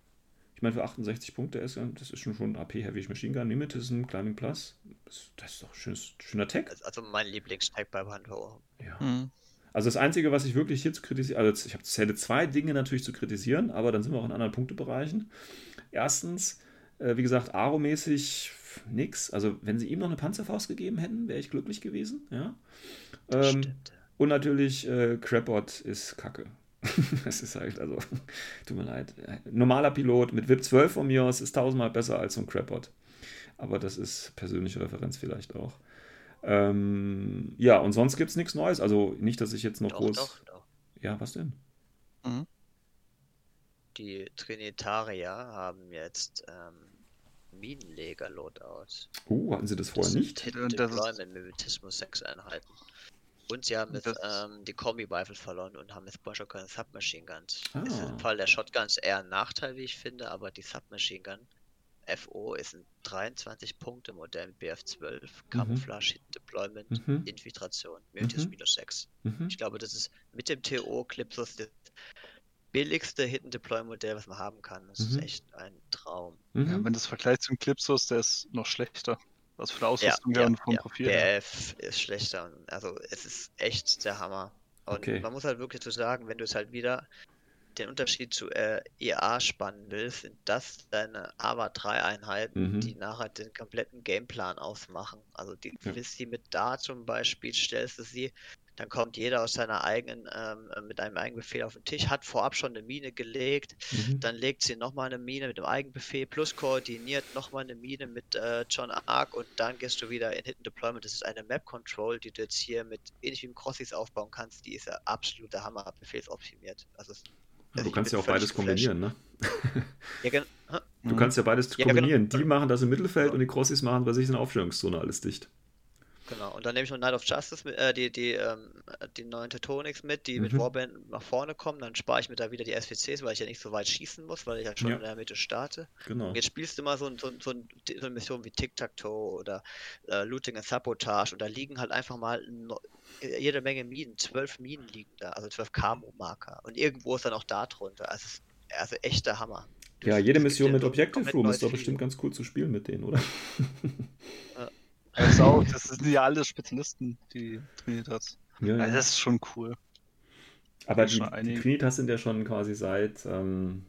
Ich meine, für 68 Punkte ist ja- das ist schon schon AP Heavy Machine Gun Limitism, Climbing Plus. Das, das ist doch ein schönes, schöner Tech. Also- Also mein Lieblingstag bei Hunter. Ja. Mhm. Also das Einzige, was ich wirklich hier zu kritisieren, also ich habe hätte zwei Dinge natürlich zu kritisieren, aber dann sind wir auch in anderen Punktebereichen. Erstens, äh, wie gesagt, Aro-mäßig nix. Also wenn sie ihm noch eine Panzerfaust gegeben hätten, wäre ich glücklich gewesen. Ja. Ähm, und natürlich, äh, Crapbot ist kacke. *laughs* Es ist halt, also, *laughs* tut mir leid. Normaler Pilot mit VIP 12 von mir aus ist tausendmal besser als so ein Crapbot. Aber das ist persönliche Referenz vielleicht auch. Ähm, ja, und sonst gibt es nichts Neues. Also nicht, dass ich jetzt noch Doch, groß. doch, doch. Ja, was denn? Mhm. Die Trinitarier haben jetzt ähm, Minenleger-Loadout. Uh, hatten sie das vorher Das nicht? sind Hidden das Deployment Mimetismus 6 Einheiten. Und sie haben jetzt ähm, die Kombi-Rifle verloren und haben jetzt Bosch keine Submachine Guns. Ah. Ist im Fall der Shotguns eher ein Nachteil, wie ich finde, aber die Submachine Gun FO ist ein 23-Punkte-Modell mit BF12, Camouflage, Hidden Deployment, Mhm. Infiltration, Mutus Mhm. minus 6. Mhm. Ich glaube, das ist mit dem TO Clipsus das billigste Hidden Deploy Modell, was man haben kann. Das Mhm. ist echt ein Traum. Ja, Mhm. wenn das vergleicht zum Clipsus, der ist noch schlechter. Also von der Ausrüstung her ja, und vom ja. Profil Der her. Elf ist schlechter. Also es ist echt der Hammer. Und Okay. man muss halt wirklich so sagen, wenn du es halt wieder den Unterschied zu äh, EA spannen willst, sind das deine AVA 3 Einheiten, Mhm. die nachher den kompletten Gameplan ausmachen. Also die Ja. willst sie mit da zum Beispiel, stellst du sie, dann kommt jeder aus seiner eigenen, ähm, äh, mit einem eigenen Befehl auf den Tisch, hat vorab schon eine Mine gelegt, Mhm. dann legt sie nochmal eine Mine mit dem Eigenbefehl plus koordiniert nochmal eine Mine mit äh, John Ark und dann gehst du wieder in Hidden Deployment. Das ist eine Map Control, die du jetzt hier mit ähnlich wie im Crossies aufbauen kannst. Die ist ja absoluter Hammer, befehlsoptimiert. Also, Ja, du kannst ja auch beides kombinieren, ne? Ja, gen- hä? Du kannst ja beides Ja, genau. kombinieren. Die machen das im Mittelfeld und die Crossis machen bei sich in der Aufstellungszone alles dicht. Genau, und dann nehme ich noch Night of Justice mit, äh, die, die, ähm, die neuen Teutonics mit, die mit Mhm. Warband nach vorne kommen. Dann spare ich mir da wieder die SPCs, weil ich ja nicht so weit schießen muss, weil ich ja schon Ja. in der Mitte starte. Genau. Und jetzt spielst du mal so, ein- so, ein- so, ein- so eine Mission wie Tic-Tac-Toe oder äh, Looting and Sabotage und da liegen halt einfach mal jede Menge Minen, zwölf Minen liegen da, also zwölf Camo-Marker und irgendwo ist dann auch da drunter. Also, also echter Hammer. Ja, jede Mission ja mit Objective Room ist doch bestimmt ganz cool zu spielen mit denen, oder? Also auch, das sind ja alle Spezialisten, die Trinitas. Ja, Also das ist schon cool. Aber die, die. Trinitas sind ja schon quasi seit ähm,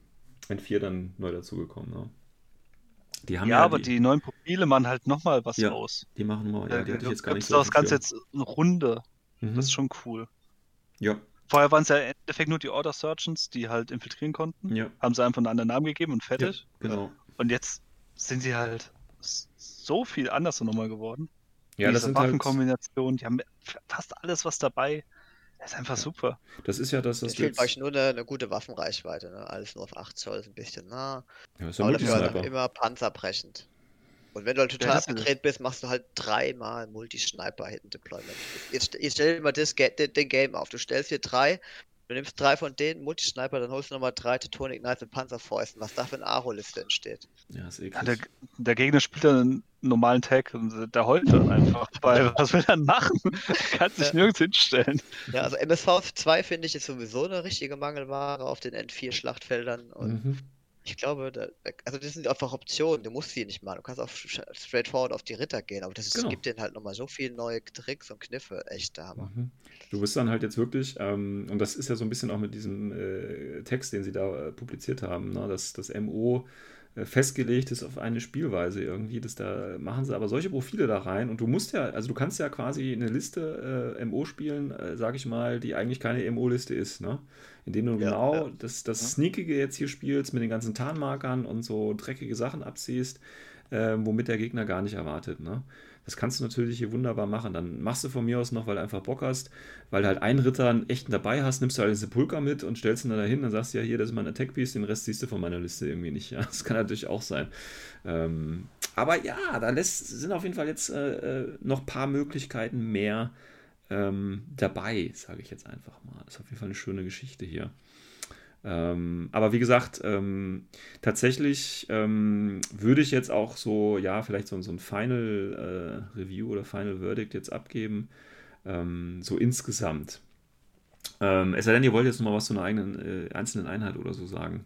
N4 dann neu dazugekommen, ne? Die haben ja, ja, aber die, die neuen Profile machen halt nochmal was Ja. aus. die machen mal, ja, die hatte ich jetzt gar nicht so Das Ganze jetzt eine Runde. Mhm. Das ist schon cool. Ja, Vorher waren es ja im Endeffekt nur die Order Surgeons, die halt infiltrieren konnten. ja, Haben sie einfach einen anderen Namen gegeben und ja, fertig. genau. Und jetzt sind sie halt so viel anders nochmal geworden. Ja, das Diese sind halt, Waffenkombinationen, die haben fast alles was dabei. Das ist einfach super. das ist ja das, das fehlt jetzt, nur eine, eine gute Waffenreichweite, ne? Alles nur auf 8 Zoll ist ein bisschen nah. ja, ist ja Aber dafür halt immer panzerbrechend. Und wenn du halt total das abgedreht bist, machst du halt dreimal Multi-Sniper Hidden Deployment. Jetzt, jetzt stell dir mal das, den, den Game auf. Du stellst hier drei, du nimmst drei von denen Multi-Sniper, dann holst du nochmal drei Teutonic Knights mit Panzerfäusten. Was da für eine Aro-Liste entsteht. Ja, ist Ja, der, eklig. der Gegner spielt dann einen normalen Tag und der heult dann einfach. *laughs* Weil was will er dann machen? *laughs* Kann sich Ja. nirgends hinstellen. Ja, also MSV 2 finde ich ist sowieso eine richtige Mangelware auf den N4-Schlachtfeldern. Und Mhm. Ich glaube, da, also das sind einfach Optionen. Du musst sie nicht machen. Du kannst auch straightforward auf die Ritter gehen. Aber das ist, Genau. gibt denen halt nochmal so viele neue Tricks und Kniffe. Echt der Hammer. Mhm. Du bist dann halt jetzt wirklich, ähm, und das ist ja so ein bisschen auch mit diesem äh, Text, den sie da äh, publiziert haben, ne, dass das MO festgelegt ist auf eine Spielweise irgendwie. Das da machen sie aber solche Profile da rein und du musst ja, also du kannst ja quasi eine Liste äh, MO spielen, äh, sag ich mal, die eigentlich keine MO-Liste ist, ne? Indem du Ja, genau ja. das, das Ja. Sneakige jetzt hier spielst, mit den ganzen Tarnmarkern und so dreckige Sachen abziehst, äh, womit der Gegner gar nicht erwartet, ne? Das kannst du natürlich hier wunderbar machen. Dann machst du von mir aus noch, weil du einfach Bock hast, weil du halt einen Ritter einen echten dabei hast, nimmst du halt den Sepulcher mit und stellst ihn dann dahin, dann sagst du ja, hier, das ist mein Attack-Piece, den Rest siehst du von meiner Liste irgendwie nicht. Ja, das kann natürlich auch sein. Ähm, aber ja, da lässt, sind auf jeden Fall jetzt äh, äh, noch ein paar Möglichkeiten mehr ähm, dabei, sage ich jetzt einfach mal. Das ist auf jeden Fall eine schöne Geschichte hier. Ähm, aber wie gesagt, ähm, tatsächlich ähm, würde ich jetzt auch so, ja, vielleicht so, so ein Final äh, Review oder Final Verdict jetzt abgeben, ähm, so insgesamt. Ähm, es sei denn, ihr wollt jetzt noch mal was zu einer eigenen, äh, einzelnen Einheit oder so sagen.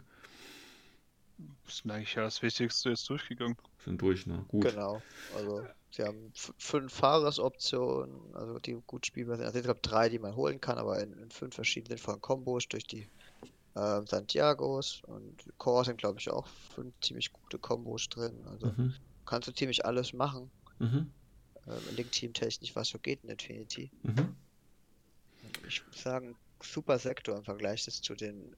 Das ist mir eigentlich ja das Wichtigste jetzt durchgegangen. Sind durch, ne? Gut. Genau. Also, sie haben fünf Fahrersoptionen, also die gut spielbar sind. Also, ich glaube, drei, die man holen kann, aber in, in fünf verschiedenen von Kombos durch die ähm, Santiagos und Core sind, glaube ich, auch fünf ziemlich gute Kombos drin. Also, Mhm. kannst du ziemlich alles machen. Mhm. Ähm, Link-Team technisch, was so geht in Infinity. Mhm. Ich würde sagen, super Sektor im Vergleich zu den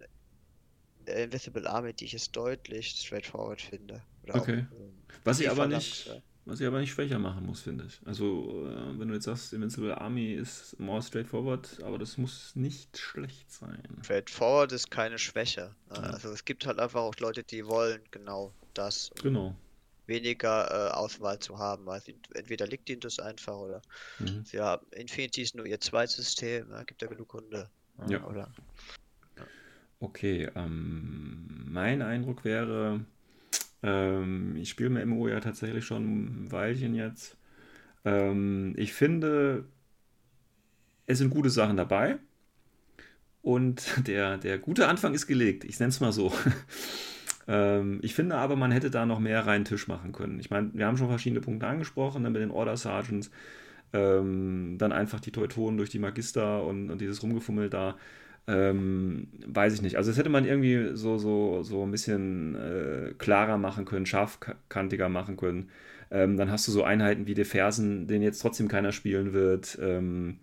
äh, Invisible Army, die ich es deutlich straightforward finde. Oder auch, Okay. ähm, Was ich aber nicht. Was ich aber nicht schwächer machen muss, finde ich. Also, äh, wenn du jetzt sagst, Invincible Army ist more straightforward, aber das muss nicht schlecht sein. Straightforward ist keine Schwäche. Ja. Also es gibt halt einfach auch Leute, die wollen genau das. Genau. Weniger äh, Auswahl zu haben. sie, entweder liegt ihnen das einfach oder Mhm. sie haben Infinity ist nur ihr zweites System, ja, gibt ja genug Hunde. Ja. Oder Okay, ähm, mein Eindruck wäre, ähm, ich spiele mit MMO ja tatsächlich schon ein Weilchen jetzt. Ähm, ich finde, es sind gute Sachen dabei und *laughs* der, der gute Anfang ist gelegt, ich nenne es mal so. *laughs* Ähm, ich finde aber, man hätte da noch mehr reinen Tisch machen können. Ich meine, wir haben schon verschiedene Punkte angesprochen ne, mit den Order Sergeants. Ähm, dann einfach die Teutonen durch die Magister und, und dieses Rumgefummel da. Ähm, weiß ich nicht. Also das hätte man irgendwie so, so, so ein bisschen äh, klarer machen können, scharfkantiger machen können. Ähm, dann hast du so Einheiten wie die Fersen, den jetzt trotzdem keiner spielen wird. Ähm,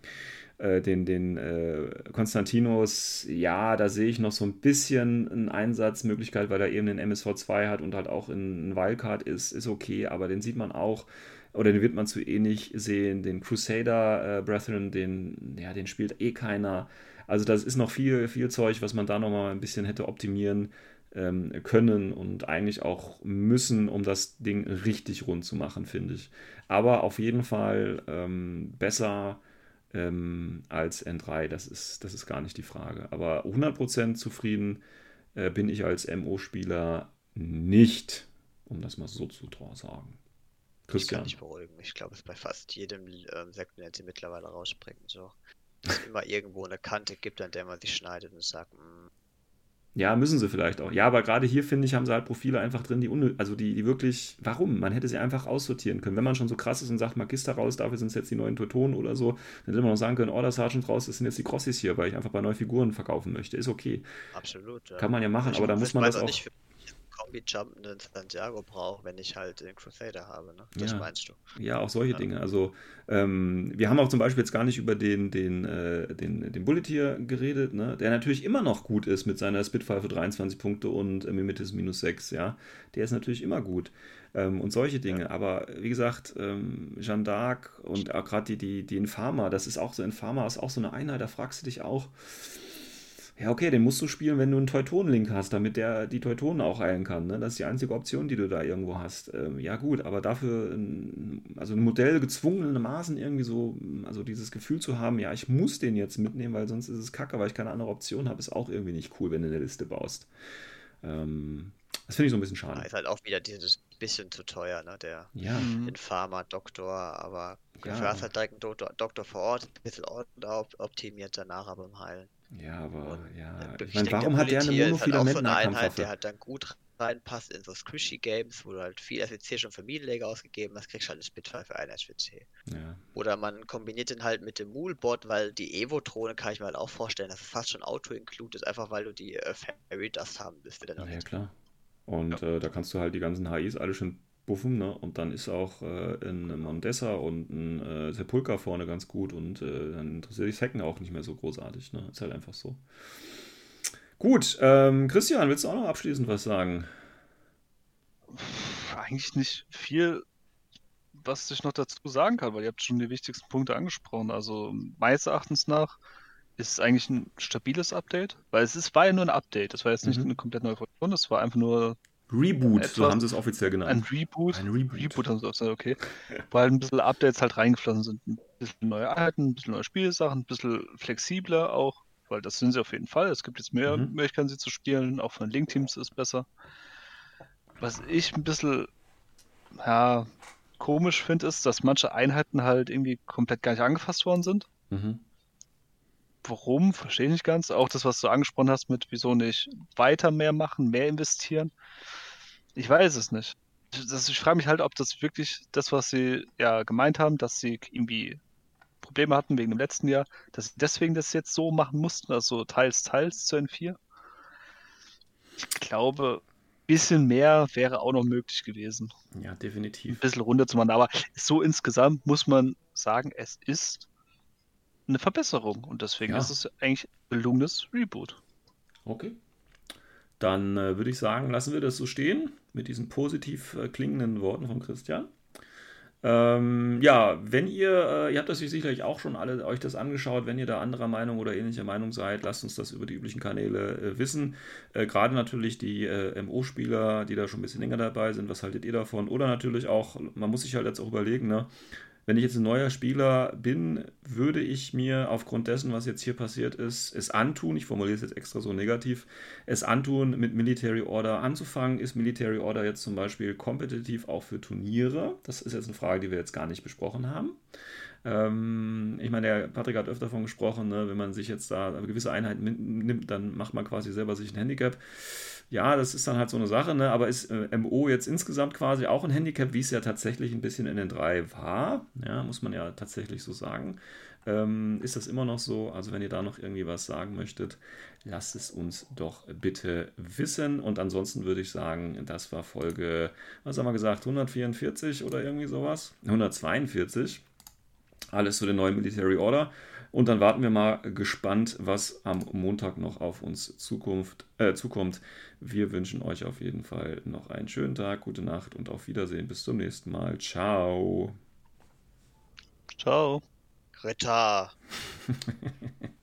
äh, den, den äh, Konstantinos, ja, da sehe ich noch so ein bisschen eine Einsatzmöglichkeit, weil er eben den MSV2 hat und halt auch in, in Wildcard ist, ist okay, aber den sieht man auch, oder den wird man zu ähnlich sehen. Den Crusader äh, Brethren, den, ja, den spielt eh keiner. Also das ist noch viel, viel Zeug, was man da nochmal ein bisschen hätte optimieren ähm, können und eigentlich auch müssen, um das Ding richtig rund zu machen, finde ich. Aber auf jeden Fall ähm, besser ähm, als N3, das ist, das ist gar nicht die Frage. Aber 100% zufrieden äh, bin ich als MO-Spieler nicht, um das mal so zu sagen. Christian. Ich kann dich beruhigen. Ich glaube, es bei fast jedem ähm, Segment mittlerweile rausspringt. So. Dass es immer irgendwo eine Kante gibt, an der man sich schneidet und sagt, mh, mm, ja, müssen sie vielleicht auch. Ja, aber gerade hier, finde ich, haben sie halt Profile einfach drin, die, also die, die wirklich, warum? Man hätte sie einfach aussortieren können. Wenn man schon so krass ist und sagt, Magister raus, dafür sind es jetzt die neuen Teutonen oder so, dann hätte man noch sagen können, Order Sergeant raus, das sind jetzt die Crossis hier, weil ich einfach bei neuen Figuren verkaufen möchte. Ist okay. Absolut. Ja. Kann man ja machen, ich aber da muss man das auch... Nicht Kombi-jumpenden Santiago brauche, wenn ich halt den Crusader habe. Ne? Das ja. meinst du. Ja, auch solche ja. Dinge. Also ähm, wir haben auch zum Beispiel jetzt gar nicht über den, den, äh, den, den Bulletier geredet, ne? der natürlich immer noch gut ist mit seiner Spitfire für 23 Punkte und äh, Mimetis minus 6. Ja? Der ist natürlich immer gut. Ähm, und solche Dinge. Ja. Aber wie gesagt, ähm, Jeanne d'Arc und auch gerade die, die, die Infama, das ist auch so, Infama ist auch so eine Einheit, da fragst du dich auch, ja, okay, den musst du spielen, wenn du einen Teutonen-Link hast, damit der die Teutonen auch heilen kann. Ne? Das ist die einzige Option, die du da irgendwo hast. Ähm, ja, gut, aber dafür, ein, also ein Modell gezwungenermaßen irgendwie so, also dieses Gefühl zu haben, ja, ich muss den jetzt mitnehmen, weil sonst ist es kacke, weil ich keine andere Option habe, ist auch irgendwie nicht cool, wenn du eine Liste baust. Ähm, das finde ich so ein bisschen schade. Ja, ist halt auch wieder dieses bisschen zu teuer, ne? Der ja. Infarmer-Doktor, aber ja. du hast halt direkt einen Doktor, Doktor vor Ort, ein bisschen optimiert danach aber im Heilen. Ja, aber und, ja. Äh, ich meine, warum hat der eine Monofilament halt so Einheit, der halt dann gut reinpasst in so Squishy Games, wo du halt viel SWC schon für Medienleger ausgegeben hast, kriegst du halt eine Spitfire für einen SWC. Ja. Oder man kombiniert den halt mit dem Moolbot, weil die Evo-Drohne kann ich mir halt auch vorstellen, dass es fast schon Auto-Include ist, einfach weil du die äh, Fairy Dust haben willst. Ja, ja, klar. Und ja. äh, da kannst du halt die ganzen HIs alle schon buffen, ne? Und dann ist auch äh, ein Mondessa und ein äh, Sepulka vorne ganz gut und äh, dann interessiert sich Hacken auch nicht mehr so großartig, ne? Ist halt einfach so. Gut, ähm, Christian, willst du auch noch abschließend was sagen? Eigentlich nicht viel, was ich noch dazu sagen kann, weil ihr habt schon die wichtigsten Punkte angesprochen. Also meines Erachtens nach ist es eigentlich ein stabiles Update, weil es ist, war ja nur ein Update. Das war jetzt nicht mhm. eine komplett neue Funktion, das war einfach nur Reboot, etwas, so haben sie es offiziell genannt. Ein Reboot. Ein Reboot. Reboot haben sie auch gesagt, okay. Weil halt ein bisschen Updates halt reingeflossen sind. Ein bisschen neue Einheiten, ein bisschen neue Spielsachen, ein bisschen flexibler auch, weil das sind sie auf jeden Fall. Es gibt jetzt mehr mhm. Möglichkeiten, sie zu spielen. Auch von Link-Teams ist besser. Was ich ein bisschen ja, komisch finde, ist, dass manche Einheiten halt irgendwie komplett gar nicht angefasst worden sind. Mhm. Warum? Verstehe ich nicht ganz. Auch das, was du angesprochen hast mit, wieso nicht weiter mehr machen, mehr investieren. Ich weiß es nicht. Das, ich frage mich halt, ob das wirklich das, was sie ja gemeint haben, dass sie irgendwie Probleme hatten wegen dem letzten Jahr, dass sie deswegen das jetzt so machen mussten, also teils, teils zu N4. Ich glaube, ein bisschen mehr wäre auch noch möglich gewesen. Ja, definitiv. Ein bisschen runter zu machen, aber so insgesamt muss man sagen, es ist eine Verbesserung und deswegen ja. ist es eigentlich ein gelungenes Reboot. Okay. Dann äh, würde ich sagen, lassen wir das so stehen mit diesen positiv äh, klingenden Worten von Christian. Ähm, ja, wenn ihr, äh, ihr habt das sicherlich auch schon alle euch das angeschaut, wenn ihr da anderer Meinung oder ähnlicher Meinung seid, lasst uns das über die üblichen Kanäle äh, wissen. Äh, Gerade natürlich die äh, MO-Spieler, die da schon ein bisschen länger dabei sind, was haltet ihr davon? Oder natürlich auch, man muss sich halt jetzt auch überlegen, ne? Wenn ich jetzt ein neuer Spieler bin, würde ich mir aufgrund dessen, was jetzt hier passiert ist, es antun, ich formuliere es jetzt extra so negativ, es antun, mit Military Order anzufangen. Ist Military Order jetzt zum Beispiel kompetitiv auch für Turniere? Das ist jetzt eine Frage, die wir jetzt gar nicht besprochen haben. Ähm, ich meine, der Patrick hat öfter davon gesprochen, ne, wenn man sich jetzt da gewisse Einheiten nimmt, dann macht man quasi selber sich ein Handicap. Ja, das ist dann halt so eine Sache, ne? aber ist äh, MO jetzt insgesamt quasi auch ein Handicap, wie es ja tatsächlich ein bisschen in den drei war, ja, muss man ja tatsächlich so sagen. Ähm, ist das immer noch so? Also wenn ihr da noch irgendwie was sagen möchtet, lasst es uns doch bitte wissen. Und ansonsten würde ich sagen, das war Folge, was haben wir gesagt, 144 oder irgendwie sowas? 142. Alles zu den neuen Military Order. Und dann warten wir mal gespannt, was am Montag noch auf uns Zukunft, äh, zukommt. Wir wünschen euch auf jeden Fall noch einen schönen Tag, gute Nacht und auf Wiedersehen. Bis zum nächsten Mal. Ciao. Ciao. Ritter. *laughs*